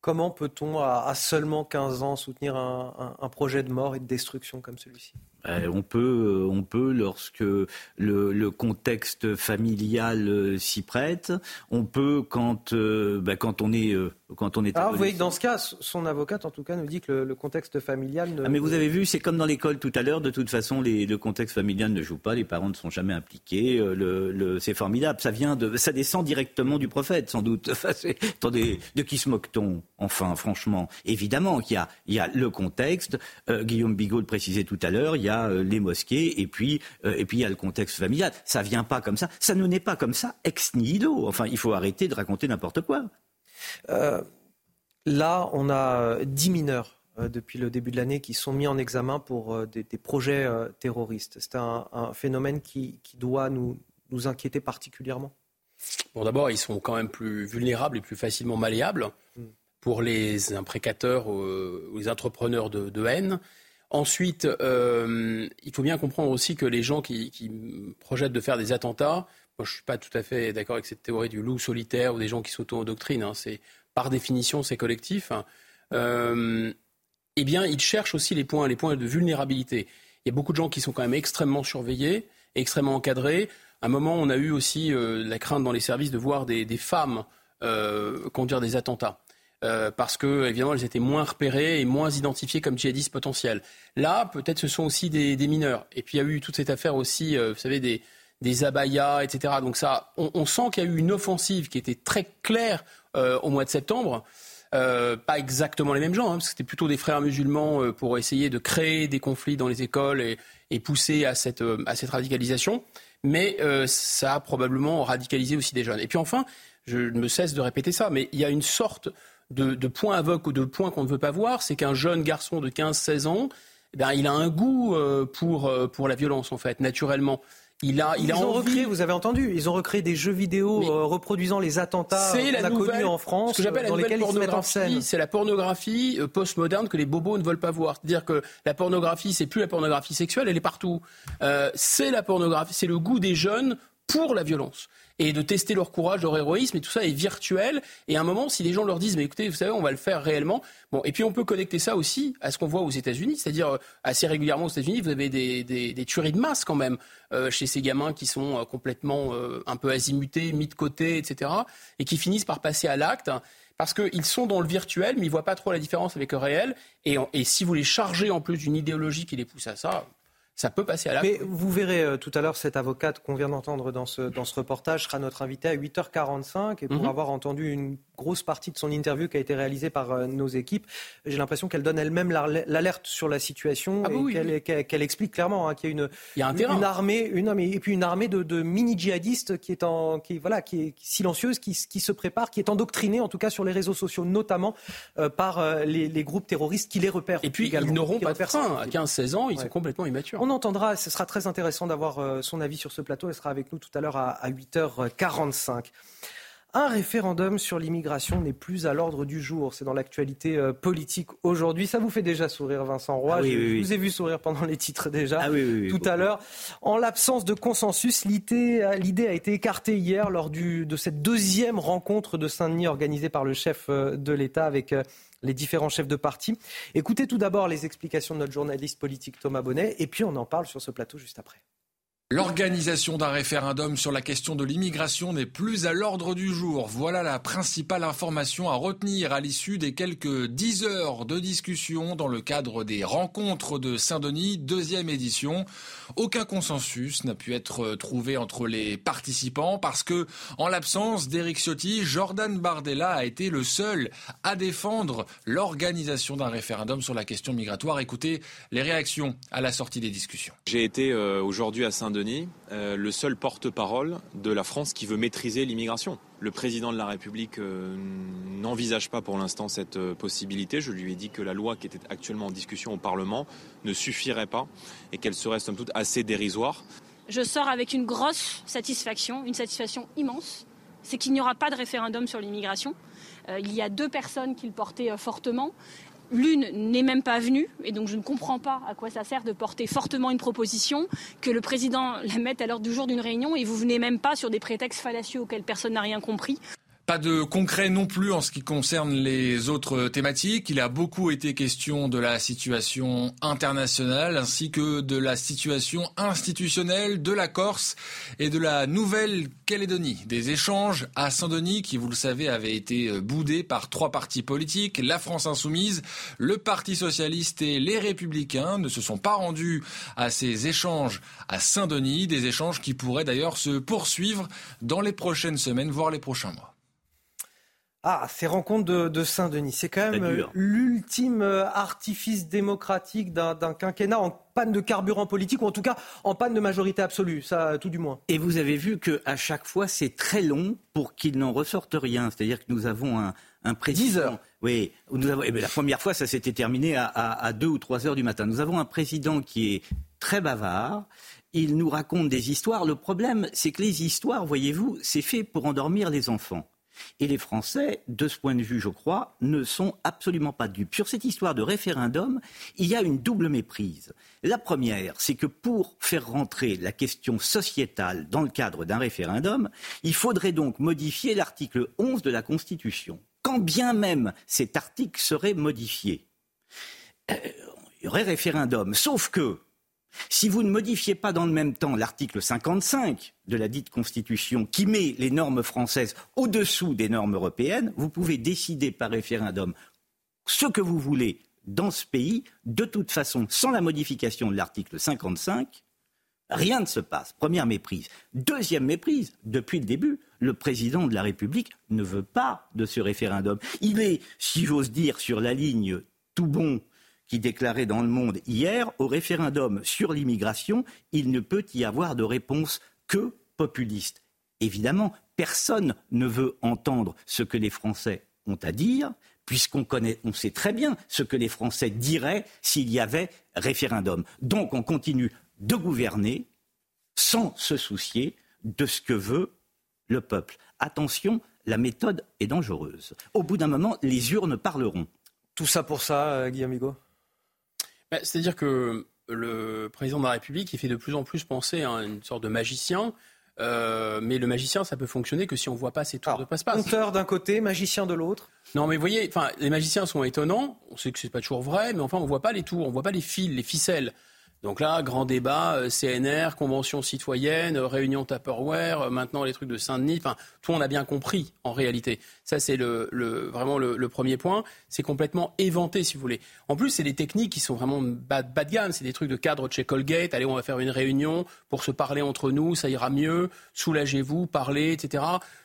[SPEAKER 1] Comment peut-on, à, seulement 15 ans, soutenir un projet de mort et de destruction comme celui-ci?
[SPEAKER 44] Euh, on peut, euh, on peut lorsque le, le contexte familial euh, s'y prête. On peut quand, bah, quand on est quand on est.
[SPEAKER 1] Alors, vous voyez que dans ce cas, son avocate, en tout cas, nous dit que le, contexte familial. Ne...
[SPEAKER 44] Ah, mais vous avez vu, c'est comme dans l'école tout à l'heure. De toute façon, les, le contexte familial ne joue pas. Les parents ne sont jamais impliqués. Le, le, c'est formidable. Ça vient de, ça descend directement du prophète, sans doute. attendez, de qui se moque-t-on Enfin, franchement, évidemment qu'il y a, il y a le contexte. Guillaume Bigot le précisait tout à l'heure. Il y a euh, les mosquées et puis euh, et puis il y a le contexte familial. Ça vient pas comme ça. Ça ne naît pas comme ça ex nihilo. Enfin, il faut arrêter de raconter n'importe quoi.
[SPEAKER 1] Euh, là, on a 10 mineurs depuis le début de l'année qui sont mis en examen pour des, projets terroristes. C'est un, phénomène qui, doit nous, nous inquiéter particulièrement.
[SPEAKER 43] Bon, d'abord, ils sont quand même plus vulnérables et plus facilement malléables hmm. pour les imprécateurs ou les entrepreneurs de haine. Ensuite, euh, il faut bien comprendre aussi que les gens qui, projettent de faire des attentats, moi je ne suis pas tout à fait d'accord avec cette théorie du loup solitaire ou des gens qui s'auto-endoctrinent. Hein, c'est par définition c'est collectif. Hein. Euh, eh bien, ils cherchent aussi les points, les points de vulnérabilité. Il y a beaucoup de gens qui sont quand même extrêmement surveillés, extrêmement encadrés. À un moment, on a eu aussi euh, la crainte dans les services de voir des, femmes conduire des attentats. Euh, parce que évidemment elles étaient moins repérées et moins identifiées comme djihadistes potentiels. Là, peut-être ce sont aussi des, mineurs. Et puis il y a eu toute cette affaire aussi, euh, vous savez, des, des abayas, etc. Donc ça, on, sent qu'il y a eu une offensive qui était très claire euh, au mois de septembre. pas exactement les mêmes gens, hein, parce que c'était plutôt des frères musulmans pour essayer de créer des conflits dans les écoles et, et pousser à cette, à cette radicalisation. Mais ça a probablement radicalisé aussi des jeunes. Et puis enfin, je ne me cesse de répéter ça, mais il y a une sorte de, de points aveugle ou de points qu'on ne veut pas voir, c'est qu'un jeune garçon de 15-16 ans, eh il a un goût euh, pour, euh, pour la violence, en fait, naturellement.
[SPEAKER 1] Il a, il ils ont recréé, vous avez entendu, ils ont recréé des jeux vidéo euh, reproduisant les attentats qu'on a connus en France,
[SPEAKER 43] ce que j'appelle la nouvelle pornographie. C'est la pornographie postmoderne que les bobos ne veulent pas voir. C'est-à-dire que la pornographie, c'est plus la pornographie sexuelle, elle est partout. c'est la pornographie, c'est le goût des jeunes pour la violence et de tester leur courage, leur héroïsme, et tout ça est virtuel. Et à un moment, si les gens leur disent, mais écoutez, vous savez, on va le faire réellement. Bon, et puis on peut connecter ça aussi à ce qu'on voit aux États-Unis, c'est-à-dire euh, assez régulièrement aux États-Unis, vous avez des, des, tueries de masse quand même euh, chez ces gamins qui sont euh, complètement un peu azimutés, mis de côté, etc., et qui finissent par passer à l'acte parce qu'ils sont dans le virtuel, mais ils voient pas trop la différence avec le réel. Et si vous les chargez en plus d'une idéologie qui les pousse à ça, ça peut passer à la.
[SPEAKER 1] Mais vous verrez euh, tout à l'heure cette avocate qu'on vient d'entendre dans ce, dans ce reportage sera notre invitée à 8h45 et pour mhm. avoir entendu une grosse partie de son interview qui a été réalisée par euh, nos équipes, j'ai l'impression qu'elle donne elle-même l'alerte sur la situation ah et qu'elle explique clairement hein, qu'il y a une, une, armée, une armée et puis une armée de, de mini djihadistes qui est en qui voilà qui est silencieuse, qui, qui, se prépare, qui est endoctrinée en tout cas sur les réseaux sociaux, notamment euh, par les, les, groupes terroristes qui les repèrent.
[SPEAKER 43] Et puis ils n'auront pas de frein à 15-16 ans, ils sont complètement immatures
[SPEAKER 1] on entendra, ce sera très intéressant d'avoir euh, son avis sur ce plateau. Elle sera avec nous tout à l'heure à, 8h45. Un référendum sur l'immigration n'est plus à l'ordre du jour. C'est dans l'actualité euh, politique aujourd'hui. Ça vous fait déjà sourire, Vincent Roy.
[SPEAKER 44] Ah je,
[SPEAKER 1] vous ai vu sourire pendant les titres déjà
[SPEAKER 44] ah
[SPEAKER 1] tout à l'heure. En l'absence de consensus, l'idée a été écartée hier lors de cette deuxième rencontre de Saint-Denis organisée par le chef euh, de l'État avec les différents chefs de parti. Écoutez tout d'abord les explications de notre journaliste politique Thomas Bonnet, et puis on en parle sur ce plateau juste après.
[SPEAKER 56] L'organisation d'un référendum sur la question de l'immigration n'est plus à l'ordre du jour. Voilà la principale information à retenir à l'issue des quelques dix heures de discussion dans le cadre des rencontres de Saint-Denis, deuxième édition. Aucun consensus n'a pu être trouvé entre les participants parce que, en l'absence d'Éric Ciotti, Jordan Bardella a été le seul à défendre l'organisation d'un référendum sur la question migratoire. Écoutez les réactions à la sortie des discussions.
[SPEAKER 57] J'ai été euh, aujourd'hui à Saint-Denis euh, le seul porte-parole de la France qui veut maîtriser l'immigration. Le président de la République euh, n'envisage pas pour l'instant cette euh, possibilité. Je lui ai dit que la loi qui était actuellement en discussion au Parlement ne suffirait pas et qu'elle serait somme toute assez dérisoire.
[SPEAKER 58] Je sors avec une grosse satisfaction, une satisfaction immense
[SPEAKER 59] c'est qu'il n'y aura pas de référendum sur l'immigration. Il y a deux personnes qui le portaient fortement. L'une n'est même pas venue, et donc je ne comprends pas à quoi ça sert de porter fortement une proposition, que le président la mette à l'ordre du jour d'une réunion, et vous venez même pas sur des prétextes fallacieux auxquels personne n'a rien compris.
[SPEAKER 56] Pas de concret non plus en ce qui concerne les autres thématiques. Il a beaucoup été question de la situation internationale ainsi que de la situation institutionnelle de la Corse et de la Nouvelle-Calédonie. Des échanges à Saint-Denis qui, vous le savez, avaient été boudés par trois partis politiques. La France insoumise, le Parti socialiste et les républicains ne se sont pas rendus à ces échanges à Saint-Denis. Des échanges qui pourraient d'ailleurs se poursuivre dans les prochaines semaines, voire les prochains mois.
[SPEAKER 1] Ah, ces rencontres de, Saint-Denis, c'est quand même euh, l'ultime euh, artifice démocratique d'un quinquennat en panne de carburant politique, ou en tout cas en panne de majorité absolue, ça tout du moins.
[SPEAKER 44] Et vous avez vu qu'à chaque fois, c'est très long pour qu'il n'en ressorte rien. C'est-à-dire que nous avons un, un président...
[SPEAKER 1] 10 heures.
[SPEAKER 44] Oui, nous avons, eh bien, la première fois, ça s'était terminé à, à 2 ou 3 heures du matin. Nous avons un président qui est très bavard, il nous raconte des histoires. Le problème, c'est que les histoires, voyez-vous, c'est fait pour endormir les enfants. Et les Français, de ce point de vue, je crois, ne sont absolument pas dupes. Sur cette histoire de référendum, il y a une double méprise. La première, c'est que pour faire rentrer la question sociétale dans le cadre d'un référendum, il faudrait donc modifier l'article 11 de la Constitution. Quand bien même cet article serait modifié, euh, il y aurait référendum. Sauf que si vous ne modifiez pas dans le même temps l'article 55 de la dite Constitution qui met les normes françaises au-dessous des normes européennes, vous pouvez décider par référendum ce que vous voulez dans ce pays. De toute façon, sans la modification de l'article 55, rien ne se passe. Première méprise. Deuxième méprise, depuis le début, le président de la République ne veut pas de ce référendum. Il est, si j'ose dire, sur la ligne tout bon qui déclarait dans le monde hier, au référendum sur l'immigration, il ne peut y avoir de réponse que populiste. Évidemment, personne ne veut entendre ce que les Français ont à dire, puisqu'on connaît, on sait très bien ce que les Français diraient s'il y avait référendum. Donc on continue de gouverner sans se soucier de ce que veut le peuple. Attention, la méthode est dangereuse. Au bout d'un moment, les urnes parleront.
[SPEAKER 1] Tout ça pour ça, euh, Guillaume Hugo
[SPEAKER 43] bah, c'est-à-dire que le président de la République, il fait de plus en plus penser à une sorte de magicien. Euh, mais le magicien, ça peut fonctionner que si on ne voit pas ses tours de passe-passe.
[SPEAKER 1] Compteur d'un côté, magicien de l'autre.
[SPEAKER 43] Non, mais vous voyez, les magiciens sont étonnants. On sait que c'est pas toujours vrai, mais enfin, on ne voit pas les tours, on ne voit pas les fils, les ficelles. Donc là, grand débat, euh, CNR, convention citoyenne, euh, réunion Tupperware, euh, maintenant les trucs de Saint-Denis, enfin, tout on a bien compris en réalité. Ça, c'est le, vraiment le, premier point. C'est complètement éventé, si vous voulez. En plus, c'est des techniques qui sont vraiment bas, de gamme. C'est des trucs de cadre de chez Colgate. Allez, on va faire une réunion pour se parler entre nous, ça ira mieux, soulagez-vous, parlez, etc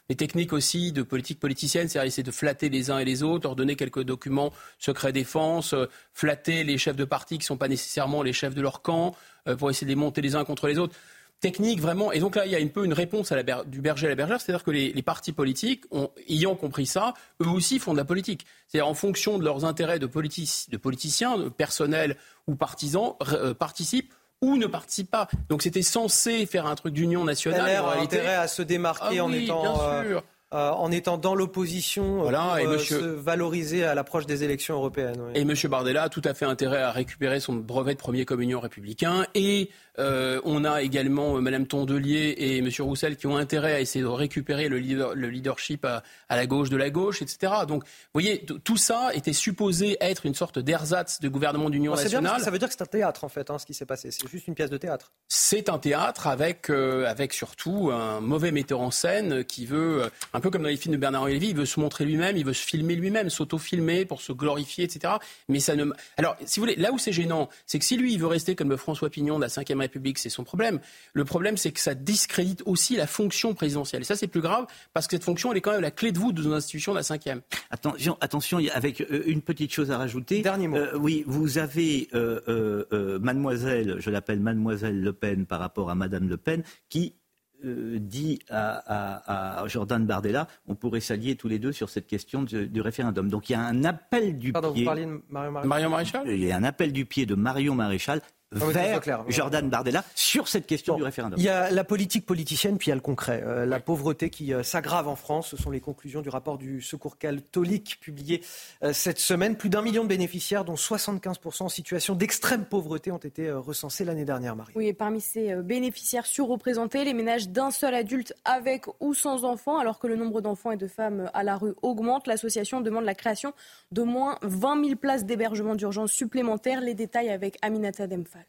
[SPEAKER 43] les techniques aussi de politique politicienne, c'est-à-dire essayer de flatter les uns et les autres, leur donner quelques documents secret défense, euh, flatter les chefs de parti qui ne sont pas nécessairement les chefs de leur camp, euh, pour essayer de les monter les uns contre les autres. Technique vraiment. Et donc là, il y a un peu une réponse du berger à la bergère, c'est-à-dire que les, partis politiques, ayant compris ça, eux aussi font de la politique. C'est-à-dire en fonction de leurs intérêts de, de politiciens, personnels ou partisans, euh, participent ou ne participe pas. Donc c'était censé faire un truc d'union nationale.
[SPEAKER 1] LR a intérêt à se démarquer ah en étant. Euh, euh, en étant dans l'opposition euh, pour et se valoriser à l'approche des élections européennes.
[SPEAKER 43] Et M. Bardella a tout à fait intérêt à récupérer son brevet de premier communion républicain et euh, on a également euh, Mme Tondelier et M. Roussel qui ont intérêt à essayer de récupérer le, leadership à, la gauche de la gauche, etc. Donc, vous voyez, tout ça était supposé être une sorte d'ersatz de gouvernement d'union nationale.
[SPEAKER 1] ça veut dire que c'est un théâtre, en fait, hein, ce qui s'est passé. C'est juste une pièce de théâtre.
[SPEAKER 43] C'est un théâtre avec, euh, avec surtout un mauvais metteur en scène qui veut, un peu comme dans les films de Bernard-Henri Lévy, il veut se montrer lui-même, il veut se filmer lui-même, s'auto-filmer pour se glorifier, etc. Mais ça ne. Alors, si vous voulez, là où c'est gênant, c'est que si lui, il veut rester comme François Pignon de la 5 République, c'est son problème. Le problème, c'est que ça discrédite aussi la fonction présidentielle. Et ça, c'est plus grave parce que cette fonction, elle est quand même la clé de voûte de nos institutions de la cinquième.
[SPEAKER 44] Attention, attention, avec euh, une petite chose à rajouter.
[SPEAKER 1] Dernier mot.
[SPEAKER 44] Euh, oui, vous avez euh, mademoiselle, je l'appelle mademoiselle Le Pen par rapport à madame Le Pen, qui dit à, Jordan Bardella, on pourrait s'allier tous les deux sur cette question du référendum. Donc il y a un appel du
[SPEAKER 1] Pardon,
[SPEAKER 44] pied.
[SPEAKER 1] Vous parliez de
[SPEAKER 43] Marion Maréchal?
[SPEAKER 44] Il y a un appel du pied de Marion Maréchal ah vers Jordan Bardella sur cette question du référendum.
[SPEAKER 1] Il y a la politique politicienne, puis il y a le concret. Euh, la pauvreté qui euh, s'aggrave en France, ce sont les conclusions du rapport du Secours catholique publié euh, cette semaine. Plus d'un million de bénéficiaires, dont 75% en situation d'extrême pauvreté, ont été recensés l'année dernière, Marie.
[SPEAKER 2] Oui, et parmi ces bénéficiaires surreprésentés, les ménages d'un seul adulte avec ou sans enfants, alors que le nombre d'enfants et de femmes à la rue augmente, l'association demande la création d'au moins 20 000 places d'hébergement d'urgence supplémentaires. Les détails avec Aminata Demphal.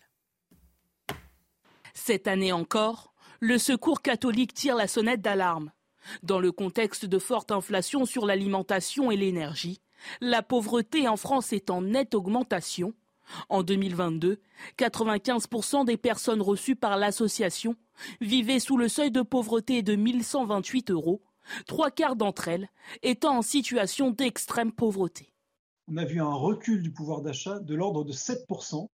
[SPEAKER 11] Cette année encore, le Secours catholique tire la sonnette d'alarme. Dans le contexte de forte inflation sur l'alimentation et l'énergie, la pauvreté en France est en nette augmentation. En 2022, 95% des personnes reçues par l'association vivaient sous le seuil de pauvreté de 1128 euros, trois quarts d'entre elles étant en situation d'extrême pauvreté.
[SPEAKER 58] On a vu un recul du pouvoir d'achat de l'ordre de 7%,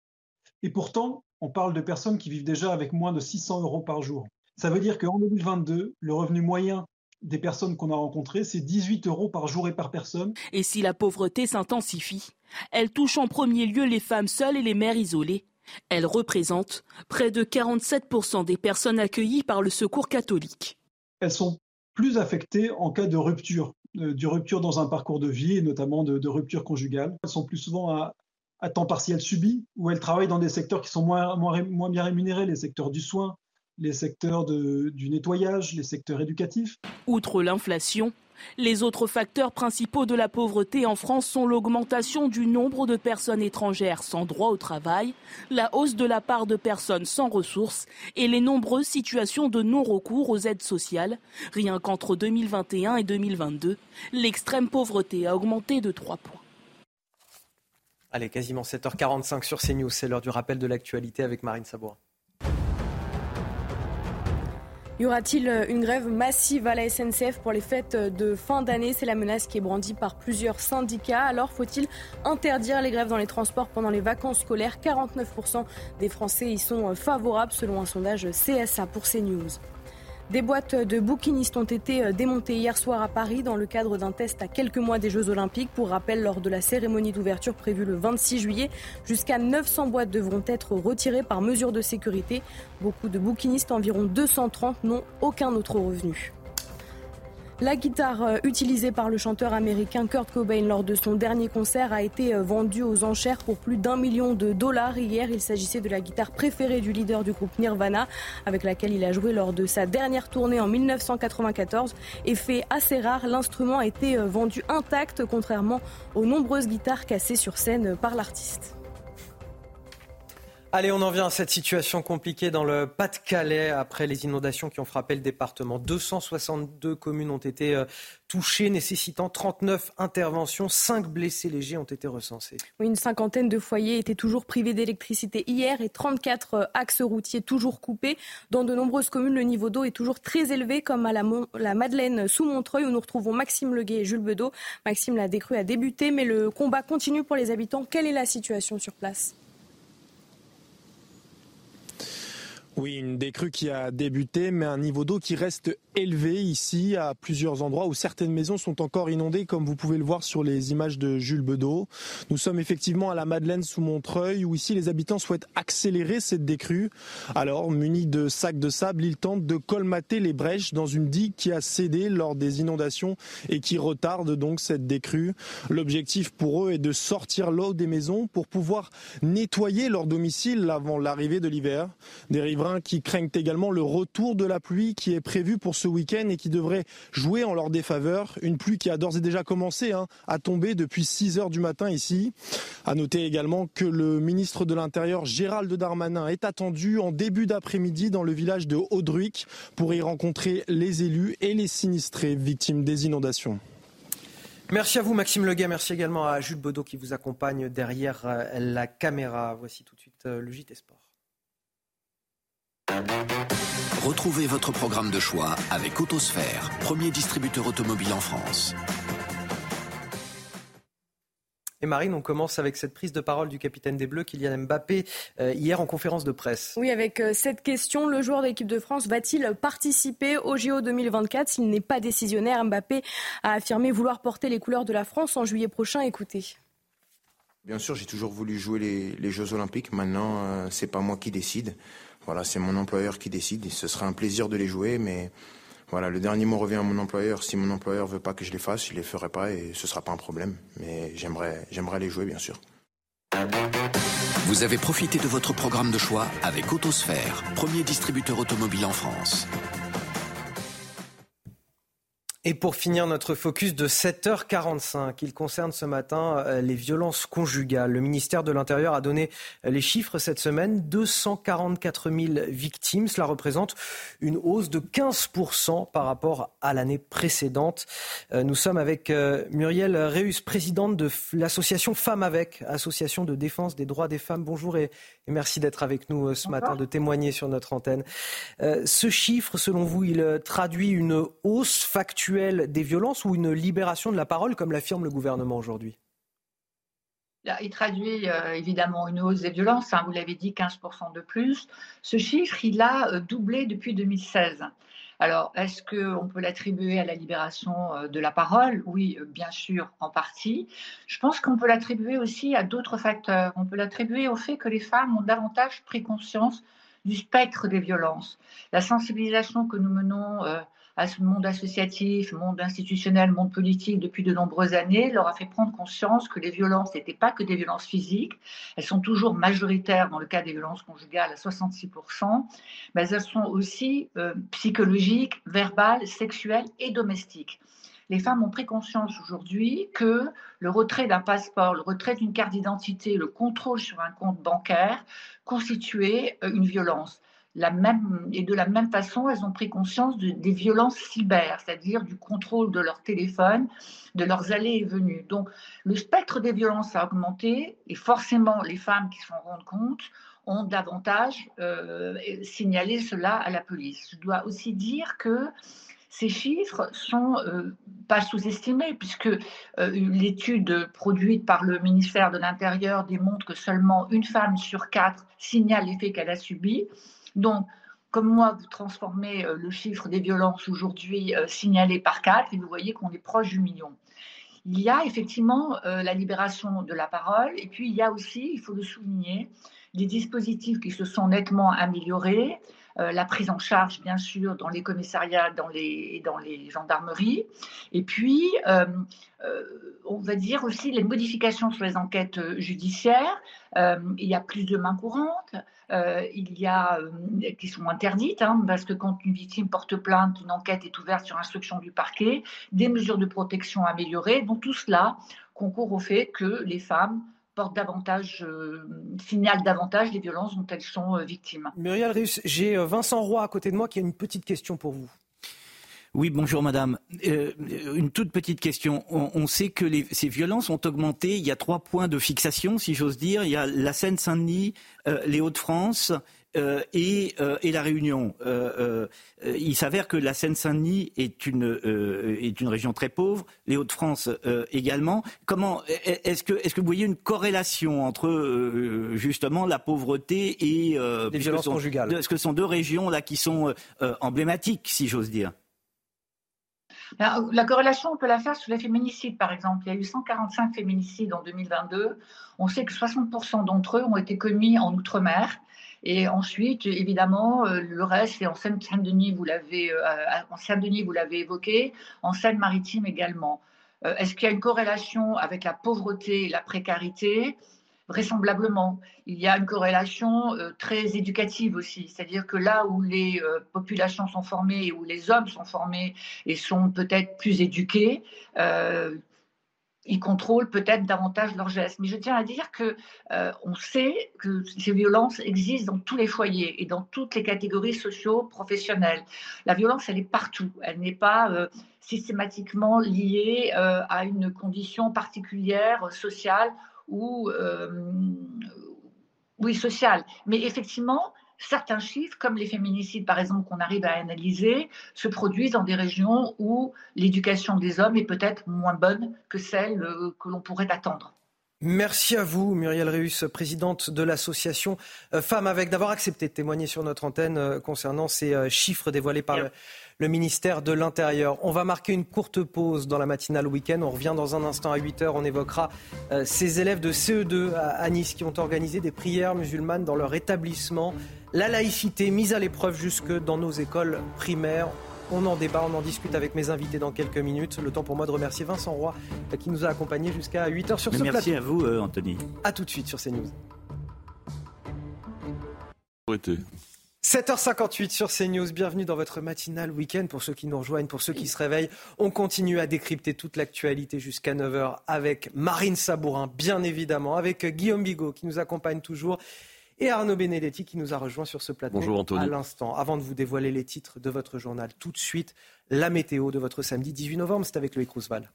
[SPEAKER 58] et pourtant, on parle de personnes qui vivent déjà avec moins de 600 euros par jour. Ça veut dire qu'en 2022, le revenu moyen des personnes qu'on a rencontrées, c'est 18 euros par jour et par personne.
[SPEAKER 11] Et si la pauvreté s'intensifie, elle touche en premier lieu les femmes seules et les mères isolées. Elle représente près de 47% des personnes accueillies par le Secours catholique.
[SPEAKER 58] Elles sont plus affectées en cas de rupture, euh, de rupture dans un parcours de vie et notamment de, de rupture conjugale. Elles sont plus souvent à, à temps partiel subi, où elles travaillent dans des secteurs qui sont moins, moins, bien rémunérés, les secteurs du soin, les secteurs du nettoyage, les secteurs éducatifs.
[SPEAKER 11] Outre l'inflation, les autres facteurs principaux de la pauvreté en France sont l'augmentation du nombre de personnes étrangères sans droit au travail, la hausse de la part de personnes sans ressources et les nombreuses situations de non-recours aux aides sociales. Rien qu'entre 2021 et 2022, l'extrême pauvreté a augmenté de 3 points.
[SPEAKER 1] Allez, quasiment 7h45 sur CNews, c'est l'heure du rappel de l'actualité avec Marine Sabourin.
[SPEAKER 2] Y aura-t-il une grève massive à la SNCF pour les fêtes de fin d'année? C'est la menace qui est brandie par plusieurs syndicats. Alors faut-il interdire les grèves dans les transports pendant les vacances scolaires? 49% des Français y sont favorables selon un sondage CSA pour CNews. Des boîtes de bouquinistes ont été euh, démontées hier soir à Paris dans le cadre d'un test à quelques mois des Jeux Olympiques. Pour rappel, lors de la cérémonie d'ouverture prévue le 26 juillet, jusqu'à 900 boîtes devront être retirées par mesure de sécurité. Beaucoup de bouquinistes, environ 230, n'ont aucun autre revenu. La guitare euh, utilisée par le chanteur américain Kurt Cobain lors de son dernier concert a été euh, vendue aux enchères pour plus d'un million de dollars. Hier, il s'agissait de la guitare préférée du leader du groupe Nirvana, avec laquelle il a joué lors de sa dernière tournée en 1994. Effet assez rare, l'instrument a été euh, vendu intact, contrairement aux nombreuses guitares cassées sur scène par l'artiste.
[SPEAKER 1] Allez, on en vient à cette situation compliquée dans le Pas-de-Calais après les inondations qui ont frappé le département. 262 communes ont été euh, touchées, nécessitant 39 interventions. 5 blessés légers ont été recensés.
[SPEAKER 2] une cinquantaine de foyers étaient toujours privés d'électricité hier et 34 euh, axes routiers toujours coupés. Dans de nombreuses communes, le niveau d'eau est toujours très élevé, comme à la, la Madeleine sous Montreuil, où nous retrouvons Maxime Leguet et Jules Bedeau. Maxime, la décrue a débuté, mais le combat continue pour les habitants. Quelle est la situation sur place?
[SPEAKER 60] Oui, une décrue qui a débuté, mais un niveau d'eau qui reste élevé ici, à plusieurs endroits où certaines maisons sont encore inondées, comme vous pouvez le voir sur les images de Jules Bedeau. Nous sommes effectivement à la Madeleine sous Montreuil, où ici les habitants souhaitent accélérer cette décrue. Alors, munis de sacs de sable, ils tentent de colmater les brèches dans une digue qui a cédé lors des inondations et qui retarde donc cette décrue. L'objectif pour eux est de sortir l'eau des maisons pour pouvoir nettoyer leur domicile avant l'arrivée de l'hiver. Des qui craignent également le retour de la pluie qui est prévu pour ce week-end et qui devrait jouer en leur défaveur. Une pluie qui a d'ores et déjà commencé hein, à tomber depuis 6 heures du matin ici. À noter également que le ministre de l'Intérieur Gérald Darmanin est attendu en début d'après-midi dans le village de Audruic pour y rencontrer les élus et les sinistrés victimes des inondations.
[SPEAKER 1] Merci à vous Maxime Leguet, merci également à Jules Baudot qui vous accompagne derrière euh, la caméra. Voici tout de suite euh, le JT Sport.
[SPEAKER 61] Retrouvez votre programme de choix avec Autosphère, premier distributeur automobile en France.
[SPEAKER 1] Et Marine, on commence avec cette prise de parole du capitaine des Bleus, Kylian Mbappé, euh, hier en conférence de presse.
[SPEAKER 2] Oui, avec euh, cette question, le joueur de l'équipe de France va-t-il participer au JO 2024 S'il n'est pas décisionnaire, Mbappé a affirmé vouloir porter les couleurs de la France en juillet prochain. Écoutez.
[SPEAKER 62] Bien sûr, j'ai toujours voulu jouer les, Jeux Olympiques. Maintenant, euh, c'est pas moi qui décide. Voilà, c'est mon employeur qui décide. Ce sera un plaisir de les jouer, mais voilà, le dernier mot revient à mon employeur. Si mon employeur veut pas que je les fasse, je les ferai pas et ce sera pas un problème. Mais j'aimerais, j'aimerais les jouer, bien sûr.
[SPEAKER 61] Vous avez profité de votre programme de choix avec Autosphère, premier distributeur automobile en France.
[SPEAKER 1] Et pour finir notre focus de 7h45, il concerne ce matin euh, les violences conjugales. Le ministère de l'Intérieur a donné les chiffres cette semaine. 244 000 victimes. Cela représente une hausse de 15% par rapport à l'année précédente. Euh, nous sommes avec euh, Muriel Réus, présidente de l'association Femmes avec, association de défense des droits des femmes. Bonjour et merci d'être avec nous ce matin, de témoigner sur notre antenne. Ce chiffre, selon vous, il traduit une hausse factuelle des violences ou une libération de la parole, comme l'affirme le gouvernement aujourd'hui?
[SPEAKER 63] Il traduit euh, évidemment une hausse des violences, hein, vous l'avez dit, 15% de plus. Ce chiffre, il a euh, doublé depuis 2016. Alors, est-ce qu'on peut l'attribuer à la libération euh, de la parole? Oui, bien sûr, en partie. Je pense qu'on peut l'attribuer aussi à d'autres facteurs. On peut l'attribuer au fait que les femmes ont davantage pris conscience du spectre des violences. La sensibilisation que nous menons ce monde associatif, monde institutionnel, monde politique depuis de nombreuses années, leur a fait prendre conscience que les violences n'étaient pas que des violences physiques, elles sont toujours majoritaires dans le cas des violences conjugales à 66%, mais elles sont aussi euh, psychologiques, verbales, sexuelles et domestiques. Les femmes ont pris conscience aujourd'hui que le retrait d'un passeport, le retrait d'une carte d'identité, le contrôle sur un compte bancaire constituait euh, une violence et de la même façon, elles ont pris conscience des violences cyber, c'est-à-dire du contrôle de leur téléphone, de leurs allées et venues. Donc, le spectre des violences a augmenté et forcément, les femmes qui s'en rendent compte ont davantage euh, signalé cela à la police. Je dois aussi dire que ces chiffres sont euh, pas sous-estimés puisque euh, l'étude produite par le ministère de l'Intérieur démontre que seulement une femme sur quatre signale les faits qu'elle a subis. Donc, comme moi, vous transformez euh, le chiffre des violences aujourd'hui euh, signalé par quatre et vous voyez qu'on est proche du million. Il y a effectivement euh, la libération de la parole et puis il y a aussi, il faut le souligner, des dispositifs qui se sont nettement améliorés. La prise en charge, bien sûr, dans les commissariats dans les, dans les gendarmeries. Et puis, on va dire aussi les modifications sur les enquêtes judiciaires. il y a plus de mains courantes. Euh, il y a euh, qui sont interdites, hein, parce que quand une victime porte plainte, une enquête est ouverte sur instruction du parquet, des mesures de protection améliorées. Donc tout cela concourt au fait que les femmes portent davantage, euh, signalent davantage les violences dont elles sont victimes.
[SPEAKER 1] Muriel Rius, j'ai Vincent Roy à côté de moi qui a une petite question pour vous.
[SPEAKER 44] Oui, bonjour madame. Euh, une toute petite question. On, sait que ces violences ont augmenté. Il y a trois points de fixation, si j'ose dire. Il y a la Seine-Saint-Denis, euh, les Hauts-de-France euh, et, la Réunion. il s'avère que la Seine-Saint-Denis est une, est une région très pauvre, les Hauts-de-France également. Comment est-ce que, est-ce que vous voyez une corrélation entre justement la pauvreté et
[SPEAKER 1] les violences conjugales
[SPEAKER 44] Est-ce que ce sont deux régions là qui sont emblématiques, si j'ose dire?
[SPEAKER 63] La corrélation, on peut la faire sur les féminicides, par exemple. Il y a eu 145 féminicides en 2022. On sait que 60% d'entre eux ont été commis en Outre-mer. Et ensuite, évidemment, euh, le reste, c'est en Seine-Saint-Denis, vous l'avez, euh, en Seine-Denis, vous l'avez évoqué, en Seine-Maritime également. Euh, est-ce qu'il y a une corrélation avec la pauvreté et la précarité? Vraisemblablement. Il y a une corrélation très éducative aussi, c'est-à-dire que là où les populations sont formées et où les hommes sont formés et sont peut-être plus éduqués, ils contrôlent peut-être davantage leurs gestes. Mais je tiens à dire que on sait que ces violences existent dans tous les foyers et dans toutes les catégories socio-professionnelles. La violence, elle est partout. Elle n'est pas systématiquement liée à une condition particulière sociale ou euh, oui, social. Mais effectivement, certains chiffres, comme les féminicides par exemple qu'on arrive à analyser, se produisent dans des régions où l'éducation des hommes est peut-être moins bonne que celle euh, que l'on pourrait attendre.
[SPEAKER 1] Merci à vous, Muriel Réus, présidente de l'association euh, Femmes avec, d'avoir accepté de témoigner sur notre antenne euh, concernant ces chiffres dévoilés par le, ministère de l'Intérieur. On va marquer une courte pause dans la matinale week-end. On revient dans un instant à 8 heures. On évoquera ces élèves de CE2 à Nice qui ont organisé des prières musulmanes dans leur établissement. La laïcité mise à l'épreuve jusque dans nos écoles primaires. On en débat, on en discute avec mes invités dans quelques minutes. Le temps pour moi de remercier Vincent Roy euh, qui nous a accompagnés jusqu'à 8h sur ce
[SPEAKER 44] merci
[SPEAKER 1] plateau.
[SPEAKER 44] Merci à vous, euh, Anthony.
[SPEAKER 1] A tout de suite sur CNews. 7h58 sur CNews, bienvenue dans votre matinale week-end. Pour ceux qui nous rejoignent, pour ceux qui se réveillent, on continue à décrypter toute l'actualité jusqu'à 9h avec Marine Sabourin, bien évidemment, avec Guillaume Bigot qui nous accompagne toujours et Arnaud Benedetti qui nous a rejoint sur ce plateau
[SPEAKER 64] Bonjour Anthony.
[SPEAKER 1] à l'instant. Avant de vous dévoiler les titres de votre journal, tout de suite, la météo de votre samedi 18 novembre, c'est avec Loïc Roosevelt.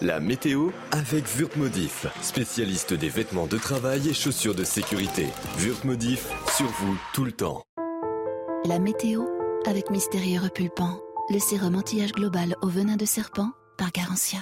[SPEAKER 6] La météo avec Wurtmodif, spécialiste des vêtements de travail et chaussures de sécurité. Wurtmodif, sur vous tout le temps.
[SPEAKER 7] La météo avec Mystérieux Repulpant, le sérum anti-âge global au venin de serpent par Garantia.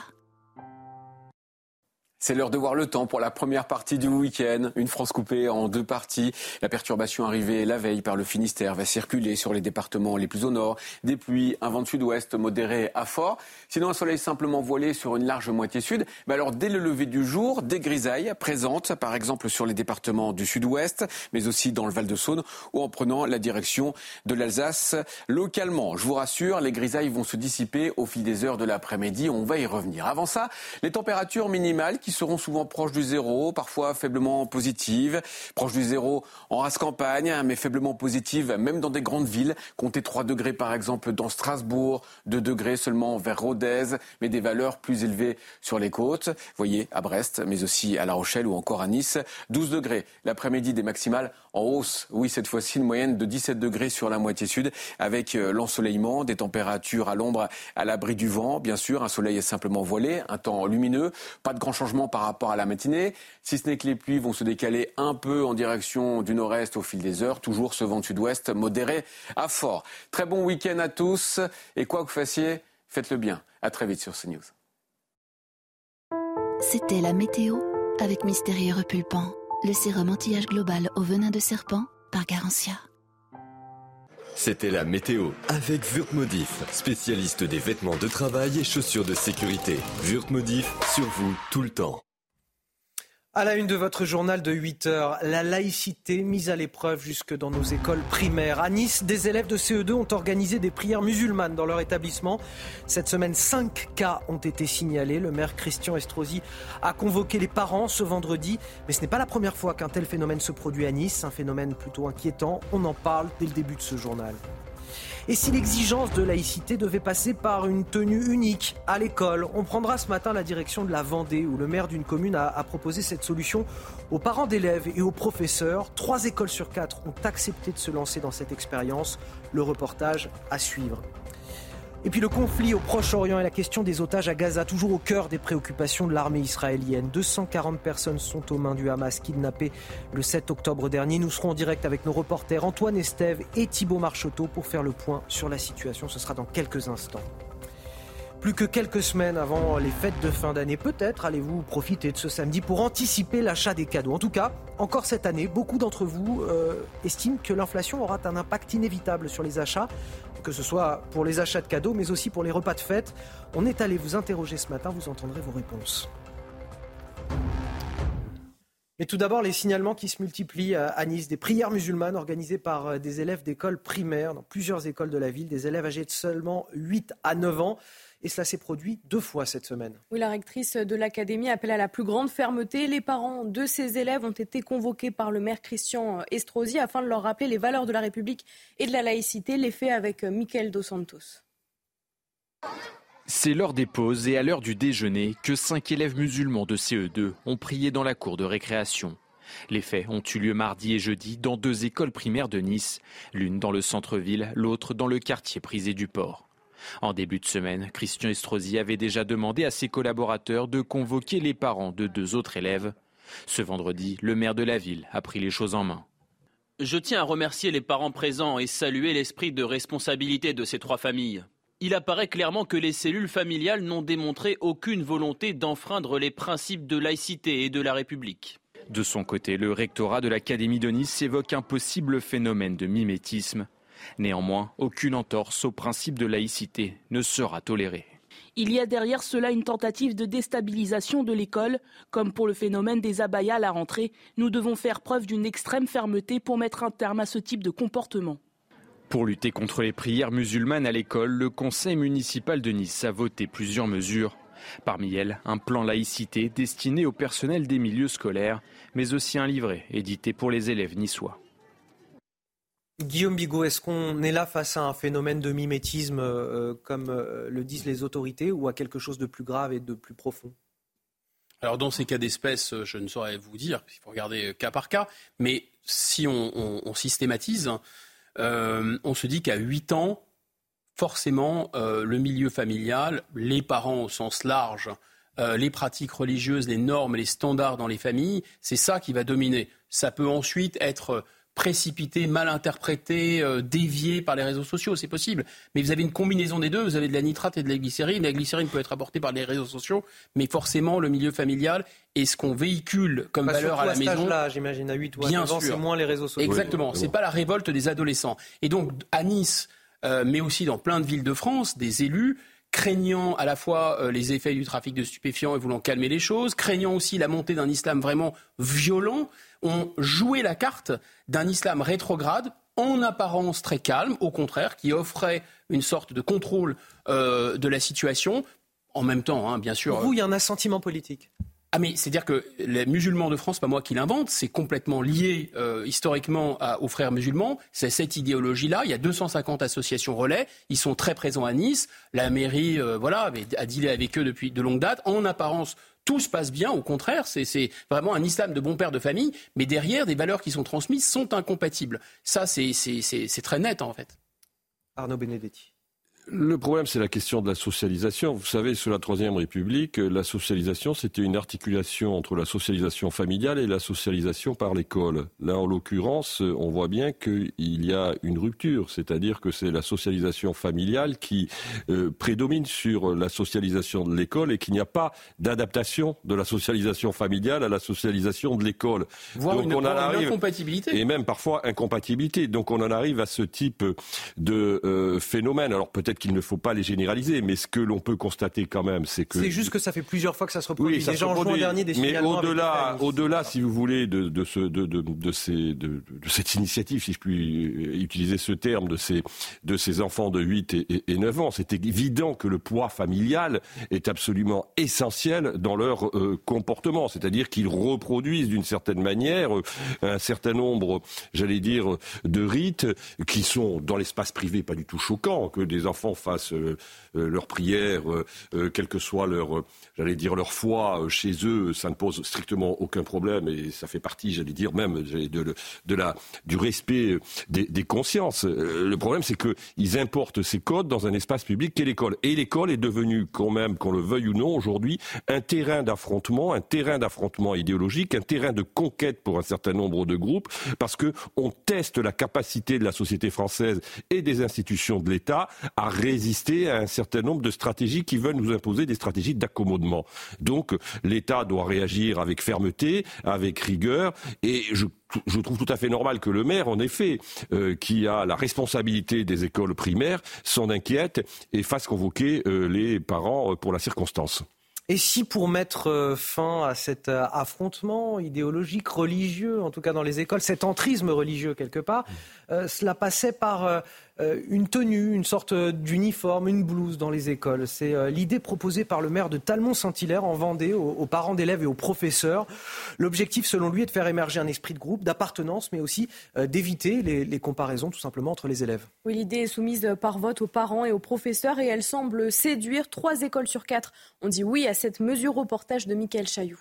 [SPEAKER 8] C'est l'heure de voir le temps pour la première partie du week-end. Une France coupée en deux parties. La perturbation arrivée la veille par le Finistère va circuler sur les départements les plus au nord. Des pluies, un vent de sud-ouest modéré à fort. Sinon, un soleil simplement voilé sur une large moitié sud. Mais alors, dès le lever du jour, des grisailles présentes, par exemple sur les départements du sud-ouest, mais aussi dans le Val-de-Saône ou en prenant la direction de l'Alsace localement. Je vous rassure, les grisailles vont se dissiper au fil des heures de l'après-midi. On va y revenir. Avant ça, les températures minimales qui seront souvent proches du zéro, parfois faiblement positives. Proches du zéro en race campagne, mais faiblement positives même dans des grandes villes. Comptez 3 degrés par exemple dans Strasbourg, 2 degrés seulement vers Rodez, mais des valeurs plus élevées sur les côtes. Voyez, à Brest, mais aussi à La Rochelle ou encore à Nice. 12 degrés l'après-midi des maximales en hausse. Oui, cette fois-ci, une moyenne de 17 degrés sur la moitié sud avec euh, l'ensoleillement, des températures à l'ombre à l'abri du vent. Bien sûr, un soleil est simplement voilé, un temps lumineux. Pas de grand changement par rapport à la matinée, si ce n'est que les pluies vont se décaler un peu en direction du nord-est au fil des heures, toujours ce vent sud-ouest modéré à fort. Très bon week-end à tous et quoi que vous fassiez, faites-le bien. À très vite sur CNews.
[SPEAKER 7] C'était la météo avec Mystérieux Repulpant, le sérum anti-âge global au venin de serpent par Garantia.
[SPEAKER 6] C'était la météo avec Wurtmodif, spécialiste des vêtements de travail et chaussures de sécurité. Wurtmodif, sur vous tout le temps.
[SPEAKER 1] À la une de votre journal de 8 heures, la laïcité mise à l'épreuve jusque dans nos écoles primaires. À Nice, des élèves de CE2 ont organisé des prières musulmanes dans leur établissement. Cette semaine, cinq cas ont été signalés. Le maire Christian Estrosi a convoqué les parents ce vendredi. Mais ce n'est pas la première fois qu'un tel phénomène se produit à Nice. Un phénomène plutôt inquiétant. On en parle dès le début de ce journal. Et si l'exigence de laïcité devait passer par une tenue unique à l'école On prendra ce matin la direction de la Vendée, où le maire d'une commune a, proposé cette solution aux parents d'élèves et aux professeurs. Trois écoles sur quatre ont accepté de se lancer dans cette expérience. Le reportage à suivre. Et puis le conflit au Proche-Orient et la question des otages à Gaza, toujours au cœur des préoccupations de l'armée israélienne. 240 personnes sont aux mains du Hamas kidnappées le 7 octobre dernier. Nous serons en direct avec nos reporters Antoine Estève et Thibault Marcheteau pour faire le point sur la situation. Ce sera dans quelques instants. Plus que quelques semaines avant les fêtes de fin d'année, peut-être allez-vous profiter de ce samedi pour anticiper l'achat des cadeaux. En tout cas, encore cette année, beaucoup d'entre vous euh, estiment que l'inflation aura un impact inévitable sur les achats que ce soit pour les achats de cadeaux, mais aussi pour les repas de fête. On est allé vous interroger ce matin, vous entendrez vos réponses. Mais tout d'abord, les signalements qui se multiplient à Nice, des prières musulmanes organisées par euh, des élèves d'écoles primaires dans plusieurs écoles de la ville, des élèves âgés de seulement 8 à 9 ans. Et cela s'est produit deux fois cette semaine.
[SPEAKER 2] Oui, la rectrice de l'académie appelle à la plus grande fermeté. Les parents de ces élèves ont été convoqués par le maire Christian Estrosi afin de leur rappeler les valeurs de la République et de la laïcité. Les faits avec Michael Dos Santos.
[SPEAKER 65] C'est l'heure des pauses et à l'heure du déjeuner que cinq élèves musulmans de CE2 ont prié dans la cour de récréation. Les faits ont eu lieu mardi et jeudi dans deux écoles primaires de Nice, l'une dans le centre-ville, l'autre dans le quartier prisé du port. En début de semaine, Christian Estrosi avait déjà demandé à ses collaborateurs de convoquer les parents de deux autres élèves. Ce vendredi, le maire de la ville a pris les choses en main.
[SPEAKER 66] Je tiens à remercier les parents présents et saluer l'esprit de responsabilité de ces trois familles.
[SPEAKER 67] il apparaît clairement que les cellules familiales n'ont démontré aucune volonté d'enfreindre les principes de laïcité et de la République.
[SPEAKER 65] De son côté, le rectorat de l'Académie de Nice évoque un possible phénomène de mimétisme. Néanmoins, aucune entorse au principe de laïcité ne sera tolérée.
[SPEAKER 11] Il y a derrière cela une tentative de déstabilisation de l'école. Comme pour le phénomène des abayas à la rentrée, nous devons faire preuve d'une extrême fermeté pour mettre un terme à ce type de comportement.
[SPEAKER 65] Pour lutter contre les prières musulmanes à l'école, le conseil municipal de Nice a voté plusieurs mesures. Parmi elles, un plan laïcité destiné au personnel des milieux scolaires, mais aussi un livret édité pour les élèves niçois.
[SPEAKER 1] Guillaume Bigot, est-ce qu'on est là face à un phénomène de mimétisme, euh, comme euh, le disent les autorités, ou à quelque chose de plus grave et de plus profond?
[SPEAKER 43] Alors dans ces cas d'espèce, je ne saurais vous dire, il faut regarder cas par cas, mais si on, systématise, euh, on se dit qu'à 8 ans, forcément, le milieu familial, les parents au sens large, les pratiques religieuses, les normes, les standards dans les familles, c'est ça qui va dominer. Ça peut ensuite être précipité, mal interprété, euh, dévié par les réseaux sociaux, c'est possible. Mais vous avez une combinaison des deux, vous avez de la nitrate et de la glycérine. La glycérine peut être apportée par les réseaux sociaux, mais forcément le milieu familial et ce qu'on véhicule comme valeur à la maison.
[SPEAKER 1] là j'imagine, à 8 ou à 9 ans, c'est moins les réseaux sociaux.
[SPEAKER 43] Exactement, c'est pas la révolte des adolescents. Et donc à Nice, euh, mais aussi dans plein de villes de France, des élus craignant à la fois euh, les effets du trafic de stupéfiants et voulant calmer les choses, craignant aussi la montée d'un islam vraiment violent, ont joué la carte d'un islam rétrograde en apparence très calme, au contraire, qui offrait une sorte de contrôle euh, de la situation, en même temps, hein, bien sûr.
[SPEAKER 1] Pour vous, il y a un assentiment politique
[SPEAKER 43] ah mais c'est-à-dire que les musulmans de France, pas moi qui l'invente, c'est complètement lié euh, historiquement aux frères musulmans. C'est cette idéologie-là. Il y a 250 associations relais. Ils sont très présents à Nice. La mairie, euh, voilà, a dealé avec eux depuis de longue date. En apparence, tout se passe bien. Au contraire, c'est vraiment un islam de bon père de famille. Mais derrière, des valeurs qui sont transmises sont incompatibles. Ça, c'est très net en fait.
[SPEAKER 1] Arnaud Benedetti.
[SPEAKER 68] Le problème, c'est la question de la socialisation. Vous savez, sous la Troisième République, la socialisation, c'était une articulation entre la socialisation familiale et la socialisation par l'école. Là, en l'occurrence, on voit bien qu'il y a une rupture, c'est-à-dire que c'est la socialisation familiale qui euh, prédomine sur la socialisation de l'école et qu'il n'y a pas d'adaptation de la socialisation familiale à la socialisation de l'école.
[SPEAKER 43] Voire une, on en arrive, incompatibilité.
[SPEAKER 68] Et même parfois incompatibilité. Donc on en arrive à ce type de euh, phénomène. Alors peut-être qu'il ne faut pas les généraliser, mais ce que l'on peut constater quand même, c'est que...
[SPEAKER 1] C'est juste que ça fait plusieurs fois que ça se reproduit.
[SPEAKER 68] Oui, ça
[SPEAKER 1] Déjà en juin dernier, des
[SPEAKER 68] Mais au-delà, au-delà, si vous voulez, de, de, ce, de, de, de, ces, de, cette initiative, si je puis utiliser ce terme, de ces, de ces enfants de 8 et, et 9 ans, c'est évident que le poids familial est absolument essentiel dans leur euh, comportement, c'est-à-dire qu'ils reproduisent d'une certaine manière euh, un certain nombre, j'allais dire, de rites qui sont dans l'espace privé pas du tout choquants, que des enfants fassent euh, euh, leur prière, euh, quelle que soit leur, j'allais dire, leur foi chez eux, ça ne pose strictement aucun problème et ça fait partie, j'allais dire, même de, la, du respect des, des consciences. Le problème, c'est qu'ils importent ces codes dans un espace public qu'est l'école. Et l'école est devenue, quand même, qu'on le veuille ou non, aujourd'hui, un terrain d'affrontement, un terrain d'affrontement idéologique, un terrain de conquête pour un certain nombre de groupes, parce que on teste la capacité de la société française et des institutions de l'État à résister à un certain nombre de stratégies qui veulent nous imposer des stratégies d'accommodement. Donc l'État doit réagir avec fermeté, avec rigueur, et je trouve tout à fait normal que le maire, en effet, euh, qui a la responsabilité des écoles primaires, s'en inquiète et fasse convoquer euh, les parents euh, pour la circonstance.
[SPEAKER 1] Et si pour mettre fin à cet affrontement idéologique, religieux, en tout cas dans les écoles, cet entrisme religieux quelque part, cela passait par euh, une tenue, une sorte d'uniforme, une blouse dans les écoles. C'est euh, l'idée proposée par le maire de Talmont-Saint-Hilaire en Vendée aux, parents d'élèves et aux professeurs. L'objectif, selon lui, est de faire émerger un esprit de groupe, d'appartenance, mais aussi euh, d'éviter les, comparaisons tout simplement entre les élèves.
[SPEAKER 2] L'idée est soumise par vote aux parents et aux professeurs et elle semble séduire. Trois écoles sur quatre ont dit oui à cette mesure. Reportage de Michael Chailloux.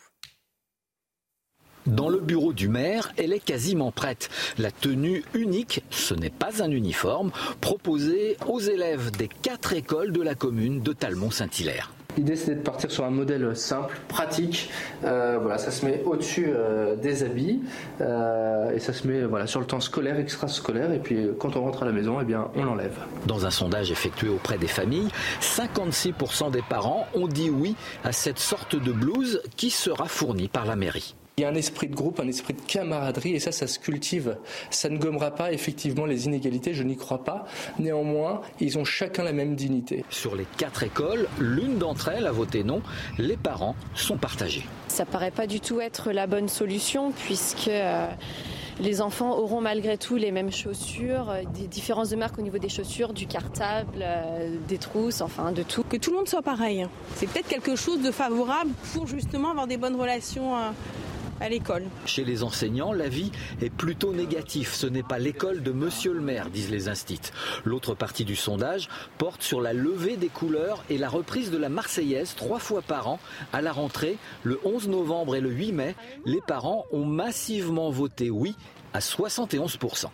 [SPEAKER 64] Dans le bureau du maire, elle est quasiment prête. La tenue unique, ce n'est pas un uniforme, proposé aux élèves des quatre écoles de la commune de Talmont-Saint-Hilaire.
[SPEAKER 69] L'idée c'était de partir sur un modèle simple, pratique. Euh, voilà, ça se met au-dessus euh, des habits euh, et ça se met voilà sur le temps scolaire, extrascolaire et puis quand on rentre à la maison, eh bien on l'enlève.
[SPEAKER 64] Dans un sondage effectué auprès des familles, 56% des parents ont dit oui à cette sorte de blouse qui sera fournie par la mairie.
[SPEAKER 69] Il y a un esprit de groupe, un esprit de camaraderie, et ça, ça se cultive. Ça ne gommera pas effectivement les inégalités, je n'y crois pas. Néanmoins, ils ont chacun la même dignité.
[SPEAKER 64] Sur les quatre écoles, l'une d'entre elles a voté non. Les parents sont partagés.
[SPEAKER 70] Ça paraît pas du tout être la bonne solution, puisque. Euh, les enfants auront malgré tout les mêmes chaussures, euh, des différences de marque au niveau des chaussures, du cartable, euh, des trousses, enfin de tout.
[SPEAKER 71] Que tout le monde soit pareil. C'est peut-être quelque chose de favorable pour justement avoir des bonnes relations à l'école.
[SPEAKER 64] Chez les enseignants, l'avis est plutôt négatif. Ce n'est pas l'école de monsieur le maire, disent les instits. L'autre partie du sondage porte sur la levée des couleurs et la reprise de la Marseillaise trois fois par an à la rentrée, le 11 novembre et le 8 mai. Les parents ont massivement voté oui à 71%.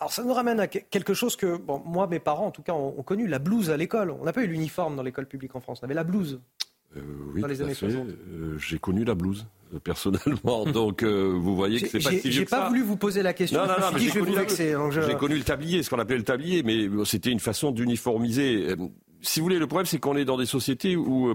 [SPEAKER 1] Alors ça nous ramène à quelque chose que, bon, moi, mes parents, en tout cas, ont, connu, la blouse à l'école. On n'a pas eu l'uniforme dans l'école publique en France, on avait la blouse.
[SPEAKER 68] Euh, oui, dans les années 60. Euh, j'ai connu la blouse personnellement. Donc euh, vous voyez que c'est pas si
[SPEAKER 1] J'ai pas voulu vous poser la question.
[SPEAKER 68] Non, non, non, j'ai connu, connu, le tablier, ce qu'on appelait le tablier, mais c'était une façon d'uniformiser si vous voulez, le problème, c'est qu'on est dans des sociétés où euh,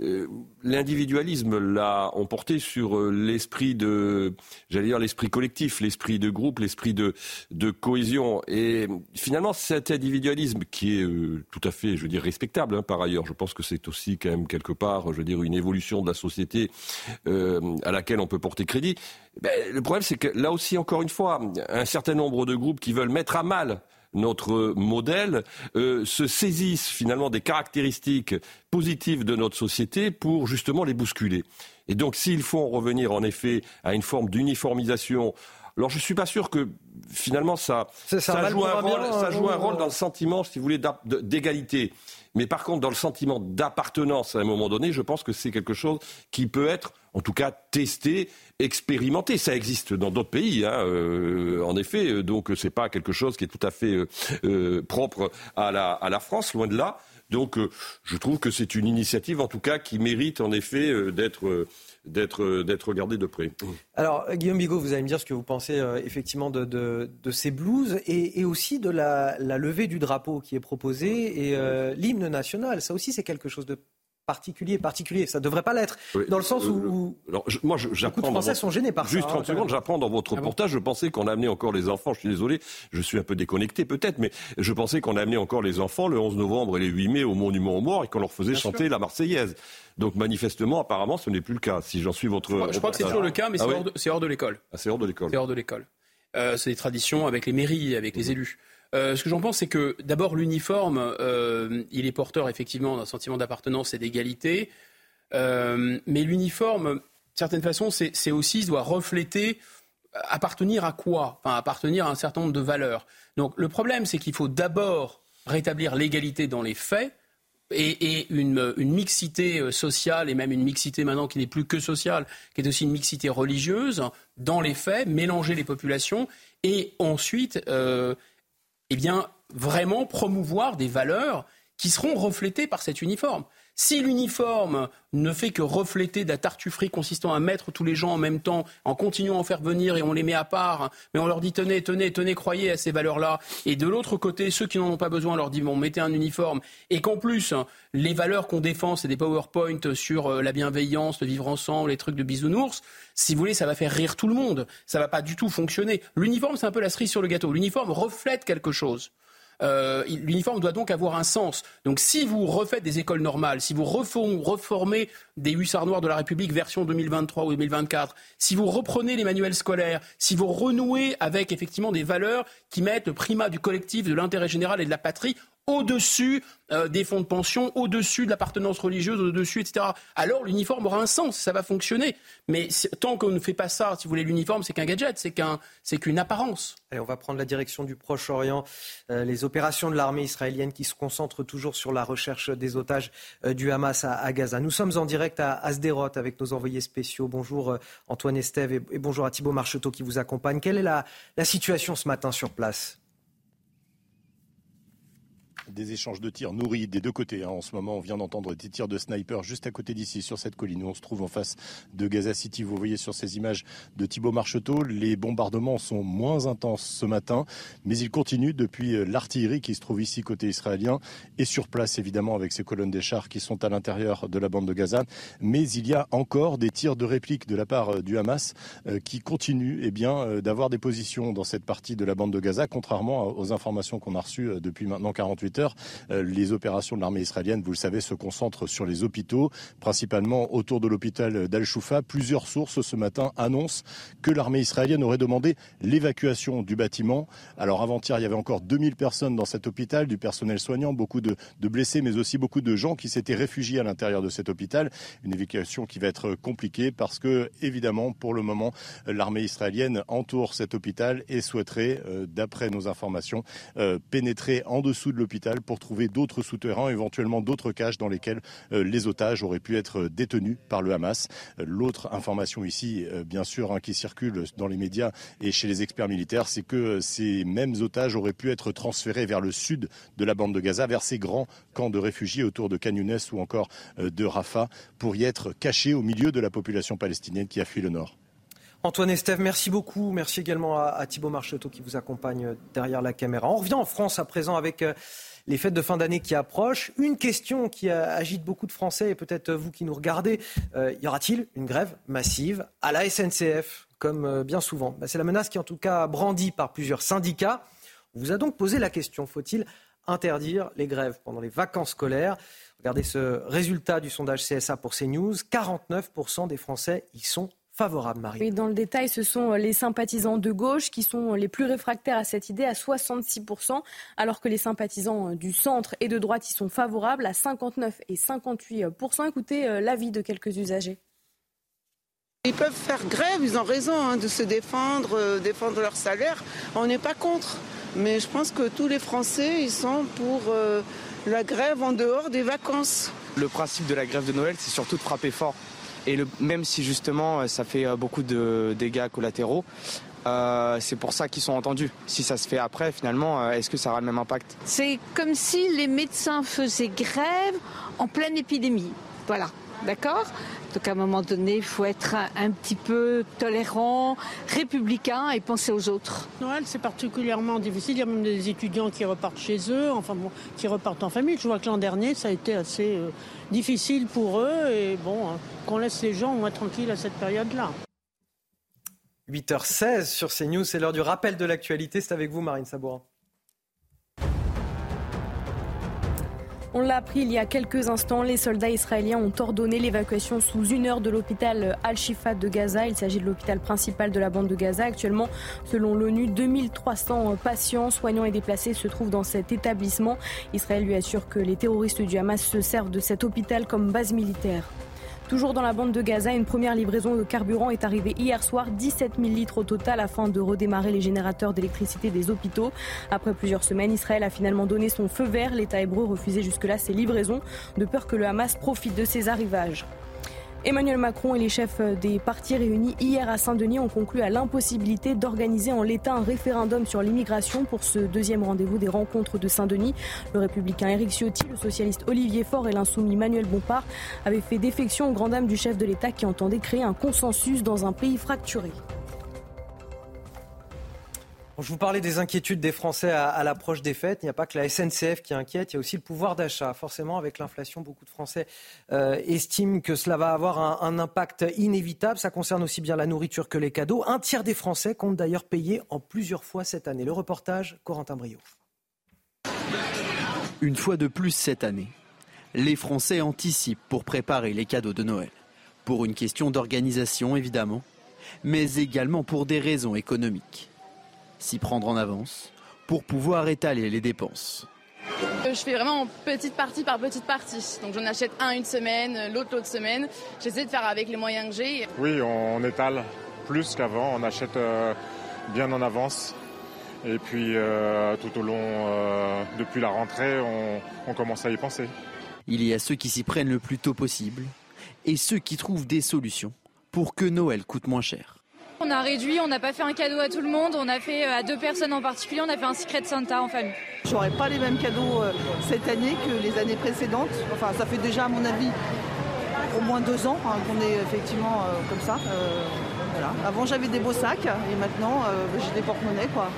[SPEAKER 68] euh, l'individualisme l'a emporté sur euh, l'esprit de, j'allais dire l'esprit collectif, l'esprit de groupe, l'esprit de, de cohésion. Et finalement, cet individualisme qui est tout à fait, je veux dire, respectable hein, par ailleurs. Je pense que c'est aussi quand même quelque part, je veux dire, une évolution de la société à laquelle on peut porter crédit. Ben, le problème, c'est que là aussi, encore une fois, un certain nombre de groupes qui veulent mettre à mal notre modèle, euh, se saisissent finalement des caractéristiques positives de notre société pour justement les bousculer. Et donc s'il faut en revenir en effet à une forme d'uniformisation, alors je ne suis pas sûr que finalement ça, ça, joue, un rôle, ça joue un rôle dans le sentiment, si vous voulez, d'égalité. Mais par contre, dans le sentiment d'appartenance à un moment donné, je pense que c'est quelque chose qui peut être, en tout cas, testé, expérimenté. Ça existe dans d'autres pays, hein, euh, en effet. Donc, c'est pas quelque chose qui est tout à fait euh, euh, propre à la, à la France, loin de là. Donc, je trouve que c'est une initiative, en tout cas, qui mérite en effet d'être d'être d'être regardé de près.
[SPEAKER 1] Alors Guillaume Bigot, vous allez me dire ce que vous pensez effectivement de, de, ces blouses et, aussi de la, la, levée du drapeau qui est proposée et l'hymne national. Ça aussi c'est quelque chose de particulier, particulier. Ça ne devrait pas l'être. dans le sens où,
[SPEAKER 68] alors, moi, j'apprends.
[SPEAKER 1] Les Français sont gênés par
[SPEAKER 68] Juste
[SPEAKER 1] ça.
[SPEAKER 68] 30 hein, secondes, j'apprends dans votre ah reportage. je pensais qu'on amenait encore les enfants. Je suis désolé, je suis un peu déconnecté peut-être, mais je pensais qu'on amenait encore les enfants le 11 novembre et le 8 mai au Monument aux Morts et qu'on leur faisait chanter la Marseillaise. Donc manifestement, apparemment, ce n'est plus le cas. Si j'en suis votre.
[SPEAKER 43] Je crois, que c'est toujours le cas, mais ah c'est hors de, l'école.
[SPEAKER 68] Ah, c'est hors de l'école.
[SPEAKER 43] C'est hors de l'école. Euh, c'est des traditions avec les mairies, avec les élus. Euh, ce que j'en pense, c'est que d'abord l'uniforme, euh, il est porteur effectivement d'un sentiment d'appartenance et d'égalité. Euh, mais l'uniforme, de certaine façon, c'est aussi, doit refléter appartenir à quoi? Enfin, appartenir à un certain nombre de valeurs. Donc le problème, c'est qu'il faut d'abord rétablir l'égalité dans les faits et, une, mixité sociale et même une mixité maintenant qui n'est plus que sociale, qui est aussi une mixité religieuse dans les faits, mélanger les populations et ensuite eh bien, vraiment promouvoir des valeurs qui seront reflétées par cet uniforme. Si l'uniforme ne fait que refléter de la tartufferie consistant à mettre tous les gens en même temps, en continuant à en faire venir et on les met à part, mais on leur dit tenez, tenez, tenez, croyez à ces valeurs-là. Et de l'autre côté, ceux qui n'en ont pas besoin, leur dit bon, mettez un uniforme. Et qu'en plus, les valeurs qu'on défend, c'est des PowerPoint sur euh, la bienveillance, le vivre ensemble, les trucs de bisounours. Si vous voulez, ça va faire rire tout le monde. Ça va pas du tout fonctionner. L'uniforme, c'est un peu la cerise sur le gâteau. L'uniforme reflète quelque chose. Euh, l'uniforme doit donc avoir un sens. Donc si vous refaites des écoles normales, si vous reformez des hussards noirs de la République version 2023 ou 2024, si vous reprenez les manuels scolaires, si vous renouez avec effectivement des valeurs qui mettent le primat du collectif, de l'intérêt général et de la patrie au-dessus euh, des fonds de pension, au-dessus de l'appartenance religieuse, au-dessus, etc. Alors l'uniforme aura un sens, ça va fonctionner. Mais tant qu'on ne fait pas ça, si vous voulez, l'uniforme, c'est qu'un gadget, c'est qu'un, c'est qu'une apparence.
[SPEAKER 1] Allez, on va prendre la direction du Proche-Orient. Euh, les opérations de l'armée israélienne qui se concentrent toujours sur la recherche des otages euh, du Hamas à, Gaza. Nous sommes en direct à Asderot avec nos envoyés spéciaux. Bonjour Antoine Estève et, bonjour à Thibault Marcheteau qui vous accompagne. Quelle est la situation ce matin sur place?
[SPEAKER 20] Des échanges de tirs nourris des deux côtés. Hein. En ce moment, on vient d'entendre des tirs de sniper juste à côté d'ici, sur cette colline où on se trouve en face de Gaza City. Vous voyez sur ces images de Thibaut Marcheteau, les bombardements sont moins intenses ce matin, mais ils continuent depuis euh, l'artillerie qui se trouve ici côté israélien et sur place évidemment avec ces colonnes des chars qui sont à l'intérieur de la bande de Gaza. Mais il y a encore des tirs de réplique de la part euh, du Hamas qui continuent eh bien d'avoir des positions dans cette partie de la bande de Gaza, contrairement aux informations qu'on a reçues euh, depuis maintenant 48 heures. Euh, les opérations de l'armée israélienne, vous le savez, se concentrent sur les hôpitaux, principalement autour de l'hôpital d'Al-Shoufa. Plusieurs sources ce matin annoncent que l'armée israélienne aurait demandé l'évacuation du bâtiment. Alors avant-hier, il y avait encore 2000 personnes dans cet hôpital, du personnel soignant, beaucoup de, blessés, mais aussi beaucoup de gens qui s'étaient réfugiés à l'intérieur de cet hôpital. Une évacuation qui va être compliquée parce que, évidemment, pour le moment, l'armée israélienne entoure cet hôpital et souhaiterait, euh, d'après nos informations, euh, pénétrer en dessous de l'hôpital pour trouver d'autres souterrains, éventuellement d'autres caches dans lesquelles euh, les otages auraient pu être détenus par le Hamas. L'autre information ici, bien sûr, hein, qui circule dans les médias et chez les experts militaires, c'est que ces mêmes otages auraient pu être transférés vers le sud de la bande de Gaza, vers ces grands camps de réfugiés autour de Khan ou encore de Rafah, pour y être cachés au milieu de la population palestinienne qui a fui le nord.
[SPEAKER 1] Antoine Estève, merci beaucoup. Merci également à, Thibault Marcheteau qui vous accompagne euh, derrière la caméra. On revient en France à présent avec euh, les fêtes de fin d'année qui approchent. Une question qui agite beaucoup de Français et peut-être vous qui nous regardez, euh, y aura-t-il une grève massive à la SNCF comme bien souvent? Bah, C'est la menace qui est en tout cas brandie par plusieurs syndicats. On vous a donc posé la question, faut-il interdire les grèves pendant les vacances scolaires? Regardez ce résultat du sondage CSA pour CNews. 49% des Français y sont favorable, Marie.
[SPEAKER 2] Oui, dans le détail, ce sont euh, les sympathisants de gauche qui sont les plus réfractaires à cette idée à 66%, alors que les sympathisants euh, du centre et de droite y sont favorables à 59 et 58%. Écoutez euh, l'avis de quelques usagers.
[SPEAKER 72] Ils peuvent faire grève, ils ont raison hein, de se défendre, défendre leur salaire. On n'est pas contre. Mais je pense que tous les Français, ils sont pour la grève en dehors des vacances.
[SPEAKER 25] Le principe de la grève de Noël, c'est surtout de frapper fort. Et même si justement euh, ça fait euh, beaucoup de dégâts collatéraux, euh, c'est pour ça qu'ils sont entendus. Si ça se fait après, finalement, est-ce que ça aura le même impact?
[SPEAKER 73] C'est comme si les médecins faisaient grève en pleine épidémie. Voilà, d'accord? Donc à un moment donné, il faut être un, petit peu tolérant, républicain et penser aux autres.
[SPEAKER 26] Noël, c'est particulièrement difficile. Il y a même des étudiants qui repartent chez eux, enfin bon, qui repartent en famille. Je vois que l'an dernier, ça a été assez difficile pour eux et bon, hein, qu'on laisse les gens moins tranquilles à cette période-là.
[SPEAKER 1] 8h16 sur CNews, c'est l'heure du rappel de l'actualité. C'est avec vous, Marine Sabourin.
[SPEAKER 2] On l'a appris il y a quelques instants, les soldats israéliens ont ordonné l'évacuation sous une heure de l'hôpital Al-Shifa de Gaza. Il s'agit de l'hôpital principal de la bande de Gaza. Actuellement, selon l'ONU, 2300 patients, soignants et déplacés se trouvent dans cet établissement. Israël lui assure que les terroristes du Hamas se servent de cet hôpital comme base militaire. Toujours dans la bande de Gaza, une première livraison de carburant est arrivée hier soir, 17 000 litres au total afin de redémarrer les générateurs d'électricité des hôpitaux. Après plusieurs semaines, Israël a finalement donné son feu vert. L'État hébreu refusait jusque-là ces livraisons de peur que le Hamas profite de ces arrivages. Emmanuel Macron et les chefs des partis réunis hier à Saint-Denis ont conclu à l'impossibilité d'organiser en l'état un référendum sur l'immigration pour ce deuxième rendez-vous des rencontres de Saint-Denis. Le républicain Éric Ciotti, le socialiste Olivier Faure et l'insoumis Manuel Bompard avaient fait défection aux grandes dames du chef de l'État qui entendait créer un consensus dans un pays fracturé.
[SPEAKER 1] Je vous parlais des inquiétudes des Français à, l'approche des fêtes. Il n'y a pas que la SNCF qui inquiète, il y a aussi le pouvoir d'achat. Forcément, avec l'inflation, beaucoup de Français euh, estiment que cela va avoir un, impact inévitable. Ça concerne aussi bien la nourriture que les cadeaux. Un tiers des Français comptent d'ailleurs payer en plusieurs fois cette année. Le reportage, Corentin Brio.
[SPEAKER 17] Une fois de plus cette année, les Français anticipent pour préparer les cadeaux de Noël. Pour une question d'organisation, évidemment, mais également pour des raisons économiques s'y prendre en avance pour pouvoir étaler les dépenses.
[SPEAKER 24] Euh, je fais vraiment petite partie par petite partie. Donc j'en achète un une semaine, l'autre l'autre semaine. J'essaie de faire avec les moyens que j'ai.
[SPEAKER 69] Oui, on étale plus qu'avant. On achète euh, bien en avance. Et puis euh, tout au long, depuis la rentrée, on, on commence à y penser.
[SPEAKER 17] Il y a ceux qui s'y prennent le plus tôt possible et ceux qui trouvent des solutions pour que Noël coûte moins cher.
[SPEAKER 24] On a réduit, on n'a pas fait un cadeau à tout le monde, on a fait euh, à deux personnes en particulier, on a fait un secret de Santa en famille.
[SPEAKER 74] J'aurai pas les mêmes cadeaux euh, cette année que les années précédentes. Enfin, ça fait déjà, à mon avis, au moins deux ans hein, qu'on est effectivement euh, comme ça. Euh, voilà. Avant, j'avais des beaux sacs et maintenant, euh, j'ai des porte-monnaies. Quoi.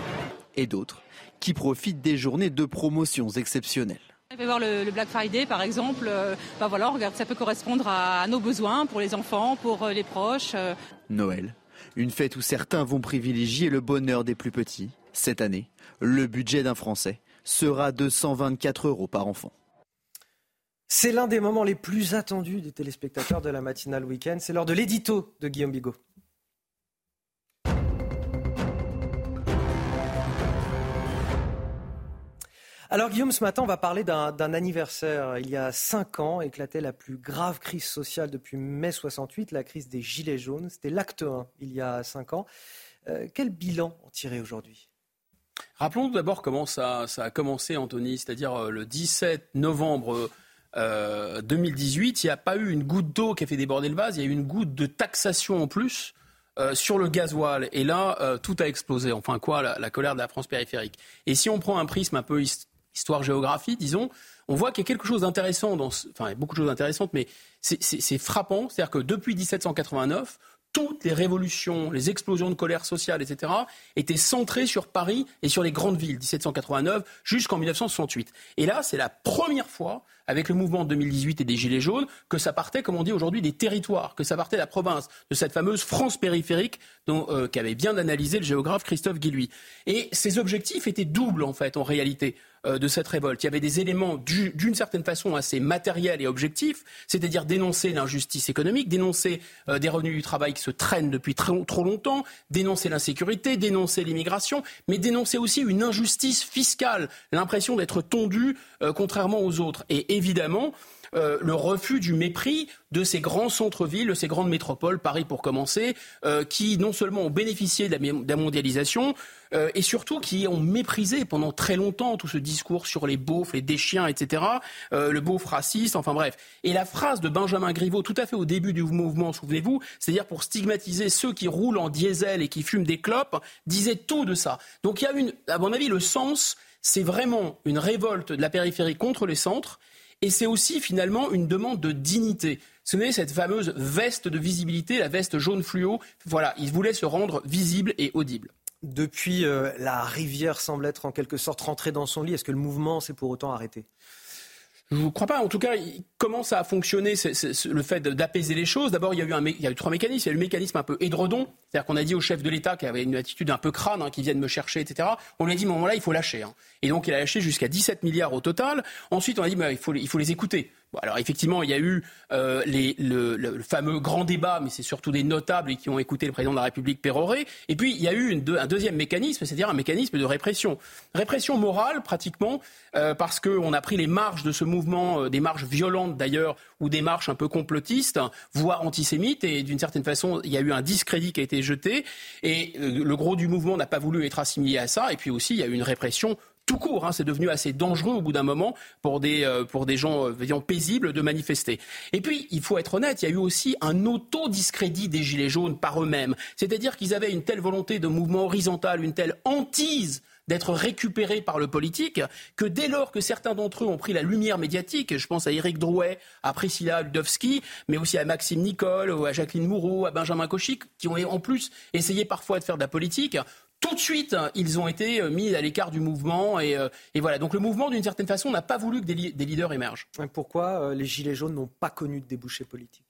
[SPEAKER 66] Et d'autres qui profitent des journées de promotions exceptionnelles.
[SPEAKER 75] On va voir le, le Black Friday par exemple. Euh, bah voilà, on regarde, ça peut correspondre à, à nos besoins pour les enfants, pour euh, les proches. euh.
[SPEAKER 66] Noël, une fête où certains vont privilégier le bonheur des plus petits. Cette année, le budget d'un Français sera de 124 euros par enfant.
[SPEAKER 1] C'est l'un des moments les plus attendus des téléspectateurs de la matinale week-end. C'est l'heure de l'édito de Guillaume Bigot. Alors Guillaume, ce matin, on va parler d'un anniversaire. Il y a cinq ans, éclatait la plus grave crise sociale depuis mai 68, la crise des Gilets jaunes. C'était l'acte 1, il y a cinq ans. Euh, quel bilan en tirer aujourd'hui?
[SPEAKER 43] Rappelons d'abord comment ça, a commencé, Anthony, c'est-à-dire euh, le 17 novembre euh, 2018. Il n'y a pas eu une goutte d'eau qui a fait déborder le vase, il y a eu une goutte de taxation en plus euh, sur le gasoil. Et là, euh, tout a explosé. Enfin, quoi, la, colère de la France périphérique. Et si on prend un prisme un peu his- histoire-géographie, disons, on voit qu'il y a quelque chose d'intéressant dans ce... Enfin, il y a beaucoup de choses intéressantes, mais c'est- frappant. C'est-à-dire que depuis 1789, toutes les révolutions, les explosions de colère sociale, etc., étaient centrées sur Paris et sur les grandes villes, 1789 jusqu'en 1968. Et là, c'est la première fois, avec le mouvement de 2018 et des Gilets jaunes, que ça partait, comme on dit aujourd'hui, des territoires, que ça partait de la province, de cette fameuse France périphérique euh, qu'avait bien analysé le géographe Christophe Guilluy. Et ces objectifs étaient doubles, en fait, en réalité de cette révolte. Il y avait des éléments du- d'une certaine façon assez matériels et objectifs, c'est-à-dire dénoncer l'injustice économique, dénoncer euh, des revenus du travail qui se traînent depuis trop longtemps, dénoncer l'insécurité, dénoncer l'immigration, mais dénoncer aussi une injustice fiscale, l'impression d'être tondu euh, contrairement aux autres. Et évidemment, euh, le refus du mépris de ces grands centres-villes, de ces grandes métropoles, Paris pour commencer, euh, qui non seulement ont bénéficié de la, mondialisation, euh, et surtout qui ont méprisé pendant très longtemps tout ce discours sur les beaufs, les déchiens, etc., euh, le beauf raciste, enfin bref. Et la phrase de Benjamin Griveaux, tout à fait au début du mouvement, souvenez-vous, c'est-à-dire pour stigmatiser ceux qui roulent en diesel et qui fument des clopes, disait tout de ça. Donc il y a une, à mon avis, le sens, c'est vraiment une révolte de la périphérie contre les centres, et c'est aussi finalement une demande de dignité. Vous savez, cette fameuse veste de visibilité, la veste jaune fluo, voilà, ils voulaient se rendre visibles et audibles.
[SPEAKER 1] Depuis, euh, la rivière semble être en quelque sorte rentrée dans son lit. Est-ce que le mouvement s'est pour autant arrêté?
[SPEAKER 43] Je ne crois pas. En tout cas, fonctionner c'est- c'est- c'est le fait d'apaiser les choses? D'abord, il y a eu a trois mécanismes. Il y a eu le mécanisme un peu édredon, c'est-à-dire qu'on a dit au chef de l'État qui avait une attitude un peu crâne, hein, qui viennent me chercher, etc. On lui a dit, à moment-là, il faut lâcher. hein. Et donc, il a lâché jusqu'à 17 milliards au total. Ensuite, on a dit, il faut les écouter. Bon, alors effectivement, il y a eu euh, le, le- fameux grand débat, mais c'est surtout des notables qui ont écouté le président de la République Péroré. Et puis il y a eu une un deuxième mécanisme, c'est-à-dire un mécanisme de répression, répression morale pratiquement, euh, parce qu'on a pris les marges de ce mouvement, euh, des marges violentes d'ailleurs, ou des marches un peu complotistes, voire antisémites, et d'une certaine façon, il y a eu un discrédit qui a été jeté, et euh, le gros du mouvement n'a pas voulu être assimilé à ça, et puis aussi il y a eu une répression tout court. hein, c'est devenu assez dangereux au bout d'un moment pour des, euh, pour des gens euh, paisibles de manifester. Et puis, il faut être honnête, il y a eu aussi un auto-discrédit des Gilets jaunes par eux-mêmes. C'est-à-dire qu'ils avaient une telle volonté de mouvement horizontal, une telle hantise d'être récupérés par le politique, que dès lors que certains d'entre eux ont pris la lumière médiatique, je pense à Éric Drouet, à Priscilla Ludowski, mais aussi à Maxime Nicole, ou à Jacqueline Mouroux, à Benjamin Cauchy, qui ont en plus essayé parfois de faire de la politique, tout de suite, ils ont été euh, mis à l'écart du mouvement. Et, euh, et voilà. Donc le mouvement, d'une certaine façon, n'a pas voulu que des, li- des leaders émergent.
[SPEAKER 1] Pourquoi euh, les Gilets jaunes n'ont pas connu de débouché politique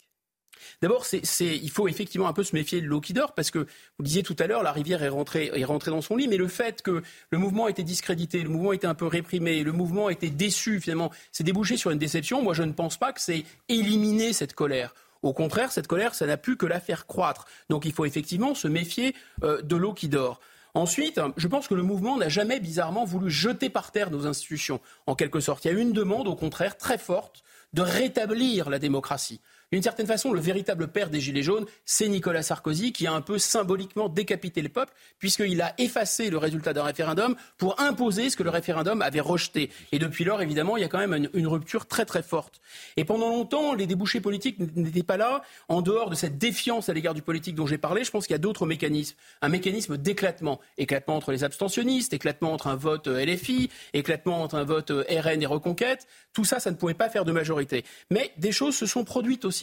[SPEAKER 43] D'abord, c'est, c'est- il faut effectivement un peu se méfier de l'eau qui dort, parce que vous le disiez tout à l'heure, la rivière est rentrée, est rentrée dans son lit, mais le fait que le mouvement était discrédité, le mouvement était un peu réprimé, le mouvement était déçu, finalement, c'est débouché sur une déception. Moi, je ne pense pas que c'est éliminer cette colère. Au contraire, cette colère, ça n'a pu que la faire croître. Donc il faut effectivement se méfier euh, de l'eau qui dort. Ensuite, je pense que le mouvement n'a jamais bizarrement voulu jeter par terre nos institutions, en quelque sorte. Il y a une demande, au contraire, très forte, de rétablir la démocratie D'une certaine façon, le véritable père des Gilets jaunes, c'est Nicolas Sarkozy, qui a un peu symboliquement décapité le peuple, puisqu'il a effacé le résultat d'un référendum pour imposer ce que le référendum avait rejeté. Et depuis lors, évidemment, il y a quand même une, une rupture très très forte. Et pendant longtemps, les débouchés politiques n'étaient pas là, en dehors de cette défiance à l'égard du politique dont j'ai parlé. Je pense qu'il y a d'autres mécanismes. Un mécanisme d'éclatement. Éclatement entre les abstentionnistes, éclatement entre un vote euh, LFI, éclatement entre un vote euh, RN et Reconquête. Tout ça, ça ne pouvait pas faire de majorité. Mais des choses se sont produites aussi.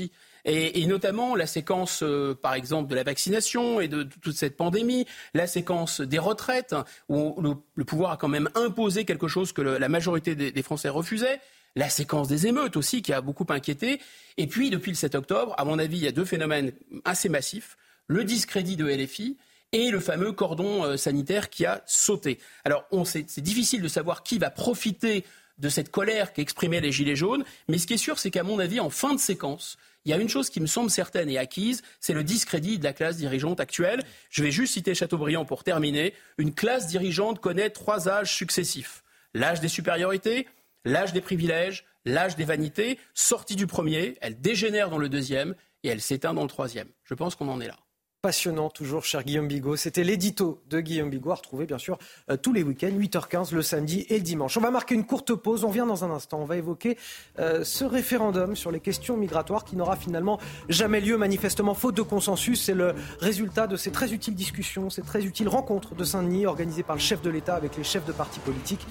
[SPEAKER 43] Et, notamment la séquence, euh, par exemple, de la vaccination et de, toute cette pandémie, la séquence des retraites, où le, pouvoir a quand même imposé quelque chose que la majorité des, Français refusaient, la séquence des émeutes aussi, qui a beaucoup inquiété. Et puis, depuis le 7 octobre, à mon avis, il y a deux phénomènes assez massifs. Le discrédit de LFI et le fameux cordon euh, sanitaire qui a sauté. Alors, c'est difficile de savoir qui va profiter de cette colère qu'exprimaient les Gilets jaunes, mais ce qui est sûr, c'est qu'à mon avis, en fin de séquence, il y a une chose qui me semble certaine et acquise, c'est le discrédit de la classe dirigeante actuelle. Je vais juste citer Chateaubriand pour terminer. Une classe dirigeante connaît trois âges successifs. L'âge des supériorités, l'âge des privilèges, l'âge des vanités. Sortie du premier, elle dégénère dans le deuxième et elle s'éteint dans le troisième. Je pense qu'on en est là
[SPEAKER 1] passionnant toujours, cher Guillaume Bigot. C'était l'édito de Guillaume Bigot à retrouver bien sûr euh, tous les week-ends, 8h15 le samedi et le dimanche. On va marquer une courte pause, on revient dans un instant. On va évoquer euh, ce référendum sur les questions migratoires qui n'aura finalement jamais lieu, manifestement faute de consensus. C'est le résultat de ces très utiles discussions, ces très utiles rencontres de Saint-Denis organisées par le chef de l'État avec les chefs de partis politiques.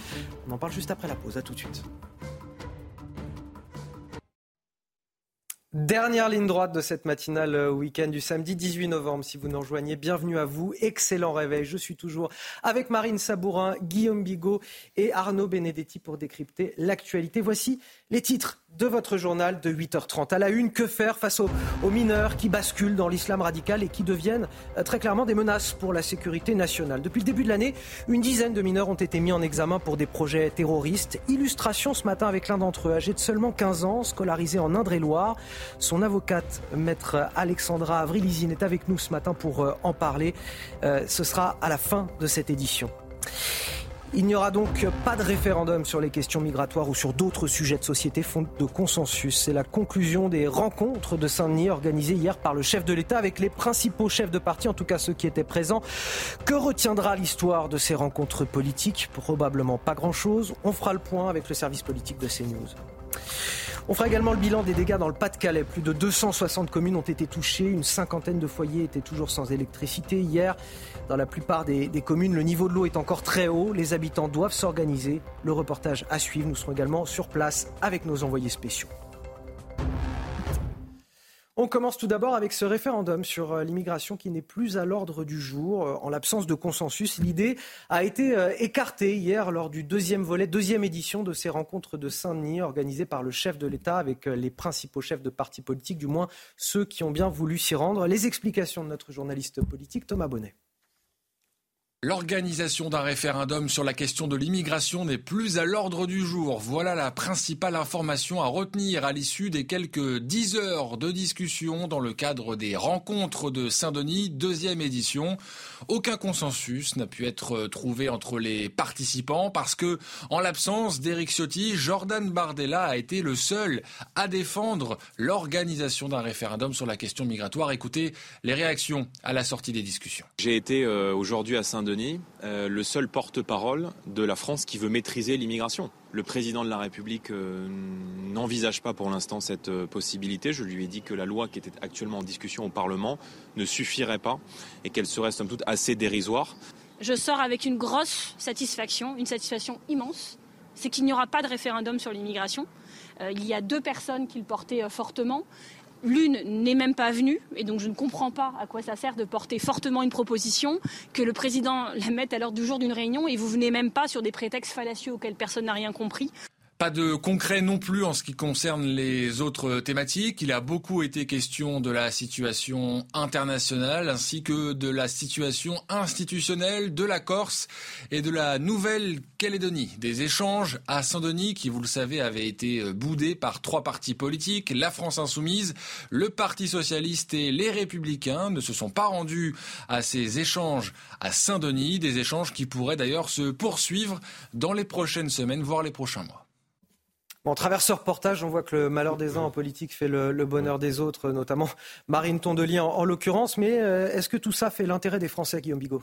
[SPEAKER 1] On en parle juste après la pause. À tout de suite. Dernière ligne droite de cette matinale euh, week-end du samedi 18 novembre. Si vous nous rejoignez, bienvenue à vous. Excellent réveil. Je suis toujours avec Marine Sabourin, Guillaume Bigot et Arnaud Benedetti pour décrypter l'actualité. Voici les titres de votre journal de 8h30. À la une, que faire face aux, mineurs qui basculent dans l'islam radical et qui deviennent euh, très clairement des menaces pour la sécurité nationale Depuis le début de l'année, une dizaine de mineurs ont été mis en examen pour des projets terroristes. Illustration ce matin avec l'un d'entre eux, âgé de seulement 15 ans, scolarisé en Indre-et-Loire. Son avocate, maître Alexandra Avrilizine, est avec nous ce matin pour euh, en parler. Euh, ce sera à la fin de cette édition. Il n'y aura donc pas de référendum sur les questions migratoires ou sur d'autres sujets de société font de consensus. C'est la conclusion des rencontres de Saint-Denis organisées hier par le chef de l'État avec les principaux chefs de parti, en tout cas ceux qui étaient présents. Que retiendra l'histoire de ces rencontres politiques? Probablement pas grand-chose. On fera le point avec le service politique de CNews. On fera également le bilan des dégâts dans le Pas-de-Calais. Plus de 260 communes ont été touchées, une cinquantaine de foyers étaient toujours sans électricité. Hier, dans la plupart des, communes, le niveau de l'eau est encore très haut. Les habitants doivent s'organiser. Le reportage à suivre. Nous serons également sur place avec nos envoyés spéciaux. On commence tout d'abord avec ce référendum sur euh, l'immigration qui n'est plus à l'ordre du jour. Euh, en l'absence de consensus, l'idée a été euh, écartée hier lors du deuxième volet, deuxième édition de ces rencontres de Saint-Denis organisées par le chef de l'État avec les principaux chefs de partis politiques, du moins ceux qui ont bien voulu s'y rendre. Les explications de notre journaliste politique Thomas Bonnet.
[SPEAKER 34] L'organisation d'un référendum sur la question de l'immigration n'est plus à l'ordre du jour. Voilà la principale information à retenir à l'issue des quelques dix heures de discussion dans le cadre des rencontres de Saint-Denis, deuxième édition. Aucun consensus n'a pu être trouvé entre les participants parce que, en l'absence d'Éric Ciotti, Jordan Bardella a été le seul à défendre l'organisation d'un référendum sur la question migratoire. Écoutez les réactions à la sortie des discussions.
[SPEAKER 76] J'ai été euh, aujourd'hui à Saint-Denis Euh, le seul porte-parole de la France qui veut maîtriser l'immigration. Le président de la République euh, n'envisage pas pour l'instant cette euh, possibilité. Je lui ai dit que la loi qui était actuellement en discussion au Parlement ne suffirait pas et qu'elle serait somme toute assez dérisoire.
[SPEAKER 77] Je sors avec une grosse satisfaction, une satisfaction immense. C'est qu'il n'y aura pas de référendum sur l'immigration. il y a deux personnes qui le portaient fortement. L'une n'est même pas venue, et donc je ne comprends pas à quoi ça sert de porter fortement une proposition, que le président la mette à l'heure du jour d'une réunion, et vous venez même pas sur des prétextes fallacieux auxquels personne n'a rien compris.
[SPEAKER 34] Pas de concret non plus en ce qui concerne les autres thématiques. Il a beaucoup été question de la situation internationale ainsi que de la situation institutionnelle de la Corse et de la Nouvelle-Calédonie. Des échanges à Saint-Denis qui, vous le savez, avaient été boudés par trois partis politiques. La France insoumise, le Parti socialiste et les républicains ne se sont pas rendus à ces échanges à Saint-Denis. Des échanges qui pourraient d'ailleurs se poursuivre dans les prochaines semaines, voire les prochains mois.
[SPEAKER 1] Bon, à travers ce reportage, on voit que le malheur des uns en politique fait le, bonheur des autres, notamment Marine Tondelier en, en l'occurrence. Mais est-ce que tout ça fait l'intérêt des Français, Guillaume Bigot?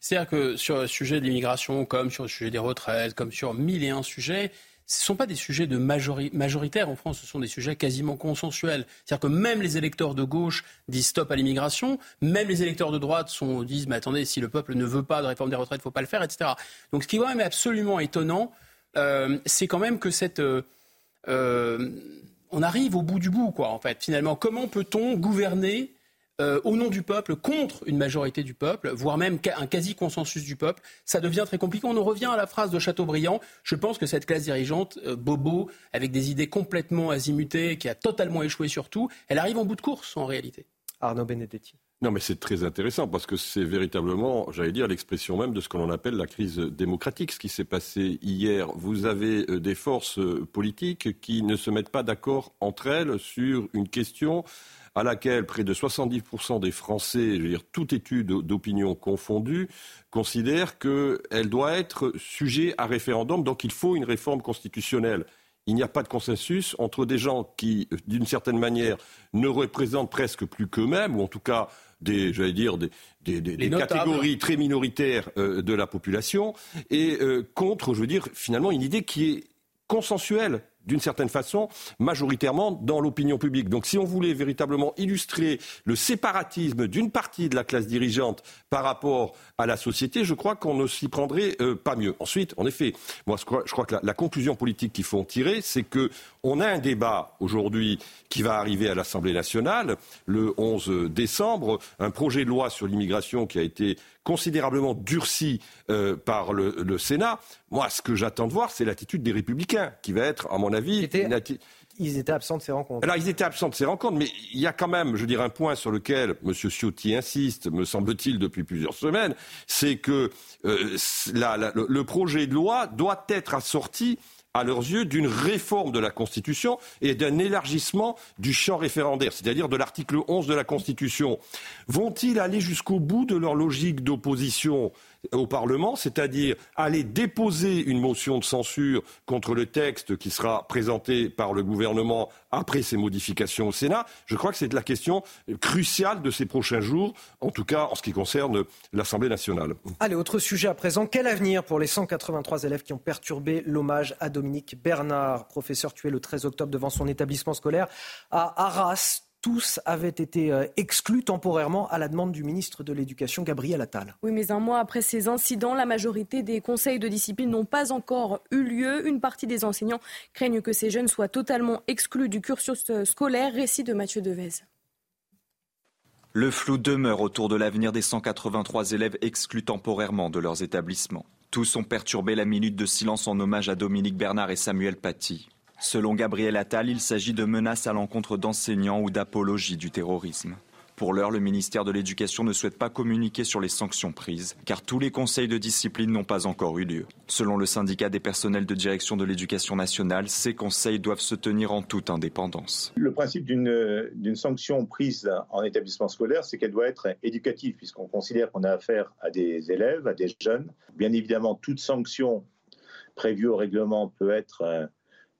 [SPEAKER 43] C'est-à-dire que sur le sujet de l'immigration, comme sur le sujet des retraites, comme sur mille et un sujets, ce ne sont pas des sujets de majoritaires en France, ce sont des sujets quasiment consensuels. C'est-à-dire que même les électeurs de gauche disent stop à l'immigration, même les électeurs de droite disent mais attendez, si le peuple ne veut pas de réforme des retraites, il ne faut pas le faire, etc. Donc ce qui est quand même absolument étonnant, euh, c'est quand même que cette... Euh, euh, on arrive au bout du bout, quoi, en fait. Finalement, comment peut-on gouverner au nom du peuple, contre une majorité du peuple, voire même un quasi-consensus du peuple, ça devient très compliqué. On en revient à la phrase de Chateaubriand. Je pense que cette classe dirigeante, Bobo, avec des idées complètement azimutées, qui a totalement échoué sur tout, elle arrive en bout de course en réalité.
[SPEAKER 1] Arnaud Benedetti.
[SPEAKER 68] Non, mais c'est très intéressant parce que c'est véritablement, j'allais dire, l'expression même de ce que l'on appelle la crise démocratique. Ce qui s'est passé hier, vous avez euh, des forces politiques qui ne se mettent pas d'accord entre elles sur une question à laquelle près de 70% des Français, je veux dire toute étude d'opinion confondue, considèrent qu'elle doit être sujet à référendum, donc il faut une réforme constitutionnelle. Il n'y a pas de consensus entre des gens qui, d'une certaine manière, ne représentent presque plus qu'eux-mêmes, ou en tout cas des, j'allais dire, des, catégories très minoritaires euh, de la population, et euh, contre, je veux dire, finalement, une idée qui est consensuelle d'une certaine façon, majoritairement dans l'opinion publique. Donc si on voulait véritablement illustrer le séparatisme d'une partie de la classe dirigeante par rapport à la société, je crois qu'on ne s'y prendrait euh, pas mieux. Ensuite, en effet, moi je crois, que la, conclusion politique qu'il faut en tirer, c'est que on a un débat aujourd'hui qui va arriver à l'Assemblée nationale le 11 décembre, un projet de loi sur l'immigration qui a été considérablement durci euh, par le, Sénat. Moi, ce que j'attends de voir, c'est l'attitude des Républicains, qui va être, à mon avis,
[SPEAKER 1] ils étaient absents de ces rencontres.
[SPEAKER 68] Alors, ils étaient absents de ces rencontres, mais il y a quand même, je dire, un point sur lequel M. Ciotti insiste, me semble-t-il, depuis plusieurs semaines, c'est que euh, le projet de loi doit être assorti à leurs yeux, d'une réforme de la Constitution et d'un élargissement du champ référendaire, c'est-à-dire de l'article 11 de la Constitution. Vont-ils aller jusqu'au bout de leur logique d'opposition au Parlement, c'est-à-dire aller déposer une motion de censure contre le texte qui sera présenté par le gouvernement après ces modifications au Sénat. Je crois que c'est la question cruciale de ces prochains jours, en tout cas en ce qui concerne l'Assemblée nationale.
[SPEAKER 1] Allez, autre sujet à présent. Quel avenir pour les 183 élèves qui ont perturbé l'hommage à Dominique Bernard, professeur tué le 13 octobre devant son établissement scolaire à Arras tous avaient été euh, exclus temporairement à la demande du ministre de l'Éducation, Gabriel Attal.
[SPEAKER 2] Oui, mais un mois après ces incidents, la majorité des conseils de discipline n'ont pas encore eu lieu. Une partie des enseignants craignent que ces jeunes soient totalement exclus du cursus euh, scolaire. Récit de Mathieu Devez.
[SPEAKER 31] Le flou demeure autour de l'avenir des 183 élèves exclus temporairement de leurs établissements. Tous ont perturbé la minute de silence en hommage à Dominique Bernard et Samuel Paty. Selon Gabriel Attal, il s'agit de menaces à l'encontre d'enseignants ou d'apologie du terrorisme. Pour l'heure, le ministère de l'Éducation ne souhaite pas communiquer sur les sanctions prises, car tous les conseils de discipline n'ont pas encore eu lieu. Selon le syndicat des personnels de direction de l'éducation nationale, ces conseils doivent se tenir en toute indépendance.
[SPEAKER 78] Le principe d'une sanction prise en établissement scolaire, c'est qu'elle doit être éducative, puisqu'on considère qu'on a affaire à des élèves, à des jeunes. Bien évidemment, toute sanction prévue au règlement peut être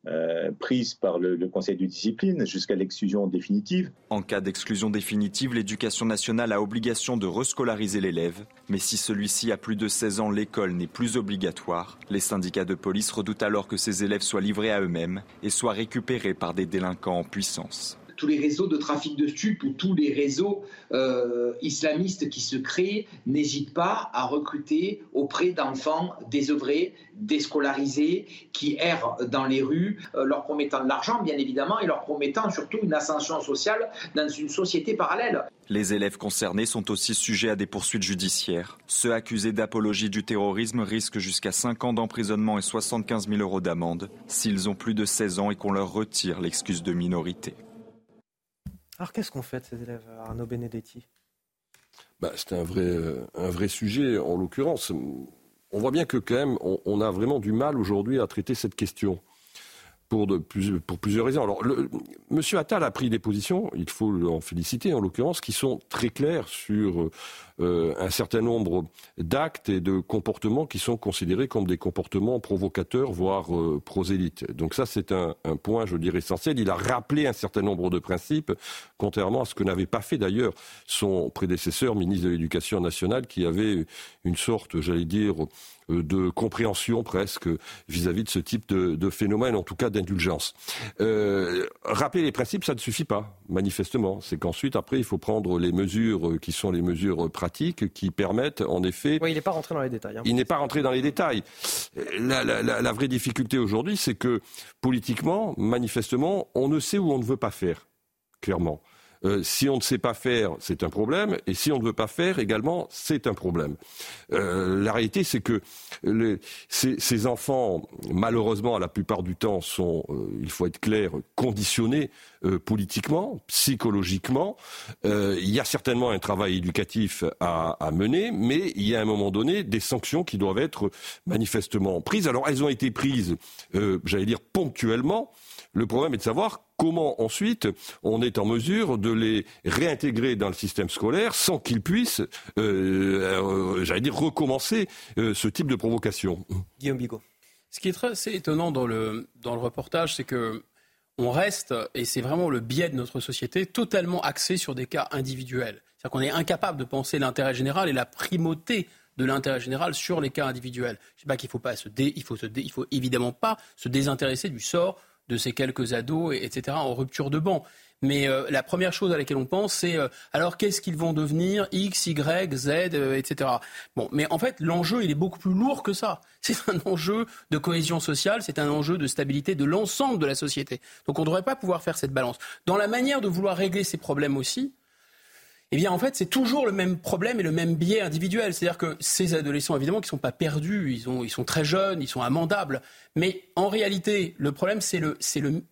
[SPEAKER 78] euh, prise par le, Conseil de discipline jusqu'à l'exclusion définitive.
[SPEAKER 31] En cas d'exclusion définitive, l'éducation nationale a obligation de rescolariser l'élève, mais si celui-ci a plus de 16 ans, l'école n'est plus obligatoire. Les syndicats de police redoutent alors que ces élèves soient livrés à eux-mêmes et soient récupérés par des délinquants en puissance
[SPEAKER 79] tous les réseaux de trafic de stupes ou tous les réseaux euh, islamistes qui se créent n'hésitent pas à recruter auprès d'enfants désœuvrés, déscolarisés, qui errent dans les rues, euh, leur promettant de l'argent bien évidemment et leur promettant surtout une ascension sociale dans une société parallèle.
[SPEAKER 31] Les élèves concernés sont aussi sujets à des poursuites judiciaires. Ceux accusés d'apologie du terrorisme risquent jusqu'à 5 ans d'emprisonnement et 75 000 euros d'amende s'ils ont plus de 16 ans et qu'on leur retire l'excuse de minorité.
[SPEAKER 1] Alors qu'est-ce qu'on fait de ces élèves, Arnaud Benedetti?
[SPEAKER 68] Bah, C'est un vrai, euh, un vrai sujet, en l'occurrence. On voit bien que quand même, on, a vraiment du mal aujourd'hui à traiter cette question. Pour, plusieurs raisons. Alors, le, Monsieur Attal a pris des positions, il faut l'en féliciter en l'occurrence, qui sont très claires sur euh, un certain nombre d'actes et de comportements qui sont considérés comme des comportements provocateurs, voire euh, prosélytes. Donc ça, c'est un, un, point, je dirais, essentiel. Il a rappelé un certain nombre de principes, contrairement à ce que n'avait pas fait d'ailleurs son prédécesseur, ministre de l'Éducation nationale, qui avait une sorte, j'allais dire, de compréhension presque vis-à-vis de ce type de, de, phénomène, en tout cas d'indulgence. Euh, rappeler les principes, ça ne suffit pas, manifestement. C'est qu'ensuite, après, il faut prendre les mesures qui sont les mesures pratiques qui permettent, en effet.
[SPEAKER 1] Oui, il n'est pas rentré dans les détails. Hein.
[SPEAKER 68] Il n'est pas rentré dans les détails. La, la, la, la vraie difficulté aujourd'hui, c'est que politiquement, manifestement, on ne sait où on ne veut pas faire, clairement. Euh, si on ne sait pas faire, c'est un problème, et si on ne veut pas faire également, c'est un problème. Euh, la réalité, c'est que les, ces, ces, enfants, malheureusement, la plupart du temps, sont, euh, il faut être clair, conditionnés euh, politiquement, psychologiquement. Euh, il y a certainement un travail éducatif à, à, mener, mais il y a à un moment donné des sanctions qui doivent être manifestement prises. Alors, elles ont été prises, j'allais dire, ponctuellement. Le problème est de savoir comment ensuite on est en mesure de les réintégrer dans le système scolaire sans qu'ils puissent, euh, euh, j'allais dire, recommencer euh, ce type de provocation.
[SPEAKER 1] Guillaume Bigot.
[SPEAKER 43] Ce qui est très assez étonnant dans le, dans le reportage, c'est que on reste, et c'est vraiment le biais de notre société, totalement axé sur des cas individuels. C'est-à-dire qu'on est incapable de penser l'intérêt général et la primauté de l'intérêt général sur les cas individuels. Je ne sais pas qu'il faut pas se dé, il faut se dé, il faut évidemment pas se désintéresser du sort de ces quelques ados, etc., en rupture de banc. Mais euh, la première chose à laquelle on pense, c'est euh, alors qu'est-ce qu'ils vont devenir X, Y, Z, euh, etc. Bon, mais en fait, l'enjeu, il est beaucoup plus lourd que ça. C'est un enjeu de cohésion sociale, c'est un enjeu de stabilité de l'ensemble de la société. Donc on ne devrait pas pouvoir faire cette balance. Dans la manière de vouloir régler ces problèmes aussi, eh bien, en fait, c'est toujours le même problème et le même biais individuel. C'est-à-dire que ces adolescents, évidemment, qui ne sont pas perdus, ils, ont, ils sont très jeunes, ils sont amendables. Mais en réalité, le problème, c'est le, c'est le,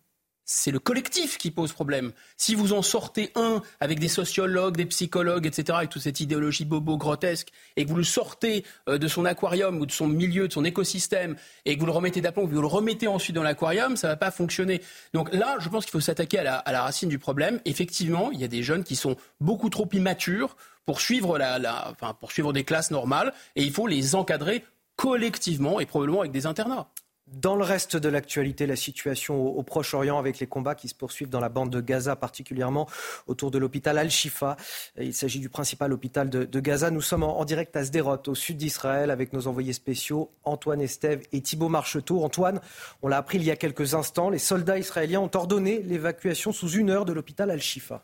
[SPEAKER 43] c'est le collectif qui pose problème. Si vous en sortez un avec des sociologues, des psychologues, etc., avec toute cette idéologie bobo grotesque, et que vous le sortez euh, de son aquarium ou de son milieu, de son écosystème, et que vous le remettez d'aplomb, vous le remettez ensuite dans l'aquarium, ça ne va pas fonctionner. Donc là, je pense qu'il faut s'attaquer à à la, racine du problème. Effectivement, il y a des jeunes qui sont beaucoup trop immatures pour suivre, la, la, enfin, pour suivre des classes normales, et il faut les encadrer collectivement et probablement avec des internats.
[SPEAKER 1] Dans le reste de l'actualité, la situation au, Proche-Orient avec les combats qui se poursuivent dans la bande de Gaza, particulièrement autour de l'hôpital Al-Shifa. Il s'agit du principal hôpital de, Gaza. Nous sommes en, en direct à Sderot, au sud d'Israël, avec nos envoyés spéciaux Antoine Estève et Thibault Marcheteau. Antoine, on l'a appris il y a quelques instants, les soldats israéliens ont ordonné l'évacuation sous une heure de l'hôpital Al-Shifa.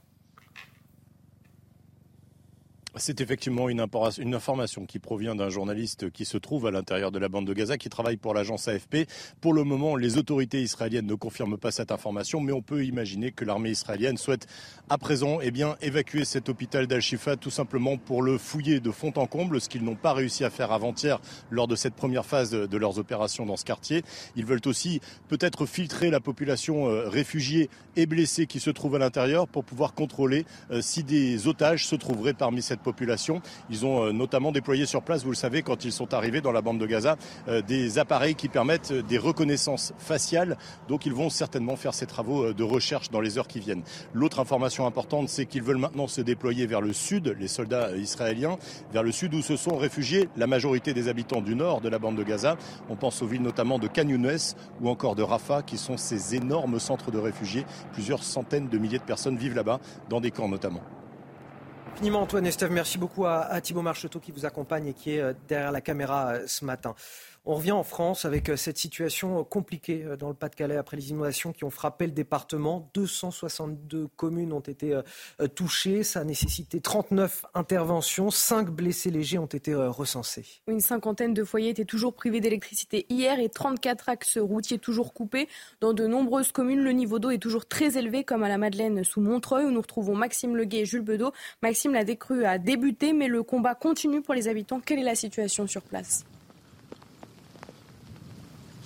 [SPEAKER 20] C'est effectivement une, information qui provient d'un journaliste qui se trouve à l'intérieur de la bande de Gaza, qui travaille pour l'agence AFP. Pour le moment, les autorités israéliennes ne confirment pas cette information, mais on peut imaginer que l'armée israélienne souhaite à présent eh évacuer cet hôpital d'Al-Shifa tout simplement pour le fouiller de fond en comble, ce qu'ils n'ont pas réussi à faire avant-hier lors de cette première phase de, de, leurs opérations dans ce quartier. Ils veulent aussi peut-être filtrer la population euh, réfugiée et blessée qui se trouve à l'intérieur pour pouvoir contrôler euh, si des otages se trouveraient parmi cette population. Ils ont euh, notamment déployé sur place, vous le savez, quand ils sont arrivés dans la bande de Gaza, euh, des appareils qui permettent des reconnaissances faciales. Donc ils vont certainement faire ces travaux euh, de recherche dans les heures qui viennent. L'autre information importante, c'est qu'ils veulent maintenant se déployer vers le sud, les soldats israéliens, vers le sud où se sont réfugiés la majorité des habitants du nord de la bande de Gaza. On pense aux villes notamment de Khan Younes ou encore de Rafah, qui sont ces énormes centres de réfugiés. Plusieurs centaines de milliers de personnes vivent là-bas, dans des camps notamment
[SPEAKER 1] Antoine. Merci beaucoup à, à Thibault Marcheteau qui vous accompagne et qui est derrière la caméra ce matin. On revient en France avec euh, cette situation compliquée euh, dans le Pas-de-Calais après les inondations qui ont frappé le département. 262 communes ont été euh, touchées. Ça a nécessité 39 interventions. 5 blessés légers ont été recensés.
[SPEAKER 2] Une cinquantaine de foyers étaient toujours privés d'électricité hier et 34 axes routiers toujours coupés. Dans de nombreuses communes, le niveau d'eau est toujours très élevé, comme à la Madeleine sous Montreuil, où nous retrouvons Maxime Leguet et Jules Bedeau. Maxime, la décrue a débuté, mais le combat continue pour les habitants. Quelle est la situation sur place?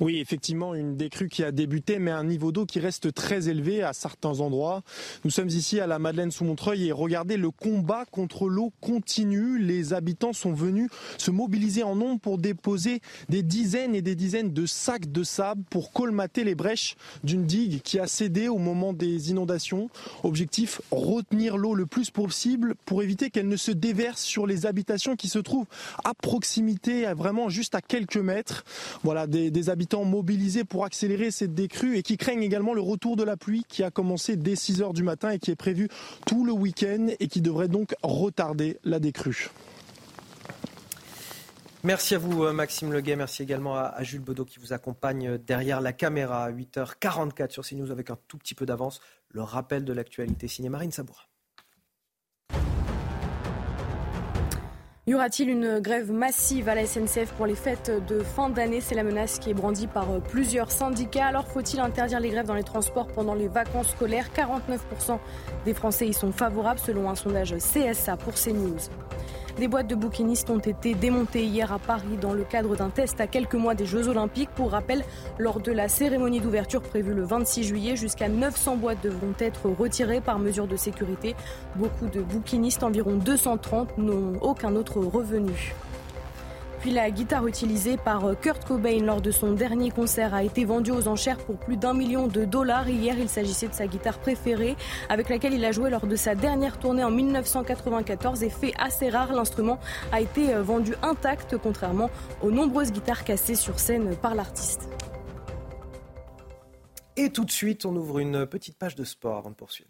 [SPEAKER 60] Oui, effectivement, une décrue qui a débuté, mais un niveau d'eau qui reste très élevé à certains endroits. Nous sommes ici à la Madeleine sous Montreuil et regardez, le combat contre l'eau continue. Les habitants sont venus se mobiliser en nombre pour déposer des dizaines et des dizaines de sacs de sable pour colmater les brèches d'une digue qui a cédé au moment des inondations. Objectif, retenir l'eau le plus possible pour éviter qu'elle ne se déverse sur les habitations qui se trouvent à proximité, vraiment juste à quelques mètres. Voilà, des, des habitants mobilisés pour accélérer cette décrue et qui craignent également le retour de la pluie qui a commencé dès 6 heures du matin et qui est prévu tout le week-end et qui devrait donc retarder la décrue.
[SPEAKER 1] Merci à vous euh, Maxime Leguet, merci également à Jules Bedeau qui vous accompagne euh, derrière la caméra à 8h44 sur CNews avec un tout petit peu d'avance. Le rappel de l'actualité cinéma Marine Saboura.
[SPEAKER 2] Y aura-t-il une grève massive à la SNCF pour les fêtes de fin d'année? C'est la menace qui est brandie par euh, plusieurs syndicats. Alors faut-il interdire les grèves dans les transports pendant les vacances scolaires? 49% des Français y sont favorables selon un sondage CSA pour CNews. Des boîtes de bouquinistes ont été démontées hier à Paris dans le cadre d'un test à quelques mois des Jeux Olympiques. Pour rappel, lors de la cérémonie d'ouverture prévue le 26 juillet, jusqu'à 900 boîtes devront être retirées par mesure de sécurité. Beaucoup de bouquinistes, environ 230, n'ont aucun autre revenu. Puis la guitare utilisée par Kurt Cobain lors de son dernier concert a été vendue aux enchères pour plus d'un million de dollars. Hier, il s'agissait de sa guitare préférée avec laquelle il a joué lors de sa dernière tournée en 1994 et fait assez rare. L'instrument a été vendu intact contrairement aux nombreuses guitares cassées sur scène par l'artiste.
[SPEAKER 1] Et tout de suite, on ouvre une petite page de sport avant de poursuivre.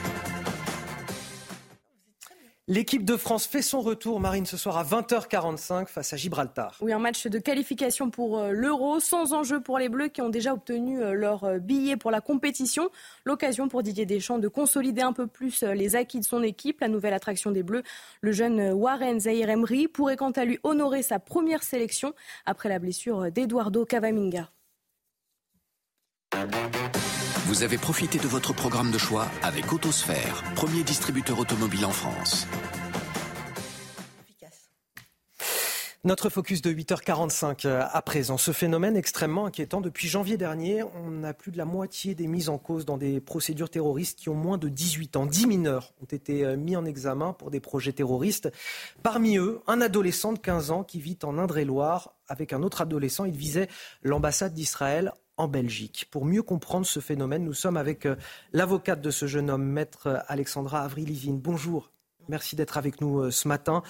[SPEAKER 1] L'équipe de France fait son retour, Marine, ce soir à 20h45 face à Gibraltar.
[SPEAKER 2] Oui, un match de qualification pour euh, l'Euro, sans enjeu pour les Bleus qui ont déjà obtenu euh, leur euh, billet pour la compétition. L'occasion pour Didier Deschamps de consolider un peu plus les acquis de son équipe. La nouvelle attraction des Bleus, le jeune Warren Zahir pourrait quant à lui honorer sa première sélection après la blessure d'Eduardo Cavaminga.
[SPEAKER 6] Vous avez profité de votre programme de choix avec Autosphère, premier distributeur automobile en France.
[SPEAKER 1] Notre focus de 8h45 à présent. Ce phénomène extrêmement inquiétant. Depuis janvier dernier, on a plus de la moitié des mises en cause dans des procédures terroristes qui ont moins de 18 ans. 10 mineurs ont été mis en examen pour des projets terroristes. Parmi eux, un adolescent de 15 ans qui vit en Indre-et-Loire avec un autre adolescent. Il visait l'ambassade d'Israël en Belgique. Pour mieux comprendre ce phénomène, nous sommes avec l'avocate de ce jeune homme, maître Alexandra Avril-Livine. Bonjour, merci d'être avec nous ce matin.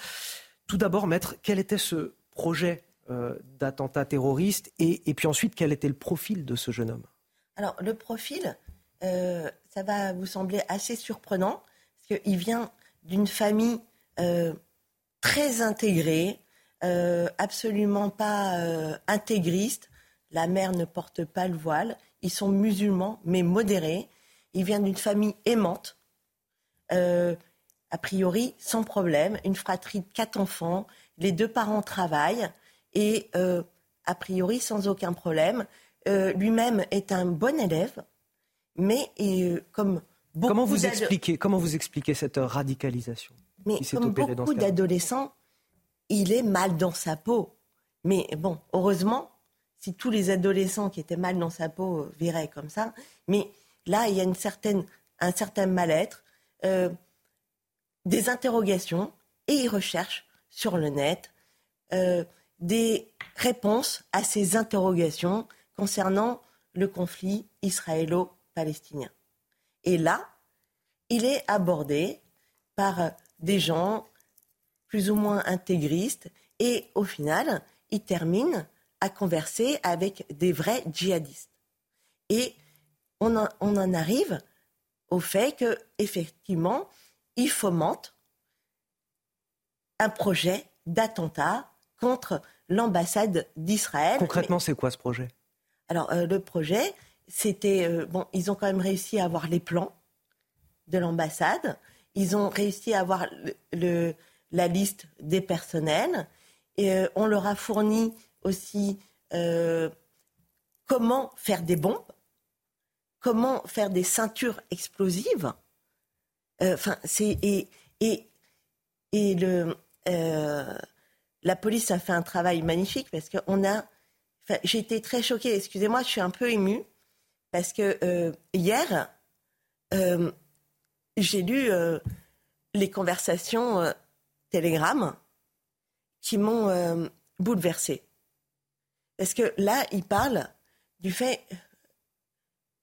[SPEAKER 1] Tout d'abord, maître, quel était ce projet euh, d'attentat terroriste et, puis ensuite, quel était le profil de ce jeune homme?
[SPEAKER 30] Alors, le profil, euh, ça va vous sembler assez surprenant, parce qu'il vient d'une famille euh, très intégrée, absolument pas intégriste. La mère ne porte pas le voile. Ils sont musulmans, mais modérés. Il vient d'une famille aimante a priori sans problème, une fratrie de quatre enfants, les deux parents travaillent et euh, a priori sans aucun problème. Euh, lui-même est un bon élève, mais euh, comme beaucoup
[SPEAKER 1] comment vous expliquez comment vous expliquez cette radicalisation
[SPEAKER 30] Mais comme beaucoup d'adolescents, il est mal dans sa peau. Mais bon, heureusement, si tous les adolescents qui étaient mal dans sa peau viraient comme ça, mais là il y a un certain mal-être des interrogations et il recherche sur le net euh, des réponses à ces interrogations concernant le conflit israélo-palestinien. Et là, il est abordé par des gens plus ou moins intégristes et au final, il termine à converser avec des vrais djihadistes. Et on en, on en arrive au fait que, effectivement, il fomente un projet d'attentat contre l'ambassade d'Israël.
[SPEAKER 1] Concrètement, c'est quoi ce projet?
[SPEAKER 30] Alors, euh, le projet, c'était. Euh, bon, ils ont quand même réussi à avoir les plans de l'ambassade. Ils ont réussi à avoir le, la liste des personnels. Et euh, on leur a fourni aussi comment faire des bombes, comment faire des ceintures explosives. C'est et, euh, la police a fait un travail magnifique parce qu'on a. j'ai été très choquée. Excusez-moi, je suis un peu émue parce que euh, hier, euh, j'ai lu les conversations Telegram qui m'ont bouleversée. Parce que là, il parle du fait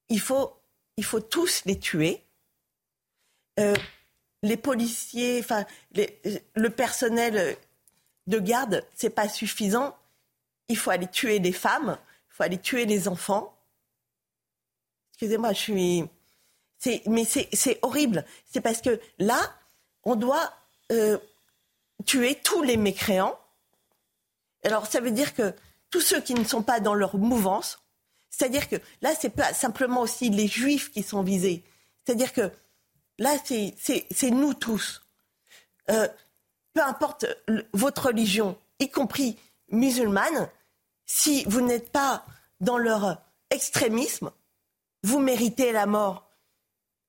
[SPEAKER 30] il faut, il faut tous les tuer. les policiers, enfin, le personnel de garde, c'est pas suffisant. Il faut aller tuer des femmes, il faut aller tuer les enfants. Excusez-moi, je suis. mais c'est horrible. C'est parce que là, on doit euh, tuer tous les mécréants. Alors, ça veut dire que tous ceux qui ne sont pas dans leur mouvance, c'est-à-dire que là, c'est pas simplement aussi les juifs qui sont visés. C'est-à-dire que là, c'est nous tous. Euh, peu importe votre religion, y compris musulmane, si vous n'êtes pas dans leur extrémisme, vous méritez la mort.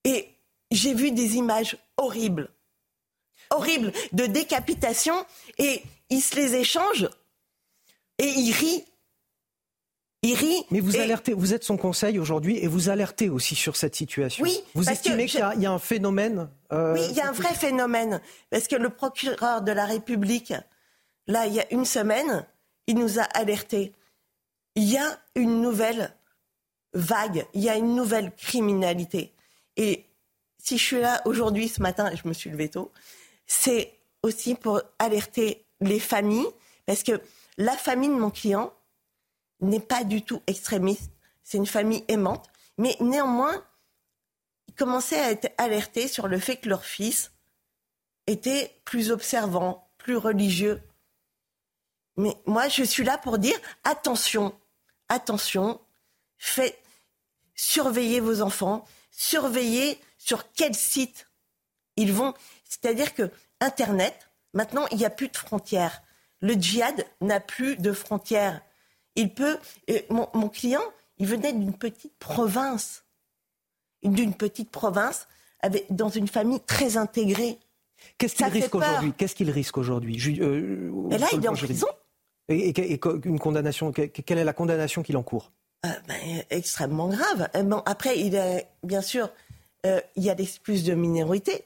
[SPEAKER 30] Et j'ai vu des images horribles, horribles, de décapitation, et ils se les échangent, et ils rient il rit.
[SPEAKER 1] Mais vous alertez, vous êtes son conseil aujourd'hui et vous alertez aussi sur cette situation.
[SPEAKER 30] Oui.
[SPEAKER 1] Vous estimez qu'il y, a un phénomène
[SPEAKER 30] euh, Oui, il y a un vrai phénomène. Parce que le procureur de la République, là, il y a une semaine, il nous a alertés. Il y a une nouvelle vague, il y a une nouvelle criminalité. Et si je suis là aujourd'hui, ce matin, je me suis levé tôt, c'est aussi pour alerter les familles. Parce que la famille de mon client, n'est pas du tout extrémiste. C'est une famille aimante. Mais néanmoins, ils commençaient à être alertés sur le fait que leur fils était plus observant, plus religieux. Mais moi, je suis là pour dire attention, attention, faites, surveillez vos enfants, surveillez sur quel site ils vont. C'est-à-dire que Internet, maintenant, il n'y a plus de frontières. Le djihad n'a plus de frontières. Il peut. Mon, client, il venait d'une petite province, d'une petite province, avec, dans une famille très intégrée.
[SPEAKER 1] Qu'est-ce qu'il risque aujourd'hui? Qu'est-ce qu'il risque aujourd'hui?
[SPEAKER 30] Euh, Et là, il est en prison.
[SPEAKER 1] Et, une condamnation Quelle est la condamnation qu'il encourt?
[SPEAKER 30] Euh, ben, Extrêmement grave. Euh, bon, après, il est, bien sûr, euh, il y a l'excuse de minorité,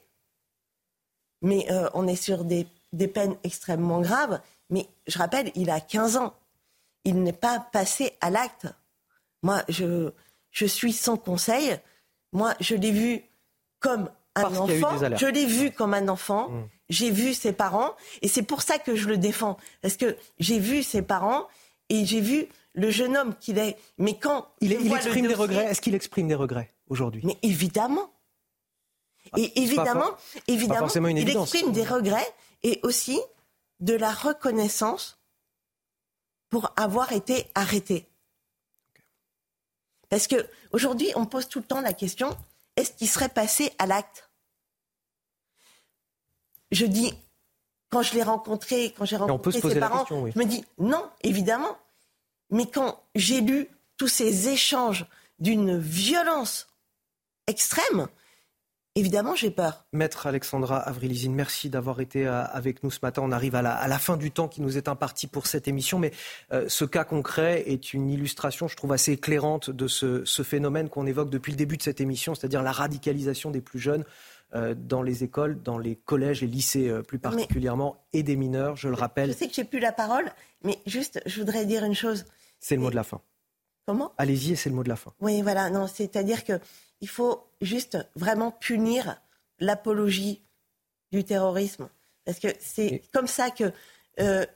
[SPEAKER 30] mais on est sur des, des peines extrêmement graves. Mais je rappelle, il a 15 ans il n'est pas passé à l'acte. Moi, je, je suis sans conseil. Moi, je l'ai vu comme un enfant. Je l'ai vu comme un enfant. Mmh. J'ai vu ses parents. Et c'est pour ça que je le défends. Parce que j'ai vu ses parents et j'ai vu le jeune homme qu'il est. Mais quand.
[SPEAKER 1] Il, exprime des regrets. Est-ce qu'il exprime des regrets aujourd'hui?
[SPEAKER 30] Mais évidemment. Ah, et évidemment, évidemment il exprime des regrets et aussi de la reconnaissance pour avoir été arrêté. Parce que aujourd'hui, on pose tout le temps la question est-ce qu'il serait passé à l'acte? Je dis, quand je l'ai rencontré, quand j'ai rencontré ses parents, je me dis non, évidemment. Mais quand j'ai lu tous ces échanges d'une violence extrême, Évidemment, j'ai peur.
[SPEAKER 1] Maître Alexandra Avrilizine, merci d'avoir été euh, avec nous ce matin. On arrive à la, fin du temps qui nous est imparti pour cette émission, mais euh, ce cas concret est une illustration, je trouve, assez éclairante de ce, phénomène qu'on évoque depuis le début de cette émission, c'est-à-dire la radicalisation des plus jeunes euh, dans les écoles, dans les collèges et lycées plus particulièrement, et des mineurs, je le rappelle.
[SPEAKER 30] Je sais que j'ai plus la parole, mais juste, je voudrais dire une chose.
[SPEAKER 1] C'est le mot de la fin.
[SPEAKER 30] Comment?
[SPEAKER 1] Allez-y et c'est le mot de la fin.
[SPEAKER 30] Oui, voilà. Non, c'est-à-dire que il faut juste vraiment punir l'apologie du terrorisme. Parce que c'est comme ça que euh,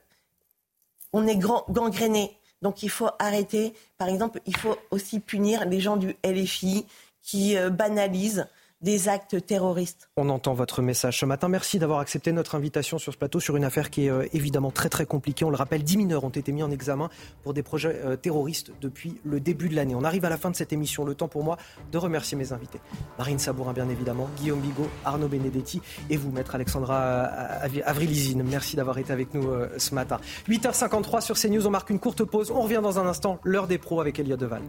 [SPEAKER 30] on est gangréné. Donc il faut arrêter. Par exemple, il faut aussi punir les gens du LFI qui euh, banalisent des actes terroristes.
[SPEAKER 1] On entend votre message ce matin. Merci d'avoir accepté notre invitation sur ce plateau sur une affaire qui est euh, évidemment très très compliquée. On le rappelle, 10 mineurs ont été mis en examen pour des projets euh, terroristes depuis le début de l'année. On arrive à la fin de cette émission. Le temps pour moi de remercier mes invités. Marine Sabourin, bien évidemment, Guillaume Bigot, Arnaud Benedetti et vous, maître Alexandra euh, Avrilizine. Merci d'avoir été avec nous ce matin. 8h53 sur CNews. On marque une courte pause. On revient dans un instant. L'heure des pros avec Elia Deval.